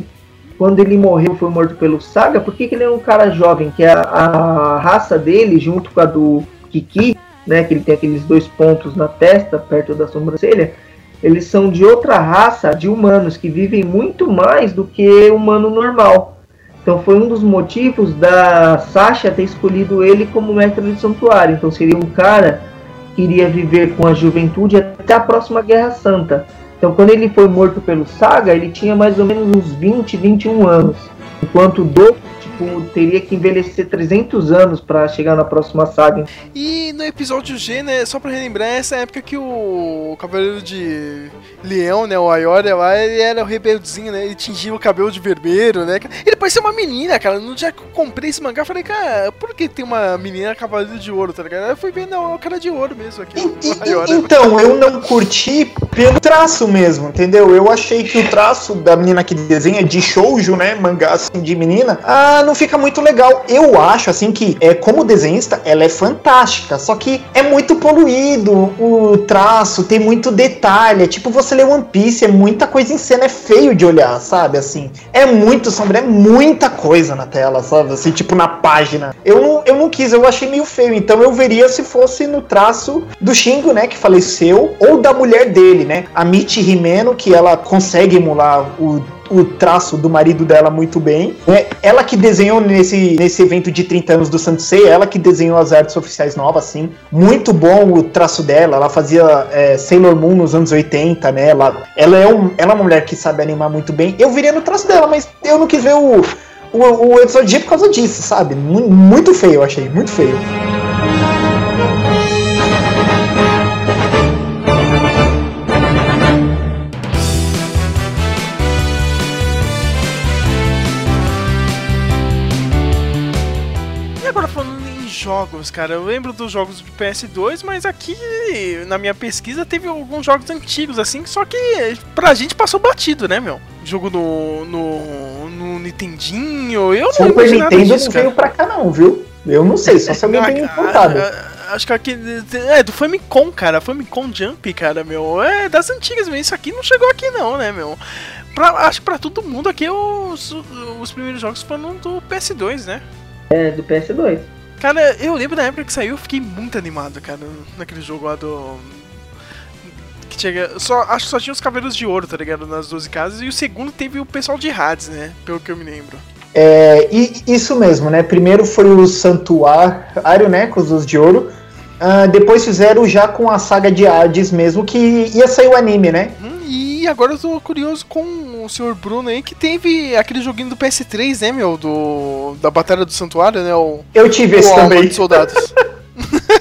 quando ele morreu, foi morto pelo Saga? Por que, que ele é um cara jovem? Que a, a raça dele, junto com a do Kiki, né? Que ele tem aqueles dois pontos na testa, perto da sobrancelha. Eles são de outra raça de humanos que vivem muito mais do que humano normal. Então foi um dos motivos da Sasha ter escolhido ele como mestre do santuário. Então seria um cara queria viver com a juventude até a próxima Guerra Santa. Então, quando ele foi morto pelo Saga, ele tinha mais ou menos uns 20, 21 anos. Enquanto Doku tipo, teria que envelhecer 300 anos para chegar na próxima saga. E no episódio G, né, só pra relembrar, essa época que o Cavaleiro de Leão, né, o Ayora lá, ele era o rebeldezinho, né, ele tingia o cabelo de vermelho, né, ele parecia uma menina, cara, no dia que eu comprei esse mangá, eu falei, cara, por que tem uma menina Cavaleiro de Ouro, tá ligado? Eu fui ver, não, é o cara de ouro mesmo aqui. E, e, então, eu não curti pelo traço mesmo, entendeu? Eu achei que o traço da menina que desenha de shoujo, né, mangá assim, de menina, ah, não fica muito legal. Eu acho, assim, que é, como desenhista, ela é fantástica, só que é muito poluído o traço, tem muito detalhe. É tipo você lê One Piece, é muita coisa em cena, é feio de olhar, sabe? Assim, é muito sombrio, é muita coisa na tela, sabe? Assim, tipo na página. Eu não, eu não quis, eu achei meio feio, então eu veria se fosse no traço do Shingo, né, que faleceu, ou da mulher dele, né? A Michi Himeno, que ela consegue emular o o traço do marido dela muito bem. É ela que desenhou nesse, nesse evento de 30 anos do Sansei, ela que desenhou as artes oficiais novas, assim. Muito bom o traço dela. Ela fazia é, Sailor Moon nos anos 80, né? Ela, ela, é um, ela é uma mulher que sabe animar muito bem. Eu viria no traço dela, mas eu não quis ver o, o, o episódio por causa disso, sabe? Muito feio, eu achei, muito feio. Jogos, cara. Eu lembro dos jogos de PS2, mas aqui na minha pesquisa teve alguns jogos antigos, assim, só que pra gente passou batido, né, meu? Jogo no, no, no Nintendinho, eu não lembro de nada Nintendo disso, não veio pra cá não, viu? Eu não sei, só se alguém tem contado. Acho que aqui. É, do Famicom, cara. Famicom Jump, cara, meu. É das antigas, mas isso aqui não chegou aqui, não, né, meu? Pra, acho que pra todo mundo aqui os, os primeiros jogos foram do PS2, né? É, do PS2. Cara, eu lembro da época que saiu, eu fiquei muito animado, cara, naquele jogo lá do. Que chega. Só, acho que só tinha os cabelos de ouro, tá ligado? Nas 12 casas. E o segundo teve o pessoal de Hades, né? Pelo que eu me lembro. É, e isso mesmo, né? Primeiro foi o Santuário, né? Com os de ouro. Uh, depois fizeram já com a saga de Hades mesmo, que ia sair o anime, né? Hum, e agora eu tô curioso com o senhor Bruno aí, que teve aquele joguinho do PS3, né, meu? Do, da Batalha do Santuário, né? O, eu tive esse também. De soldados. <laughs>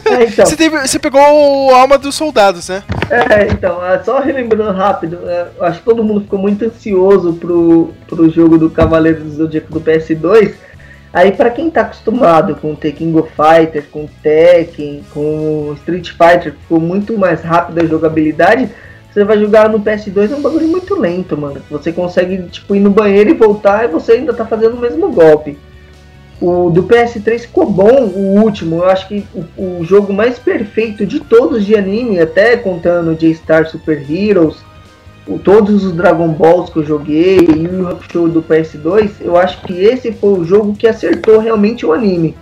É, então. você, teve, você pegou o Alma dos Soldados, né? É, então, é, só relembrando rápido, é, acho que todo mundo ficou muito ansioso pro, pro jogo do Cavaleiro do Zodíaco do PS2. Aí, para quem tá acostumado com The King of Fighters, com Tekken, com Street Fighter, ficou muito mais rápida a jogabilidade você vai jogar no PS2 é um bagulho muito lento, mano. Você consegue, tipo, ir no banheiro e voltar e você ainda tá fazendo o mesmo golpe. O do PS3 ficou bom, o último. Eu acho que o, o jogo mais perfeito de todos de anime, até contando J-Star Super Heroes, o, todos os Dragon Balls que eu joguei e o Hakusho do PS2, eu acho que esse foi o jogo que acertou realmente o anime.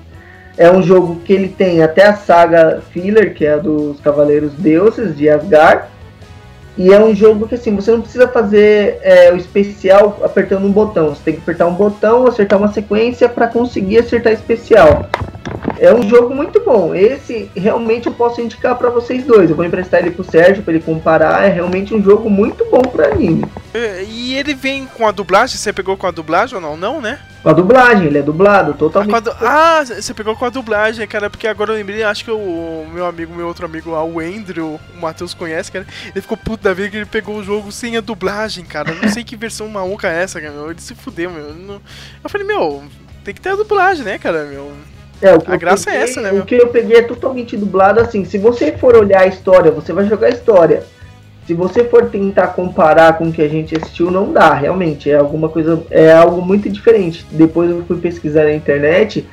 É um jogo que ele tem até a saga filler, que é a dos Cavaleiros Deuses de Asgard. E é um jogo que assim, você não precisa fazer é, o especial apertando um botão. Você tem que apertar um botão, acertar uma sequência para conseguir acertar especial. É um jogo muito bom. Esse realmente eu posso indicar para vocês dois. Eu vou emprestar ele pro Sérgio para ele comparar. É realmente um jogo muito bom para anime. E ele vem com a dublagem? Você pegou com a dublagem ou não? Não, né? Com a dublagem, ele é dublado, totalmente. Ah, du... ah, você pegou com a dublagem, cara, porque agora eu lembrei, acho que o meu amigo, meu outro amigo lá, o Andrew, o Matheus conhece, cara, ele ficou puto da vida que ele pegou o jogo sem a dublagem, cara. Eu não sei que versão maluca é essa, cara, meu. Ele se fudeu, meu. Eu falei, meu, tem que ter a dublagem, né, cara, meu. É, a graça peguei, é essa, né? O meu? que eu peguei é totalmente dublado assim. Se você for olhar a história, você vai jogar a história. Se você for tentar comparar com o que a gente assistiu, não dá, realmente. É alguma coisa. É algo muito diferente. Depois eu fui pesquisar na internet.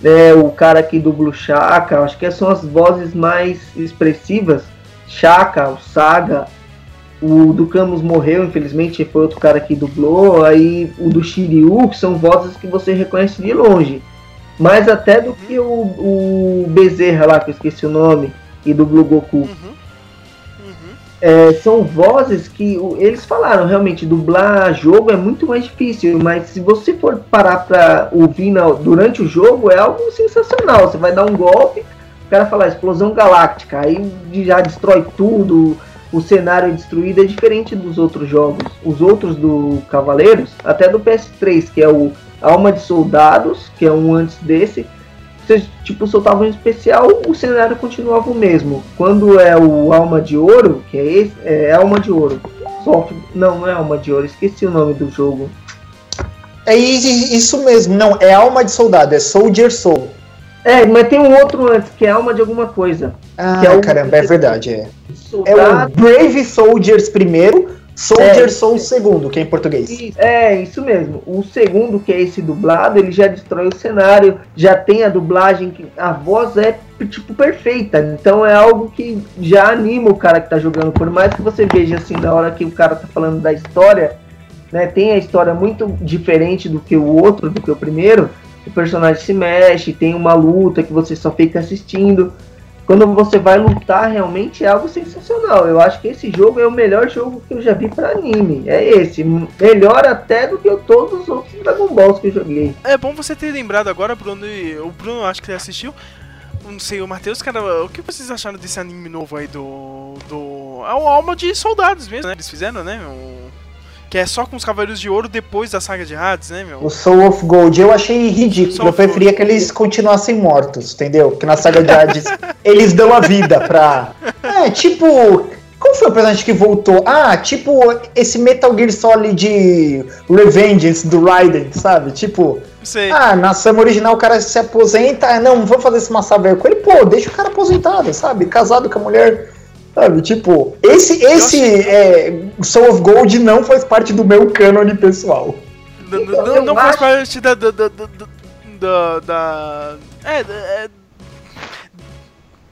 Né, o cara que dubla o Chaka, acho que são as vozes mais expressivas. Chaka, o Saga, o do Camus morreu, infelizmente, foi outro cara que dublou. Aí o do Shiryu, que são vozes que você reconhece de longe. Mais até do que o, o Bezerra lá, que eu esqueci o nome, e do Blue Goku. Uhum. É, são vozes que eles falaram, realmente, dublar jogo é muito mais difícil, mas se você for parar pra ouvir na, durante o jogo, é algo sensacional. Você vai dar um golpe, o cara fala explosão galáctica, aí já destrói tudo, o cenário é destruído, é diferente dos outros jogos. Os outros do Cavaleiros, até do PS3, que é o Alma de Soldados, que é um antes desse, você tipo soltava um especial, o cenário continuava o mesmo. Quando é o Alma de Ouro, que é esse, é Alma de Ouro. Soft, não, não é Alma de Ouro, esqueci o nome do jogo. É isso mesmo, não, é Alma de Soldado, é Soldier Soul. É, mas tem um outro antes, que é Alma de alguma coisa. Ah, que é o, caramba, é verdade, é. Soldado, É o Brave Soldiers primeiro, Soldier É. Soul segundo, que é em português. Isso, É, isso mesmo. O segundo, que é esse dublado, ele já destrói o cenário, já tem a dublagem, que a voz é tipo perfeita. Então é algo que já anima o cara que tá jogando. Por mais que você veja assim, na hora que o cara tá falando da história, né, tem a história muito diferente do que o outro, do que o primeiro. O personagem se mexe, tem uma luta que você só fica assistindo. Quando você vai lutar, realmente é algo sensacional. Eu acho que esse jogo é o melhor jogo que eu já vi pra anime. É esse. Melhor até do que todos os outros Dragon Balls que eu joguei. É bom você ter lembrado agora, Bruno. e O Bruno, acho que ele assistiu. Não sei, o Matheus, cara, o que vocês acharam desse anime novo aí do. do. É o Alma de Soldados mesmo, né? Eles fizeram, né? Que é só com os Cavaleiros de Ouro depois da saga de Hades, né, meu? O Soul of Gold eu achei ridículo. Soul Eu preferia que eles continuassem mortos, entendeu? Porque na saga de Hades <laughs> eles dão a vida pra. É, tipo. Qual foi o personagem que voltou? Ah, tipo esse Metal Gear Solid Revengeance do Raiden, sabe? Tipo, sei. ah, na Sama original o cara se aposenta, ah, não, vou fazer esse massaver com ele. Pô, deixa o cara aposentado, sabe? Casado com a mulher. Sabe, tipo, esse, esse é, Soul of Gold não faz parte do meu cânone pessoal. Não, eu não faz parte da. da. da. da. da, da- é, é.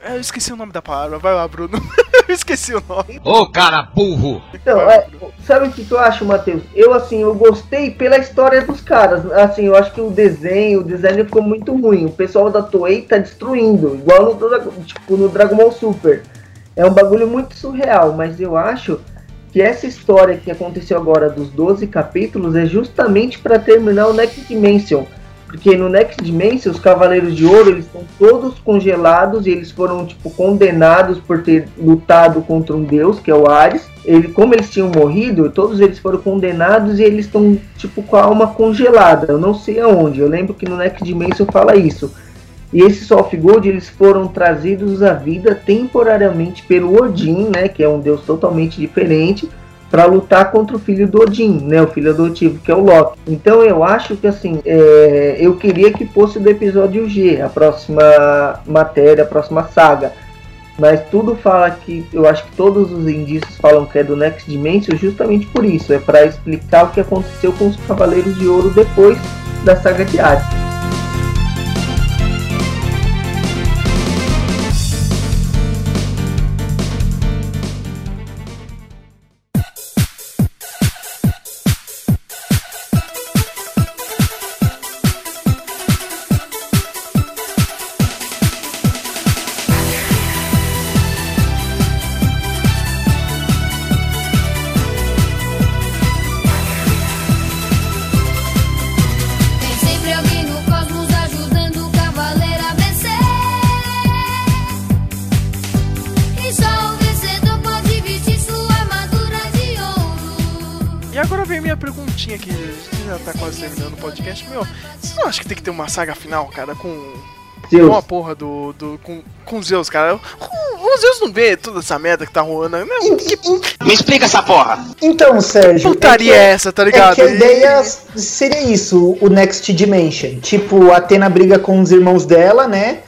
é, Eu esqueci o nome da palavra. Vai lá, Bruno. <laughs> eu esqueci o nome. Ô cara burro! Então, é, sabe o que, que eu acho, Matheus? Eu, assim, eu gostei pela história dos caras. Assim, eu acho que o desenho, o design ficou muito ruim. O pessoal da Toei tá destruindo, igual no, tipo, no Dragon Ball Super. É um bagulho muito surreal, mas eu acho que essa história que aconteceu agora dos 12 capítulos é justamente para terminar o Next Dimension. Porque no Next Dimension, os Cavaleiros de Ouro, eles estão todos congelados e eles foram, tipo, condenados por ter lutado contra um deus, que é o Ares. Ele, como eles tinham morrido, todos eles foram condenados e eles estão, tipo, com a alma congelada. Eu não sei aonde, eu lembro que no Next Dimension fala isso. E esses Soft Gold, eles foram trazidos à vida temporariamente pelo Odin, né, que é um deus totalmente diferente, para lutar contra o filho do Odin, né, o filho adotivo, que é o Loki. Então eu acho que assim, é, eu queria que fosse do episódio G, a próxima matéria, a próxima saga. Mas tudo fala que eu acho que todos os indícios falam que é do Next Dimension justamente por isso, é para explicar o que aconteceu com os Cavaleiros de Ouro depois da saga de Hades. Que tem que ter uma saga final, cara, com. Zeus. Com a porra do. do com, com Zeus, cara. O, o Zeus não vê toda essa merda que tá rolando. Né? Que Me explica essa porra. Então, Sérgio. putaria é, é que- essa, tá É ligado? que a ideia seria isso, o Next Dimension. Tipo, a Atena briga com os irmãos dela, né?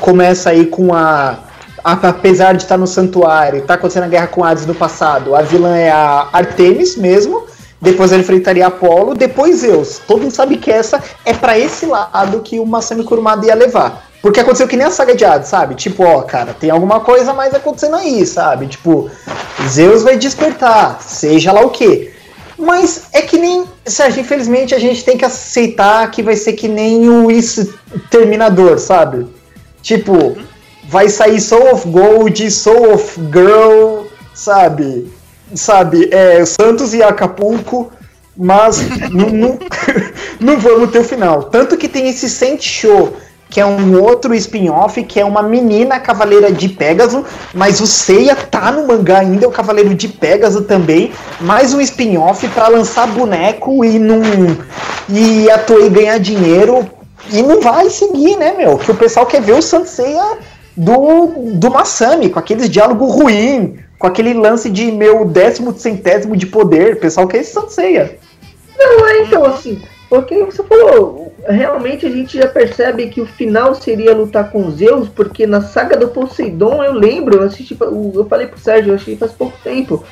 Começa aí com a. a- apesar de estar no santuário, tá acontecendo a guerra com Hades no passado. A vilã é a Artemis mesmo. Depois ela enfrentaria Apolo, depois Zeus. Todo mundo sabe que essa é pra esse lado que o Masami Kurumada ia levar. Porque aconteceu que nem a saga de Hades, sabe? Tipo, ó, cara, tem alguma coisa mais acontecendo aí, sabe? Tipo, Zeus vai despertar, seja lá o quê. Mas é que nem. Sérgio, infelizmente a gente tem que aceitar que vai ser que nem o Terminador, sabe? Tipo, vai sair Soul of Gold, Soul of Girl, sabe? Sabe? É, Santos e Acapulco, mas <laughs> <laughs> não, vamos ter o final. Tanto que tem esse Saint Show, que é um outro spin-off, que é uma menina cavaleira de Pégaso, mas o Seiya tá no mangá ainda, é o Cavaleiro de Pégaso também, mais um spin-off pra lançar boneco e não e a Toei ganhar dinheiro e não vai seguir, né, meu? Que o pessoal quer ver o Sanseiya do, do Masami, com aqueles diálogos ruim, com aquele lance de meu décimo centésimo de poder. O pessoal quer esse Sanseiya. Não, é então assim, porque você falou, realmente a gente já percebe que o final seria lutar com Zeus, porque na saga do Poseidon eu lembro, eu assisti, eu falei pro Sérgio, eu achei faz pouco tempo.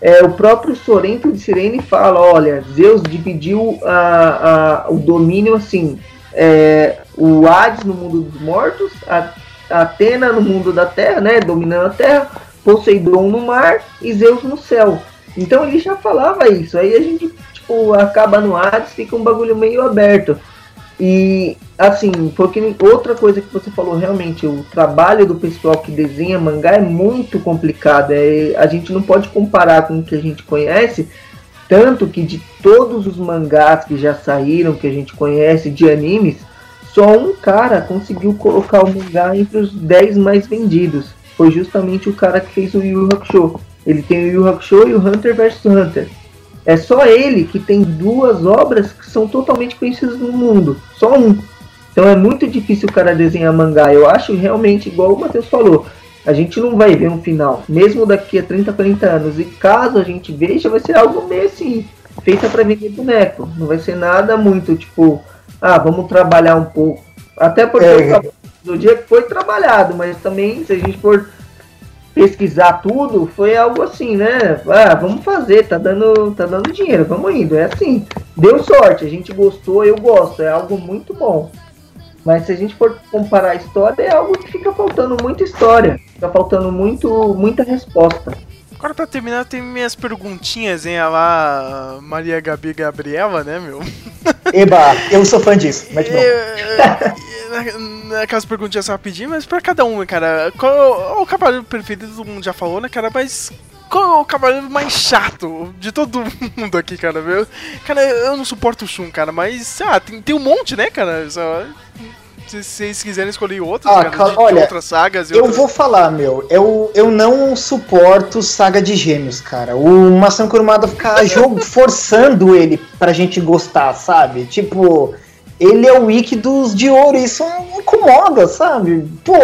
É, o próprio Sorento de Sirene fala, olha, Zeus dividiu a, a- o domínio assim, é, o Hades no mundo dos mortos, a, a Atena no mundo da terra, né, dominando a terra, Poseidon no mar e Zeus no céu. Então ele já falava isso, aí a gente tipo, acaba no Hades, fica um bagulho meio aberto. E assim, porque outra coisa que você falou realmente, o trabalho do pessoal que desenha mangá é muito complicado. É, a gente não pode comparar com o que a gente conhece, tanto que de todos os mangás que já saíram, que a gente conhece, de animes, só um cara conseguiu colocar o mangá entre os 10 mais vendidos. Foi justamente o cara que fez o Yu Hakusho. Ele tem o Yu Yu Hakusho e o Hunter vs Hunter. É só ele que tem duas obras que são totalmente conhecidas no mundo. Só um. Então é muito difícil o cara desenhar mangá. Eu acho realmente, igual o Matheus falou, a gente não vai ver um final. Mesmo daqui a 30, 40 anos. E caso a gente veja, vai ser algo meio assim, feita para vender boneco. Não vai ser nada muito tipo, ah, vamos trabalhar um pouco. Até porque É. do dia foi trabalhado, mas também se a gente for pesquisar tudo, foi algo assim, né? Ah, vamos fazer, tá dando, tá dando dinheiro, vamos indo. É assim. Deu sorte, a gente gostou, eu gosto, é algo muito bom. Mas se a gente for comparar a história, é algo que fica faltando muita história. Fica faltando muito, muita resposta. Agora pra terminar, tem minhas perguntinhas, hein? A lá, Maria Gabi Gabriela, né, meu? <laughs> Eba, eu sou fã disso. <laughs> Mete bronca. É, na- Naquelas perguntinhas rapidinho, mas pra cada um, cara. Qual é o cavaleiro preferido? Todo mundo já falou, né, cara? Mas qual é o cavaleiro mais chato de todo mundo aqui, cara? Meu? Cara, eu não suporto o Shun, cara, mas ah, tem, tem um monte, né, cara? Só- se vocês quiserem escolher outros, Ah, cara, de, de olha, outras sagas Eu outras... vou falar, meu. Eu, eu não suporto saga de gêmeos, cara. O Masami Kurumada ficar <laughs> jogo, forçando ele pra gente gostar, sabe? Tipo, ele é o wiki dos de ouro. Isso me incomoda, sabe? Pô.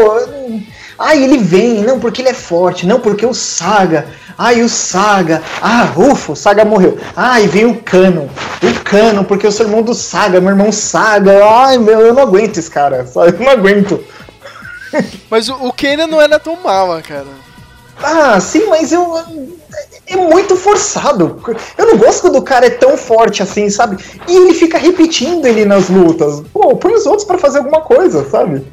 Ai, ele vem, não porque ele é forte, não porque o Saga. Ai, o Saga. Ah, ufa, o Saga morreu. Ai, vem o Canon. O Canon, porque eu sou irmão do Saga, meu irmão Saga. Ai, meu, eu não aguento esse cara, sabe? Eu não aguento. Mas o, o Kenan não era tão mala, cara. Ah, sim, mas eu. É muito forçado. Eu não gosto quando o cara é tão forte assim, sabe? E ele fica repetindo ele nas lutas. Pô, põe os outros pra fazer alguma coisa, sabe?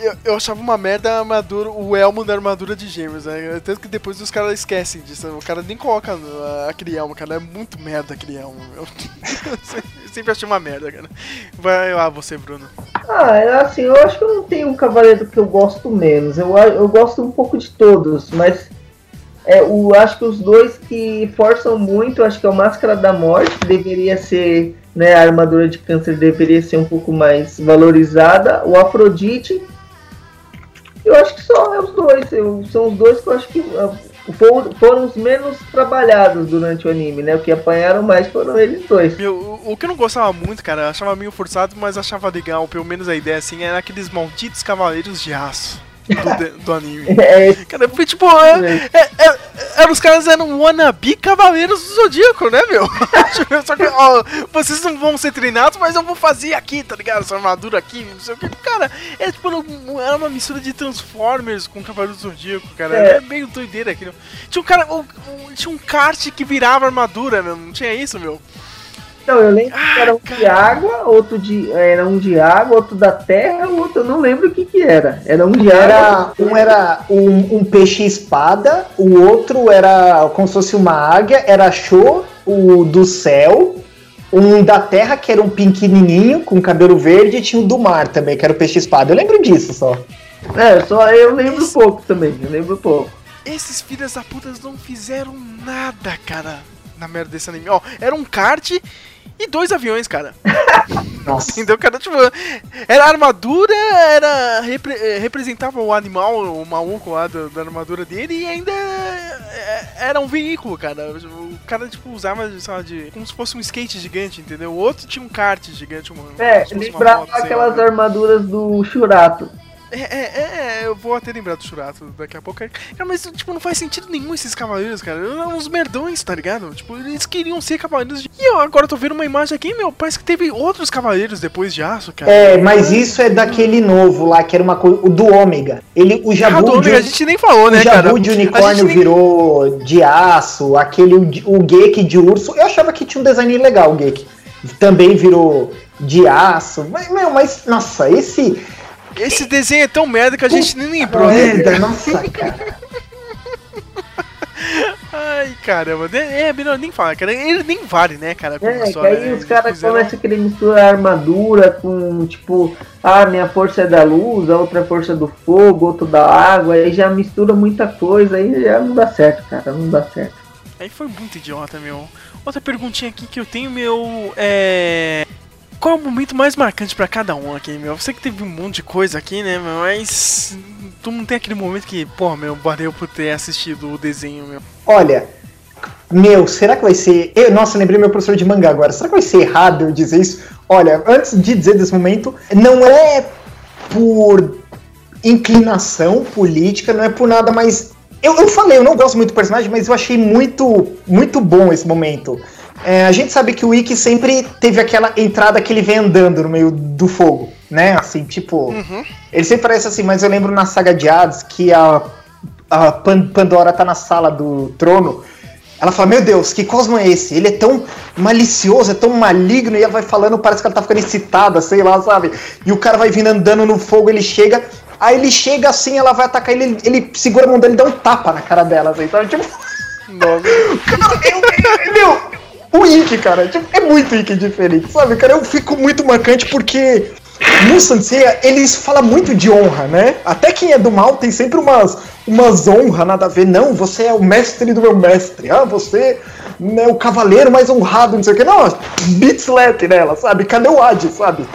Eu, eu achava uma merda a armadura, o elmo da armadura de gêmeos, né? Tanto que depois os caras esquecem disso. O cara nem coloca a- aquele elmo, cara. É muito merda aquele elmo. <laughs> Eu, sempre achei uma merda, cara. Vai lá, você, Bruno. Ah, é assim, eu acho que eu não tenho um cavaleiro que eu gosto menos. Eu, eu gosto um pouco de todos, mas é, o, acho que os dois que forçam muito, acho que é o Máscara da Morte, deveria ser, né, a armadura de câncer deveria ser um pouco mais valorizada. O Afrodite, eu acho que só é os dois. São os dois que eu acho que ah, for- foram os menos trabalhados durante o anime, né? O que apanharam mais foram eles dois. Meu, o, que eu não gostava muito, cara, achava meio forçado, mas achava legal, pelo menos a ideia assim, era aqueles malditos cavaleiros de aço do, do anime. <laughs> É, Cara, foi tipo, é, é, é, é, os caras eram wannabe cavaleiros do Zodíaco, né, meu? <laughs> Só que, ó, vocês não vão ser treinados, mas eu vou fazer aqui, tá ligado? Essa armadura aqui, não sei o que. Cara, é tipo, era uma mistura de Transformers com Cavaleiros do Zodíaco, cara. É. É, meio doideira aquilo. Tinha um cara, um- um- tinha um kart que virava armadura, meu. Não tinha isso, meu? Então, eu lembro que era um de água, outro de. Era um de água, outro da terra, outro eu não lembro o que que era. Era um de Era, água. um era um, um peixe espada, o outro era como se fosse uma águia, era show, o do céu, um da terra que era um pequenininho com cabelo verde e tinha o do mar também, que era o peixe espada. Eu lembro disso só. É, só eu lembro pouco também, eu lembro pouco. Esses filhos da puta não fizeram nada, cara, na merda desse anime. Ó, era um kart e dois aviões, cara. <laughs> Nossa. Entendeu, cara? Tipo, era armadura, era. repre- eh, representava o animal, o maluco lá da, da armadura dele e ainda eh, era um veículo, cara. O cara, tipo, usava, sei lá, de. como se fosse um skate gigante, entendeu? O outro tinha um kart gigante, mano. É, lembrava aquelas armaduras do Churato. É, é, é, eu vou até lembrar do Churato daqui a pouco. Cara, mas, tipo, não faz sentido nenhum esses cavaleiros, cara. Eram uns merdões, tá ligado? Tipo, eles queriam ser cavaleiros de... E eu agora tô vendo uma imagem aqui, meu, parece que teve outros cavaleiros depois de aço, cara. É, mas isso é daquele novo lá, que era uma coisa. O do Ômega. Ele, o Ah, do Jabu, Ômega de, a gente nem falou, né, o cara? Jabu de A unicórnio nem- virou de aço, aquele o, Gek de urso. Eu achava que tinha um design legal, o Gek. Também virou de aço. Mas, meu, mas, nossa, esse. Esse desenho é tão merda que a gente nem lembrou, né? Merda, nossa, <laughs> cara. Ai, caramba. É, é melhor nem falar, cara. Ele nem vale, né, cara? É, história, aí né? os caras começam a querer misturar armadura com, tipo, ah, minha força é da luz, a outra força é do fogo, outro da água, aí já mistura muita coisa, aí já não dá certo, cara, não dá certo. Aí foi muito idiota, meu. Outra perguntinha aqui que eu tenho, meu, é... Qual é o momento mais marcante pra cada um aqui, meu? Você que teve um monte de coisa aqui, né, meu? Mas... Tu não tem aquele momento que, pô, meu, valeu por ter assistido o desenho, meu. Olha, meu, será que vai ser. Eu, nossa, lembrei meu professor de mangá agora. Será que vai ser errado eu dizer isso? Olha, antes de dizer desse momento, não é por inclinação política, não é por nada, mas. Eu, eu falei, eu não gosto muito do personagem, mas eu achei muito, muito bom esse momento. É, a gente sabe que o Ikki sempre teve aquela entrada que ele vem andando no meio do fogo, né? Assim, tipo. Ele sempre parece assim, mas eu lembro na saga de Hades que a, a Pan- Pandora tá na sala do trono. Ela fala, meu Deus, que cosmo é esse? Ele é tão malicioso, é tão maligno, e ela vai falando, parece que ela tá ficando excitada, sei lá, sabe? E o cara vai vindo andando no fogo, ele chega, aí ele chega assim, ela vai atacar ele, ele, segura a mão dele e dá um tapa na cara dela, assim, então, tipo... Cara, eu- eu- meu, o Ikki, cara, tipo, é muito Ikki diferente, sabe? Cara, eu fico muito marcante porque no Sanseiya eles falam muito de honra, né? Até quem é do mal tem sempre umas, umas honras, nada a ver. Não, você é o mestre do meu mestre. Ah, você é o cavaleiro mais honrado, não sei o que. Não, beat slap nela, sabe? Cadê o Ad, sabe?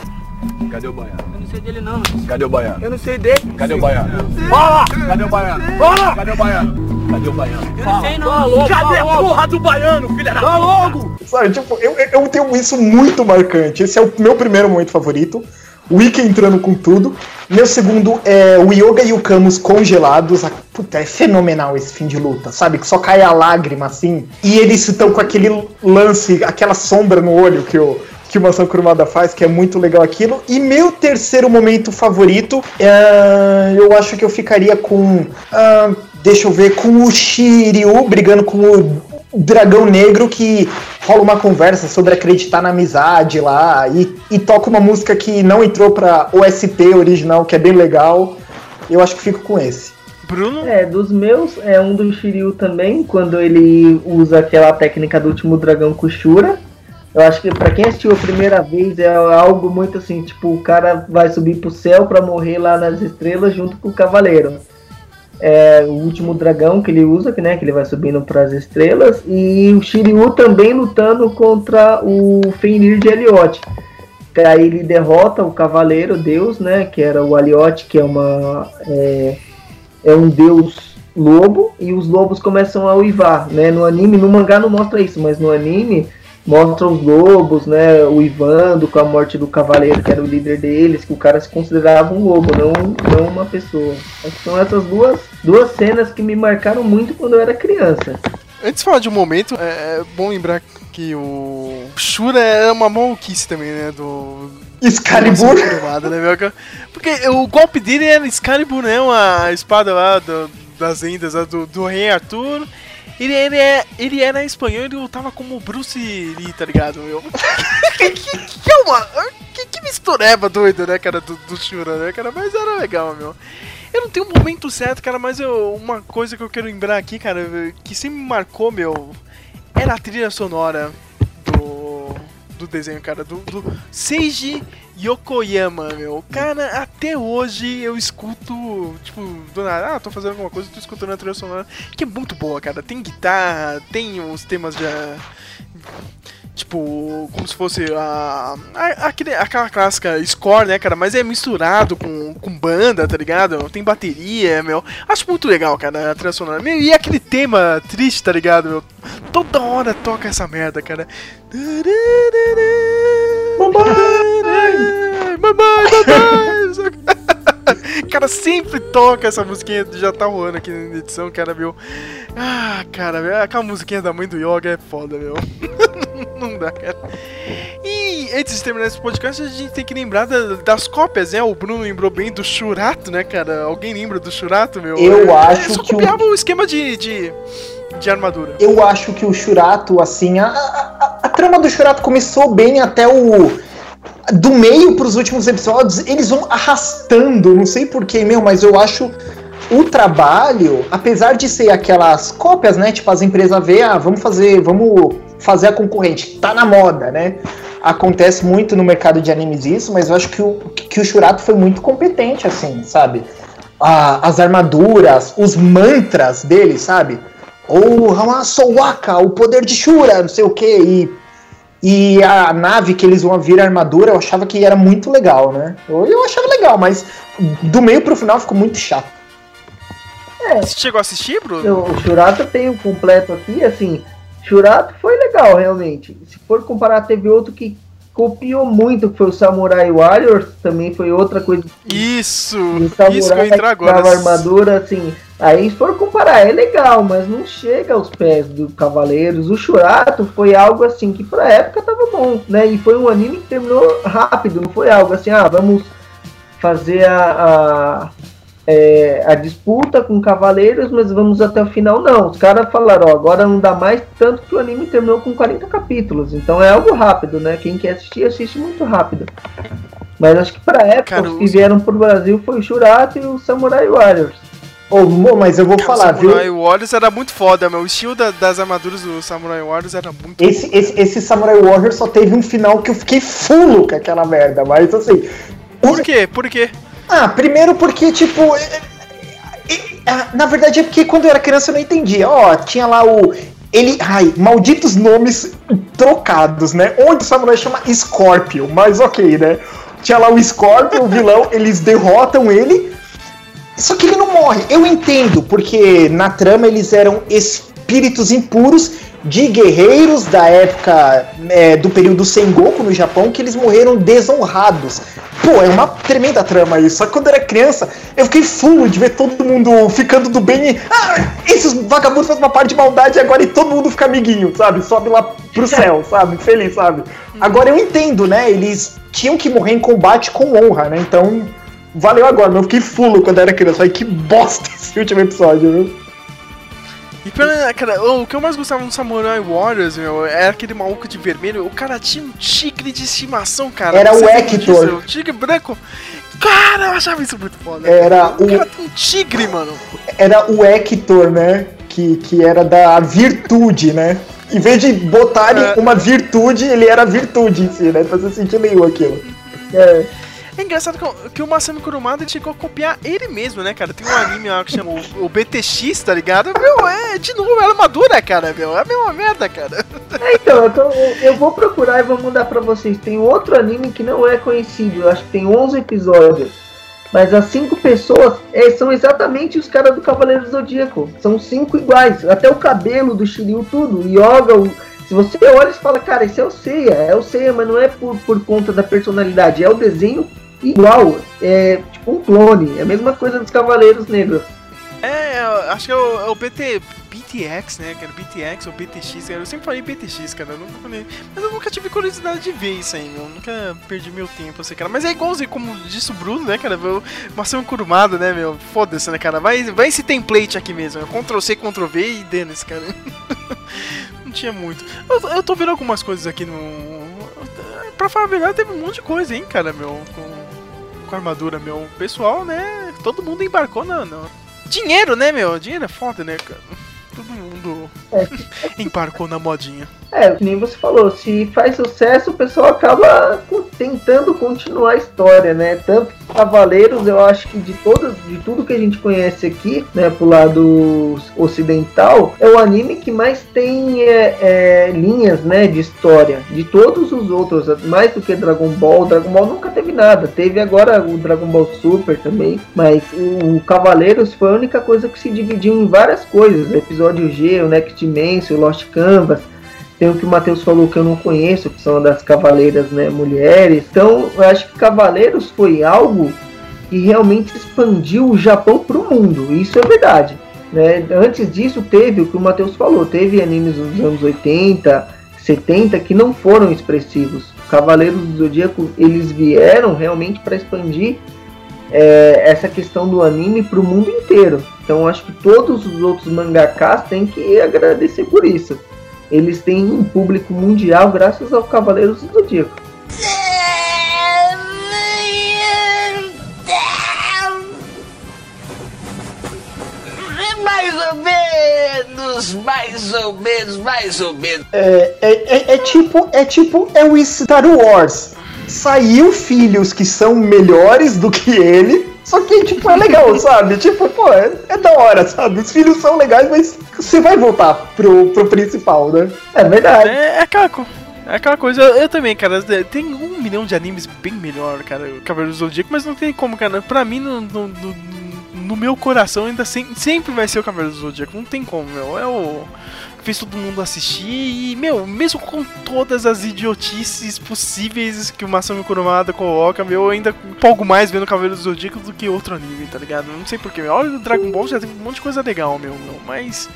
Cadê o baiano? Eu não sei dele não. Cadê o baiano? Eu não sei dele. Cadê o baiano? Fala! Cadê o baiano? Fala! Cadê o baiano? Cadê o baiano? Eu não sei não. Cadê a porra do baiano, filha da Fala logo! Sabe, tipo, eu, eu tenho isso muito marcante. Esse é o meu primeiro momento favorito. O Ikki entrando com tudo. Meu segundo é o Yoga e o Camus congelados. Ah, Puta, é fenomenal esse fim de luta, sabe? Que só cai a lágrima assim. E eles estão com aquele lance, aquela sombra no olho que o, que o Maçã Kurumada faz, que é muito legal aquilo. E meu terceiro momento favorito, é, eu acho que eu ficaria com. ah, deixa eu ver, com o Shiryu brigando com o dragão negro que rola uma conversa sobre acreditar na amizade lá e, e toca uma música que não entrou pra OST original, que é bem legal. Eu acho que fico com esse. Bruno? É, dos meus, é um do Shiryu também, quando ele usa aquela técnica do último dragão Kushura. Eu acho que pra quem assistiu a primeira vez é algo muito assim, tipo, o cara vai subir pro céu pra morrer lá nas estrelas junto com o cavaleiro. É o último dragão que ele usa, que, né, que ele vai subindo pras estrelas, e o Shiryu também lutando contra o Fenrir de Elliot. Que aí ele derrota o cavaleiro, Deus, né, que era o Alioth, que é uma é, é um deus lobo e os lobos começam a uivar, né? No anime, no mangá não mostra isso, mas no anime mostra os lobos, né? Uivando com a morte do cavaleiro, que era o líder deles, que o cara se considerava um lobo, não, não uma pessoa. São essas duas, duas cenas que me marcaram muito quando eu era criança. Antes de falar de um momento, é bom lembrar que o Shura é uma maluquice também, né? Do. Excalibur. Nossa, né, meu? Porque o golpe dele era Excalibur, né? Uma espada lá do, das lendas lá do, do Rei Arthur. Ele, ele, é, ele era espanhol e lutava como Bruce Lee, tá ligado, meu? <laughs> que, que, que, é uma, que, que mistureba doida, né, cara, do, do Shura, né, cara? Mas era legal, meu. Eu não tenho um momento certo, cara, mas eu, uma coisa que eu quero lembrar aqui, cara, que sempre me marcou, meu, era a trilha sonora do, do desenho, cara, do, do Seiji Yokoyama, meu. Cara, até hoje eu escuto, tipo, do nada, ah, tô fazendo alguma coisa, tô escutando a trilha sonora, que é muito boa, cara. Tem guitarra, tem os temas já. Tipo, como se fosse a, a, aquele, aquela clássica score, né, cara? Mas é misturado com, com banda, tá ligado? Tem bateria, meu. Acho muito legal, cara, a trilha sonora. Meu, e aquele tema triste, tá ligado, meu? Toda hora toca essa merda, cara. Mamãe! Mamãe, mamãe! <laughs> cara sempre toca essa musiquinha, já tá rolando aqui na edição, cara, meu. Ah, cara, aquela musiquinha da mãe do Yoga é foda, meu. <laughs> Não dá, cara. E antes de terminar esse podcast, a gente tem que lembrar da, das cópias, né? O Bruno lembrou bem do Churato, né, cara? Alguém lembra do Churato, meu? Eu acho só que. copiava o... o esquema de, de, de, armadura. Eu acho que o Churato, assim, a, a, a trama do Churato começou bem até o do meio para os últimos episódios, eles vão arrastando, não sei porquê, meu, mas eu acho o trabalho, apesar de ser aquelas cópias, né? Tipo, as empresas vê, ah, vamos fazer, vamos fazer a concorrente, tá na moda, né? Acontece muito no mercado de animes isso, mas eu acho que o, que o Shurato foi muito competente, assim, sabe? Ah, as armaduras, os mantras dele, sabe? Ou Hamasowaka, o poder de Shura, não sei o que, e e a nave que eles vão vir a armadura, eu achava que era muito legal, né? Eu, eu achava legal, mas do meio pro final ficou muito chato. É. Você chegou a assistir, Bruno? Eu, o Churato tem o completo aqui, assim. Churato foi legal, realmente. Se for comparar, teve outro que copiou muito, que foi o Samurai Warriors, também foi outra coisa. Isso! isso que eu entrar agora. armadura, assim. Aí, se for comparar, é legal, mas não chega aos pés do Cavaleiros. O Churato foi algo assim que pra época tava bom, né? E foi um anime que terminou rápido, não foi algo assim, ah, vamos fazer a, a, é, a disputa com Cavaleiros, mas vamos até o final. Não, os caras falaram, ó, agora não dá mais, tanto que o anime terminou com 40 capítulos. Então é algo rápido, né? Quem quer assistir, assiste muito rápido. Mas acho que pra época, Cara, os que vieram pro Brasil foi o Churato e o Samurai Warriors. Oh, mas eu vou falar, viu? O Samurai Warriors era muito foda, meu. O estilo da, das armaduras do Samurai Warriors era muito esse, esse, esse, Samurai Warriors só teve um final que eu fiquei fulo com aquela merda, mas assim. Por quê? Por quê? Ah, primeiro porque, tipo. É, é, é, na verdade é porque quando eu era criança eu não entendia. Ó, tinha lá o. Ele. Ai, malditos nomes trocados, né? Onde o Samurai chama Scorpio, mas ok, né? Tinha lá o Scorpio, o vilão, <laughs> eles derrotam ele. Só que ele não morre. Eu entendo, porque na trama eles eram espíritos impuros de guerreiros da época é, do período Sengoku no Japão que eles morreram desonrados. Pô, é uma tremenda trama isso. Só que quando eu era criança, eu fiquei fulo de ver todo mundo ficando do bem e. Ah, esses vagabundos fazem uma parte de maldade agora e todo mundo fica amiguinho, sabe? Sobe lá pro <laughs> céu, sabe? Feliz, sabe? Agora eu entendo, né? Eles tinham que morrer em combate com honra, né? Então valeu agora, mas eu fiquei fulo quando era criança. Ai, que bosta esse último episódio, viu? E pela, cara, o que eu mais gostava no Samurai Warriors, meu, era aquele maluco de vermelho. O cara tinha um tigre de estimação, cara. Era o Hector. O tigre branco. Cara, eu achava isso muito foda. Era o. O cara tem um tigre, mano. Era o Hector, né? Que, que era da virtude, né? Em vez de botarem é. uma virtude, ele era virtude em si, né? Pra você sentir meio aquilo. É. É engraçado que, o Masami Kurumada chegou a copiar ele mesmo, né, cara? Tem um anime lá que chama o, o BTX, tá ligado? Meu, é, de novo, é armadura, cara, meu. É a mesma merda, cara. É, então, eu, eu vou procurar e vou mandar pra vocês. Tem outro anime que não é conhecido, eu acho que tem 11 episódios. Mas as cinco pessoas é, são exatamente os caras do Cavaleiro do Zodíaco. São cinco iguais. Até o cabelo do Shiryu, tudo. Yoga, o... se você olha e fala, cara, esse é o Seiya. É o Seiya, mas não é por, por conta da personalidade. É o desenho igual. É tipo um clone. É a mesma coisa dos Cavaleiros Negros. É, eu acho que é o, é o BT, BTX, né, cara? BTX ou BTX, cara. Eu sempre falei BTX, cara. Eu nunca. Mas eu nunca tive curiosidade de ver isso aí. Eu nunca perdi meu tempo, assim, cara. Mas é igualzinho, como disse o Bruno, né, cara? O Marcelo Curumado, né, meu? Foda-se, né, cara? Vai, vai esse template aqui mesmo. Ctrl C, Ctrl V e dane-se, cara. <laughs> Não tinha muito. Eu, eu tô vendo algumas coisas aqui no. Pra falar a verdade, teve um monte de coisa, hein, cara, meu. Com, com armadura, meu. O pessoal, né? Todo mundo embarcou na. na Dinheiro, né, meu? Dinheiro é foda, né, cara? Todo mundo <laughs> Embarcou na modinha. É, nem você falou, se faz sucesso, o pessoal acaba tentando continuar a história, né? Tanto que Cavaleiros, eu acho que de todo, de tudo que a gente conhece aqui, né, pro lado ocidental, é o anime que mais tem é, é, linhas, né, de história. De todos os outros, mais do que Dragon Ball. Dragon Ball nunca teve nada. Teve agora o Dragon Ball Super também, mas o, Cavaleiros foi a única coisa que se dividiu em várias coisas. Episódio G, o Next Dimension, Lost Canvas. Tem o que o Matheus falou que eu não conheço, que são das cavaleiras, né, mulheres. Então, eu acho que Cavaleiros foi algo que realmente expandiu o Japão para o mundo. Isso é verdade. Né? Antes disso, teve o que o Matheus falou: teve animes dos anos 80, 70 que não foram expressivos. Cavaleiros do Zodíaco eles vieram realmente para expandir é, essa questão do anime para o mundo inteiro. Então, acho que todos os outros mangakás têm que agradecer por isso. Eles têm um público mundial graças ao Cavaleiros do Zodíaco. Mais ou menos, mais ou menos, mais ou menos. É, é, é, é tipo, é tipo, é o Star Wars. Saiu filhos que são melhores do que ele, só que, tipo, é legal, <laughs> sabe? Tipo, pô, é, é da hora, sabe? Os filhos são legais, mas você vai voltar pro, pro principal, né? É verdade. É, é aquela, co- é aquela coisa, eu, eu também, cara, tem um milhão de animes bem melhor, cara, o Cavaleiro do Zodíaco, mas não tem como, cara, pra mim, no, no, no- no meu coração, ainda sem- sempre vai ser o Cavaleiro do Zodíaco, não tem como, meu, é o fez todo mundo assistir e, meu, mesmo com todas as idiotices possíveis que o Masami Kurumada coloca, meu, eu ainda empolgo mais vendo Cavaleiro do Zodíaco do que outro anime, tá ligado? Não sei porquê, meu, olha o Dragon Ball já tem um monte de coisa legal, meu, meu, mas...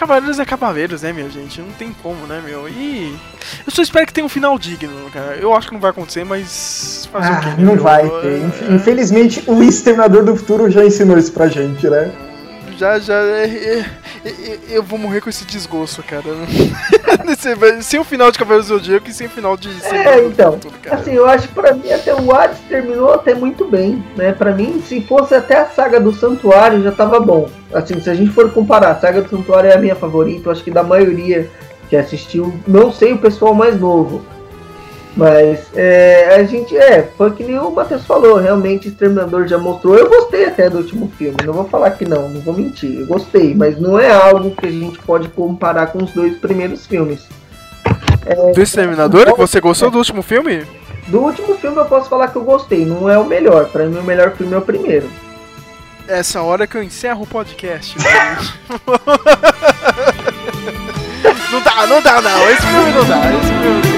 Cavaleiros é Cavaleiros, né, minha gente? Não tem como, né, meu? E. Eu só espero que tenha um final digno, cara. Eu acho que não vai acontecer, mas. Fazer o quê, Ah, né, não meu? vai É, ter. Inf- Infelizmente, o Exterminador do Futuro já ensinou isso pra gente, né? Já, já. é, é, é, eu vou morrer com esse desgosto, cara. <laughs> Sem o final de Cavaleiros do Zodíaco e sem o final de. É, então. Assim, eu acho que pra mim até o Hades terminou até muito bem, né? Pra mim, se fosse até a saga do Santuário já tava bom. Assim, se a gente for comparar, a saga do Santuário é a minha favorita, eu acho que da maioria que assistiu, não sei o pessoal mais novo. Mas é, a gente é, foi que nem o Matheus falou, realmente Exterminador já mostrou. Eu gostei até do último filme, não vou falar que não, não vou mentir, eu gostei, mas não é algo que a gente pode comparar com os dois primeiros filmes. Do Exterminador? Você gostou do último filme? Do último filme eu posso falar que eu gostei, não é o melhor. Pra mim o melhor filme é o primeiro. Essa hora que eu encerro o podcast. <laughs> <laughs> não dá, não dá, não. Esse filme não dá. Esse filme não dá.